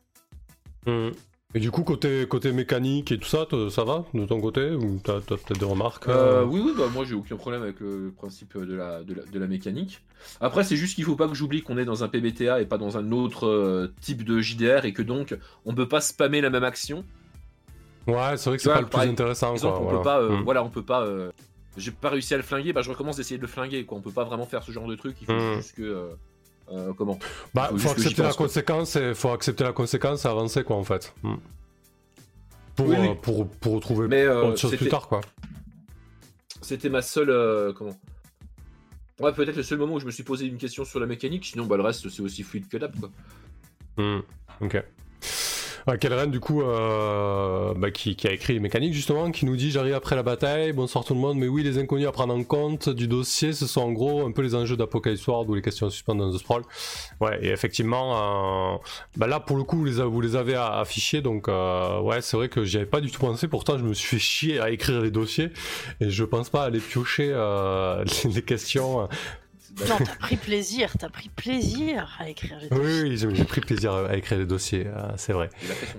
Hmm. Et du coup, côté, côté mécanique et tout ça, ça va de ton côté Ou t'as peut-être des remarques Euh, euh, oui, oui, bah moi j'ai aucun problème avec le principe de la, de la, de la mécanique. Après, c'est juste qu'il faut pas que j'oublie qu'on est dans un PBTA et pas dans un autre euh, type de JDR et que donc on peut pas spammer la même action. Ouais, c'est vrai que c'est pas le plus intéressant. Par exemple, quoi, on voilà. peut pas, euh, Hmm. voilà, on peut pas. euh, J'ai pas réussi à le flinguer, bah je recommence d'essayer de le flinguer. Quoi. On peut pas vraiment faire ce genre de truc. Il faut Hmm. juste que. Euh, comment? Bah, faut faut accepter la conséquence et faut accepter la conséquence et avancer quoi en fait. Hmm. Pour, Oui, oui. euh, pour, pour retrouver Mais euh, autre chose plus c'était tard quoi. c'était ma seule. comment? Ouais, peut-être le seul moment où je me suis posé une question sur la mécanique. Sinon, bah le reste c'est aussi fluide que d'hab. Quoi. Hmm. Ok. Ouais, Kelren, du coup, euh, bah, qui, qui a écrit les mécaniques justement, qui nous dit J'arrive après la bataille, bonsoir tout le monde, mais oui, les inconnus à prendre en compte du dossier, ce sont en gros un peu les enjeux d'Apocalypse World ou les questions suspendues dans The Sprawl. Ouais, et effectivement, euh, bah là pour le coup, vous les, avez affichés, donc euh, ouais, c'est vrai que j'y avais pas du tout pensé, pourtant je me suis fait chier à écrire les dossiers et je pense pas aller piocher euh, les questions. Non, t'as pris plaisir, t'as pris plaisir à écrire les Oui, dossiers. oui, j'ai j'ai pris plaisir à écrire les dossiers, euh, c'est vrai.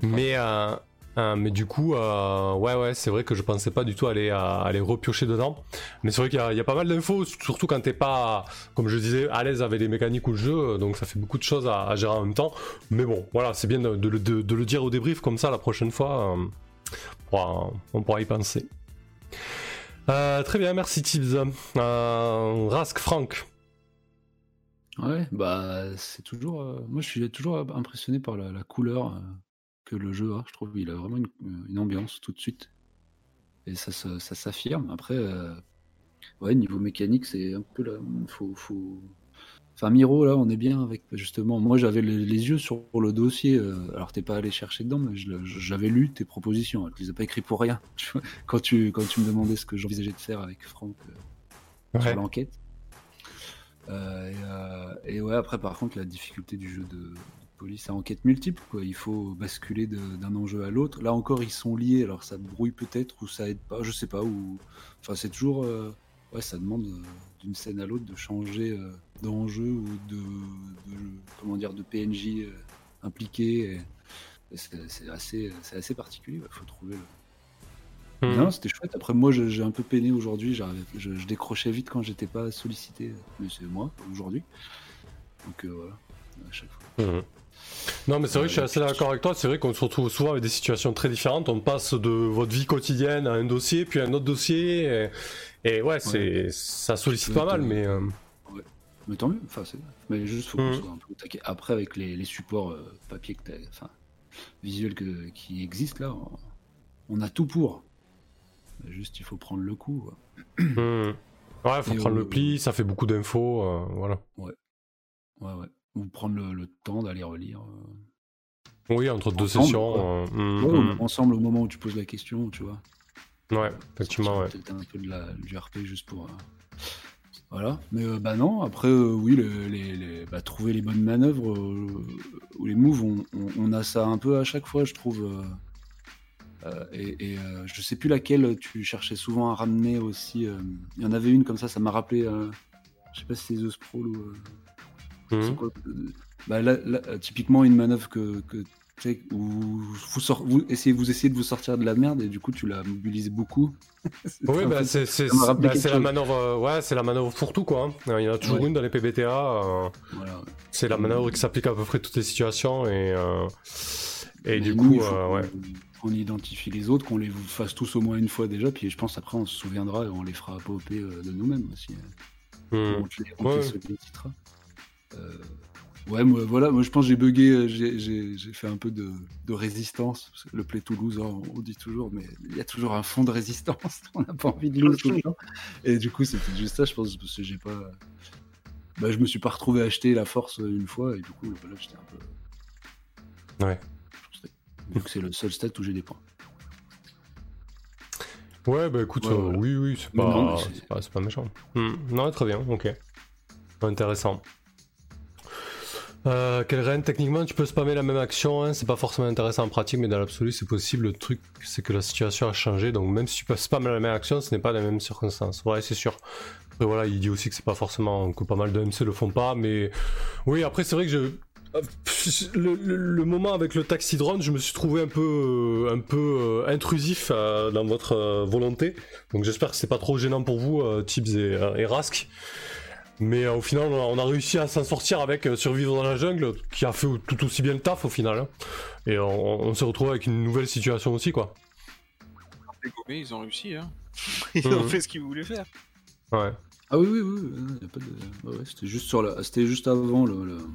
Mais, euh, Euh, mais du coup, euh, ouais, ouais, c'est vrai que je pensais pas du tout aller, à- aller repiocher dedans. Mais c'est vrai qu'il y, a- il y a pas mal d'infos, surtout quand t'es pas, comme je disais, à l'aise avec les mécaniques ou le jeu, donc ça fait beaucoup de choses à, à gérer en même temps. Mais bon, voilà, c'est bien de, de le- de- de le dire au débrief comme ça la prochaine fois. euh, on, pourra, on pourra y penser. Euh, très bien, merci Tibbs. Euh, Rask, Franck. Ouais, bah c'est toujours. euh, moi, je suis toujours impressionné par la, la couleur euh, que le jeu a. Je trouve qu'il a vraiment une, une ambiance tout de suite. Et ça, se- ça s'affirme. Après, euh, ouais, niveau mécanique, c'est un peu là. Faut, faut... Enfin, Miro, là, on est bien avec. Justement, moi, j'avais les, les yeux sur le dossier. euh, alors, t'es pas allé chercher dedans, mais je le- j'avais lu tes propositions. Tu les as pas écrits pour rien. Tu vois, quand, tu, quand tu me demandais ce que j'envisageais de faire avec Franck euh, Ouais. sur l'enquête. Euh, et, euh, et ouais, après, par contre, la difficulté du jeu de, police, c'est enquête multiple. Quoi. Il faut basculer d'un enjeu à l'autre. Là encore, ils sont liés, alors ça brouille peut-être ou ça aide pas, je sais pas. Ou... Enfin, c'est toujours. euh, Ouais, ça demande d'une scène à l'autre de changer d'enjeu ou de, Comment dire, de PNJ impliqué. c'est assez, assez particulier. Il faut trouver le. Hmm. Non, c'était chouette. Après, moi, j'ai un peu peiné aujourd'hui. Je, je décrochais vite quand j'étais pas sollicité. Mais c'est moi, aujourd'hui. Donc euh, voilà, à chaque fois. Mhm. Non, mais c'est vrai que je suis assez d'accord avec toi. C'est vrai qu'on se retrouve souvent avec des situations très différentes. On passe de votre vie quotidienne à un dossier, puis à un autre dossier. Et, et ouais, c'est ça sollicite pas mal, mais. euh, Mais tant mieux. Enfin. Mais juste, faut qu'on Mhm. soit un peu. Après, avec les, les supports euh, papier que t'as- enfin, visuels que, qui existent là, on, on a tout pour. Juste, il faut prendre le coup. quoi. hmm. Ouais, faut Et prendre euh, le pli, ça fait beaucoup d'infos. euh, voilà. Ouais, ouais. Ou prendre le, le temps d'aller relire. euh. Oui, entre deux sessions. euh, hmm, Ouais, hmm. Ensemble, au moment où tu poses la question, tu vois. Ouais, effectivement, ouais. Peut-être un peu de la, du RP juste pour. euh, Voilà. Mais euh, bah non, après, euh, oui, le- les, les- bah, trouver les bonnes manœuvres euh, ou les moves, on, on- on a ça un peu à chaque fois, je trouve. Euh, et et, euh, je sais plus laquelle tu cherchais souvent à ramener aussi. euh, Il y en avait une comme ça, ça m'a rappelé. euh, je sais pas si c'est The Sprawl ou. c'est Mhm. quoi, bah, là, là, typiquement une manœuvre que, où vous, sort- vous, essayez, vous essayez de vous sortir de la merde et du coup tu l'as mobilisé beaucoup. Oui, bah, c'est bah, c'est la manœuvre, euh, ouais, c'est la manœuvre pour tout quoi. hein. Il y en a toujours Ouais. une dans les PBTA. euh, voilà, ouais. c'est la manœuvre qui s'applique à peu près toutes les situations et euh, et Mais du nous, coup, ouais. Qu'on identifie les autres, qu'on les fasse tous au moins une fois déjà, puis je pense après on se souviendra et on les fera popper euh, de nous-mêmes aussi. Hmm. On les, on Ouais. te les sollicitera. Euh, ouais, moi, voilà, moi je pense que j'ai bugué, euh, j'ai- fait un peu de, de résistance. Le play to lose, hein, on dit toujours, mais il y a toujours un fond de résistance. on n'a pas envie de lose tout le temps. Et du coup, c'était juste ça, je pense, parce que j'ai pas. Bah, je me suis pas retrouvé à acheter la force une fois, et du coup, voilà, j'étais un peu. Ouais. Donc c'est le seul stat où j'ai des points. Ouais, bah écoute, Ouais, euh, voilà. oui, oui, c'est pas, non, c'est- pas, c'est pas méchant. Hmm. Non, très bien, ok. Intéressant. Euh, quelle reine, techniquement, tu peux spammer la même action, hein, c'est pas forcément intéressant en pratique, mais dans l'absolu, c'est possible. Le truc, c'est que la situation a changé, donc même si tu peux spammer la même action, ce n'est pas la même circonstance. Ouais, c'est sûr. Après, voilà, il dit aussi que c'est pas forcément, que pas mal de MC le font pas, mais oui, après, c'est vrai que je. Euh, Le, le- le moment avec le taxi drone, je me suis trouvé un peu, euh, un peu euh, intrusif euh, dans votre euh, volonté. Donc j'espère que c'est pas trop gênant pour vous, euh, Tibbs et, euh, et Rask. Mais euh, au final, on a, réussi à s'en sortir avec euh, Survivre dans la jungle, qui a fait tout aussi bien le taf au final. hein. Et on, on s'est retrouvé avec une nouvelle situation aussi, quoi. Les gommés, ils ont réussi, hein. Ils ont fait ce qu'ils voulaient faire. Ouais. Ah oui, oui, oui, oui, y a pas de... ouais, ouais, c'était juste sur la... c'était juste avant le, le-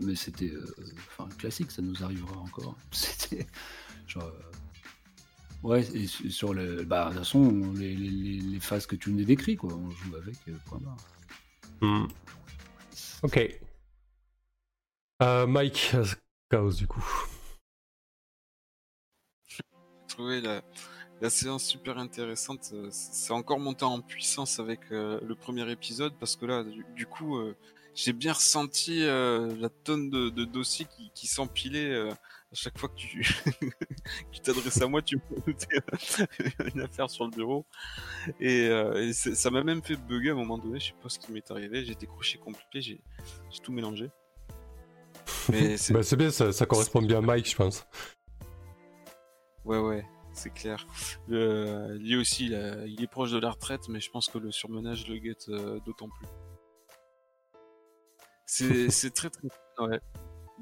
mais c'était, euh, enfin, classique, ça nous arrivera encore. C'était genre, euh, ouais, et su- sur le, bah, de toute façon, les, les, les- phases que tu nous décris, quoi, on joue avec, euh, point barre. Hmm. Ok. Euh, Mike, Chaos du coup. Trouvé la, la séance super intéressante. euh, C'est encore monté en puissance avec euh, le premier épisode parce que là, du, du coup, euh, j'ai bien ressenti euh, la tonne de, de dossiers qui, qui s'empilaient. à chaque fois que tu t'adresses à moi, tu me une affaire sur le bureau. Et, ça m'a même fait bugger à un moment donné. Je sais pas ce qui m'est arrivé. J'ai décroché complet. J'ai tout mélangé. Mais c'est Bah, c'est bien, ça, ça correspond bien à Mike, je pense. Ouais, ouais, c'est clair. Le- lui aussi, il, est proche de la retraite, mais je pense que le surmenage le guette euh, d'autant plus. C'est très très ouais.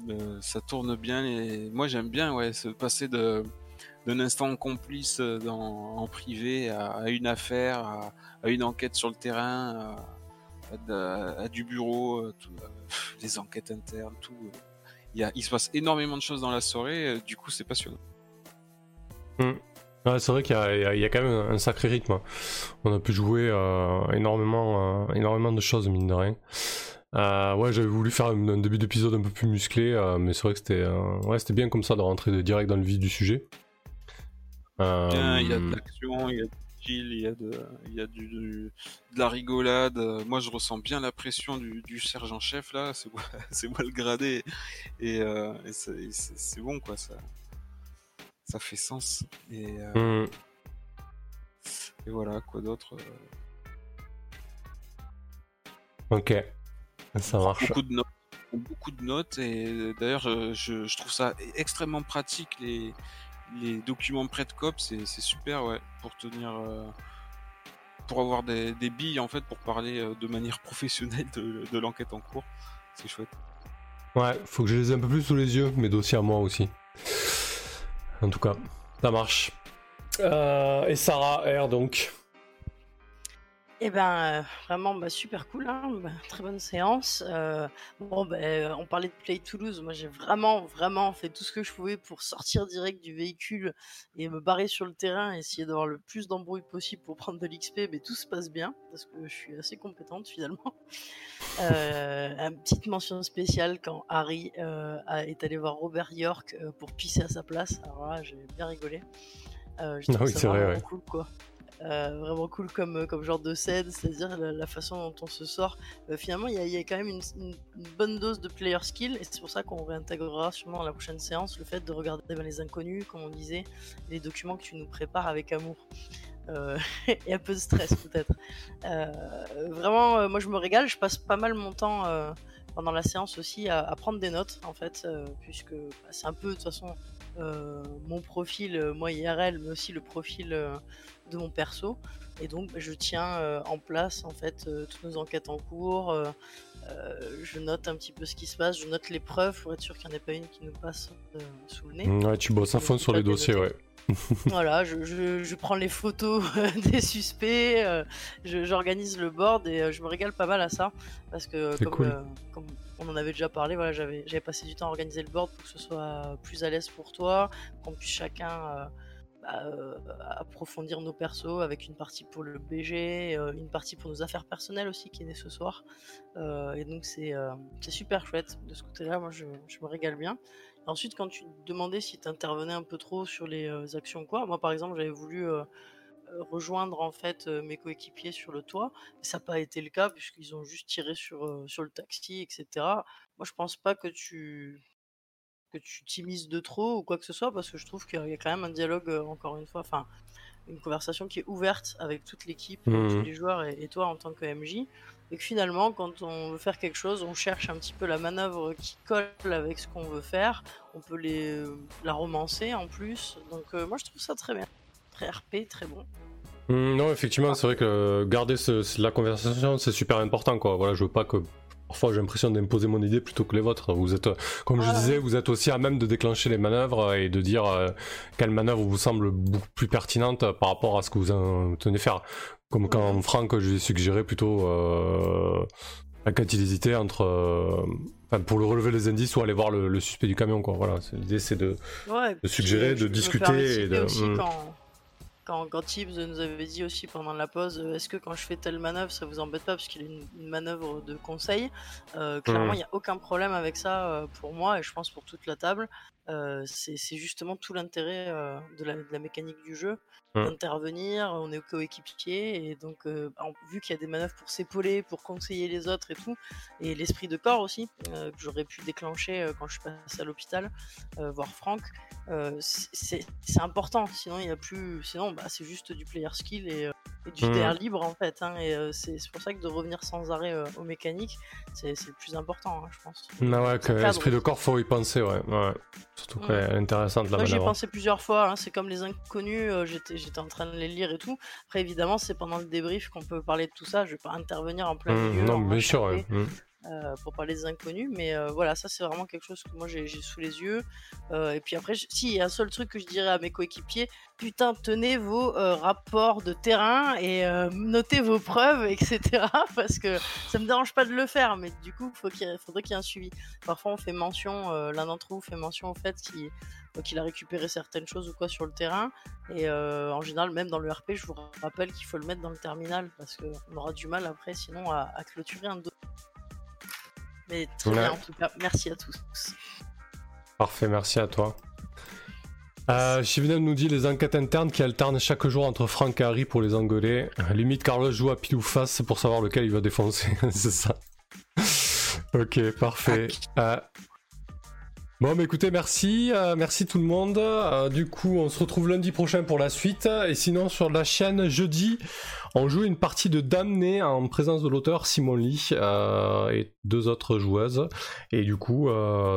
Euh, ça tourne bien et moi j'aime bien ouais se passer de d'un instant complice euh, dans, en privé à, à une affaire, à, à une enquête sur le terrain, à, du bureau, tout, des enquêtes internes, tout. Il, y a, il se passe énormément de choses dans la soirée, du coup c'est passionnant. Ouais, c'est vrai qu'il y, a- y y quand même un sacré rythme. hein. On a pu jouer euh, énormément, euh, énormément de choses, mine de rien. Euh, ouais, j'avais voulu faire un, un début d'épisode un peu plus musclé, mais c'est vrai que c'était ouais, bien comme ça de rentrer de- direct dans le vif du sujet. Bien, il y a de l'action, il y a il y a de, il y a du, du- de la rigolade. Moi, je ressens bien la pression du, du sergent-chef là. C'est moi, moi le gradé, et, euh, et c'est bon quoi. Ça, ça fait sens. Et, euh, et voilà, quoi d'autre. euh, ok, ça marche. beaucoup de notes beaucoup de notes et d'ailleurs je, trouve ça extrêmement pratique les les documents prêt de cop c'est super ouais pour tenir euh, pour avoir des, des billes en fait pour parler euh, de manière professionnelle de, de l'enquête en cours c'est chouette Ouais, faut que je les ai un peu plus sous les yeux, mes dossiers à moi aussi. En tout cas, ça marche. Euh, et Sarah R donc. Eh ben, euh, vraiment, bah, super cool, hein, bah, très bonne séance. Euh, bon, bah, euh, on parlait de Play Toulouse. Moi, j'ai vraiment, vraiment fait tout ce que je pouvais pour sortir direct du véhicule et me barrer sur le terrain, essayer d'avoir le plus d'embrouilles possible pour prendre de l'XP. Mais tout se passe bien parce que je suis assez compétente finalement. Euh, une petite mention spéciale quand Harry est allé voir Robert York pour pisser à sa place. Alors là, j'ai bien rigolé. Je Ah oui, ça c'est vrai, vraiment ouais. cool, quoi. Euh, vraiment cool comme, comme genre de scène, c'est-à-dire la, façon dont on se sort. Euh, finalement, il y, a- quand même une, bonne dose de player skill, et c'est pour ça qu'on réintégrera sûrement dans la prochaine séance le fait de regarder ben, les inconnus, comme on disait, les documents que tu nous prépares avec amour. Euh, et un peu de stress peut-être. Euh, vraiment, euh, moi je me régale, je passe pas mal mon temps euh, pendant la séance aussi à, à prendre des notes en fait, euh, puisque bah, c'est un peu de toute façon euh, mon profil, euh, moi IRL, mais aussi le profil euh, de mon perso. Et donc je tiens euh, en place en fait euh, toutes nos enquêtes en cours. euh, je note un petit peu ce qui se passe, je note les preuves pour être sûr qu'il n'y en ait pas une qui nous passe sous le nez. Ouais, tu bosses à fond sur les dossiers, ouais. Voilà, je, je- je prends les photos des suspects, euh, je- j'organise le board et euh, je me régale pas mal à ça parce que comme, cool. euh, comme on en avait déjà parlé, voilà, j'avais j'avais passé du temps à organiser le board pour que ce soit plus à l'aise pour toi, qu'on puisse chacun bah, euh, approfondir nos persos avec une partie pour le BG, euh, une partie pour nos affaires personnelles aussi qui est née ce soir. Euh, et donc c'est euh, c'est super chouette de ce côté-là, moi je, me régale bien. Ensuite, quand tu demandais si tu intervenais un peu trop sur les actions ou quoi, moi par exemple, j'avais voulu rejoindre en fait mes coéquipiers sur le toit, mais ça n'a pas été le cas puisqu'ils ont juste tiré sur, sur le taxi, etc. Moi, je pense pas que tu que tu t'immises de trop ou quoi que ce soit parce que je trouve qu'il y a quand même un dialogue euh, encore une fois, enfin une conversation qui est ouverte avec toute l'équipe, euh, tous les joueurs et, et toi en tant que MJ. Et que finalement, quand on veut faire quelque chose, on cherche un petit peu la manœuvre qui colle avec ce qu'on veut faire. On peut les, la romancer en plus. Donc euh, moi, je trouve ça très bien. Très RP, très bon. Hum, non, effectivement, c'est vrai que garder ce- la conversation, c'est super important, quoi. Voilà, je veux pas que. Parfois, j'ai l'impression d'imposer mon idée plutôt que les vôtres. Vous êtes, comme je Ah disais, vous êtes aussi à même de déclencher les manœuvres et de dire euh, quelle manœuvre vous semble beaucoup plus pertinente par rapport à ce que vous en tenez faire. Comme quand Franck, je lui ai suggéré plutôt euh, la quantité entre. euh, enfin, pour le relever les indices ou aller voir le, le suspect du camion, quoi. Voilà, l'idée c'est de. Ouais, puis, suggérer, de je discuter de et de- aussi Mm. quand, quand, quand Tibbs nous avait dit aussi pendant la pause, euh, est-ce que quand je fais telle manœuvre, ça vous embête pas parce qu'il y a une, une manœuvre de conseil Euh, Clairement, il Mm. n'y a aucun problème avec ça euh, pour moi et je pense pour toute la table. Euh, c'est justement tout l'intérêt euh, de, la, de la mécanique du jeu, Mm. d'intervenir. On est coéquipier et donc euh, en- vu qu'il y a des manœuvres pour s'épauler, pour conseiller les autres et tout, et l'esprit de corps aussi que j'aurais pu déclencher quand je suis passé à l'hôpital, voir Franck. C'est important, sinon il y a plus, sinon bah, c'est juste du player skill et, et du. DR libre en fait. hein, et euh, c'est pour ça que de revenir sans arrêt euh, aux mécaniques, c'est le plus important, hein, je pense. Ah ouais, que Ça cadre. esprit de corps, faut y penser, ouais. ouais. Surtout Mm. qu'elle est intéressante la Moi j'y ai pensé plusieurs fois, hein, c'est comme les inconnus, euh, j'étais en train de les lire et tout. Après évidemment c'est pendant le débrief qu'on peut parler de tout ça, je vais pas intervenir en plein Mm, milieu. non, en bien sûr, ouais. Euh, pour parler des inconnus, mais euh, voilà, ça c'est vraiment quelque chose que moi j'ai sous les yeux. Euh, et puis après, si, il y a un seul truc que je dirais à mes coéquipiers, putain, tenez vos rapports de terrain et notez vos preuves, etc. Parce que ça me dérange pas de le faire, mais du coup, faut qu'il faudrait qu'il y ait un suivi. Parfois, on fait mention, l'un d'entre vous fait mention au fait qu'il a récupéré certaines choses ou quoi sur le terrain. Et en général, même dans le RP, je vous rappelle qu'il faut le mettre dans le terminal parce qu'on aura du mal après, sinon, à, clôturer un dos. Mais très Ouais. bien, en tout cas, merci à tous. Parfait, merci à toi. Euh, nous dit les enquêtes internes qui alternent chaque jour entre Franck et Harry pour les engueuler. Limite, Carlos joue à pile ou face pour savoir lequel il va défoncer. C'est ça. ok, parfait. Euh, Bon, mais écoutez, merci, euh, merci tout le monde. Euh, du coup, on se retrouve lundi prochain pour la suite. Et sinon, sur la chaîne, jeudi, on joue une partie de Damné en présence de l'auteur Simon Lee euh, et deux autres joueuses. Et du coup,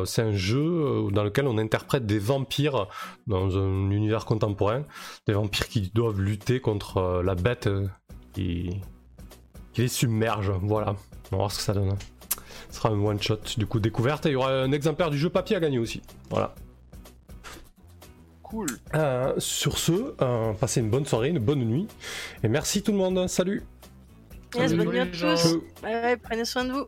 c'est un jeu dans lequel on interprète des vampires dans un univers contemporain. Des vampires qui doivent lutter contre la bête qui... qui les submerge. Voilà, on va voir ce que ça donne. Ce sera un one shot du coup découverte et il y aura un exemplaire du jeu papier à gagner aussi. Voilà. Cool. Euh, sur ce, euh, passez une bonne soirée, une bonne nuit. Et merci tout le monde. Salut. Yes, Salut bonne nuit à tous. Bye bye, prenez soin de vous.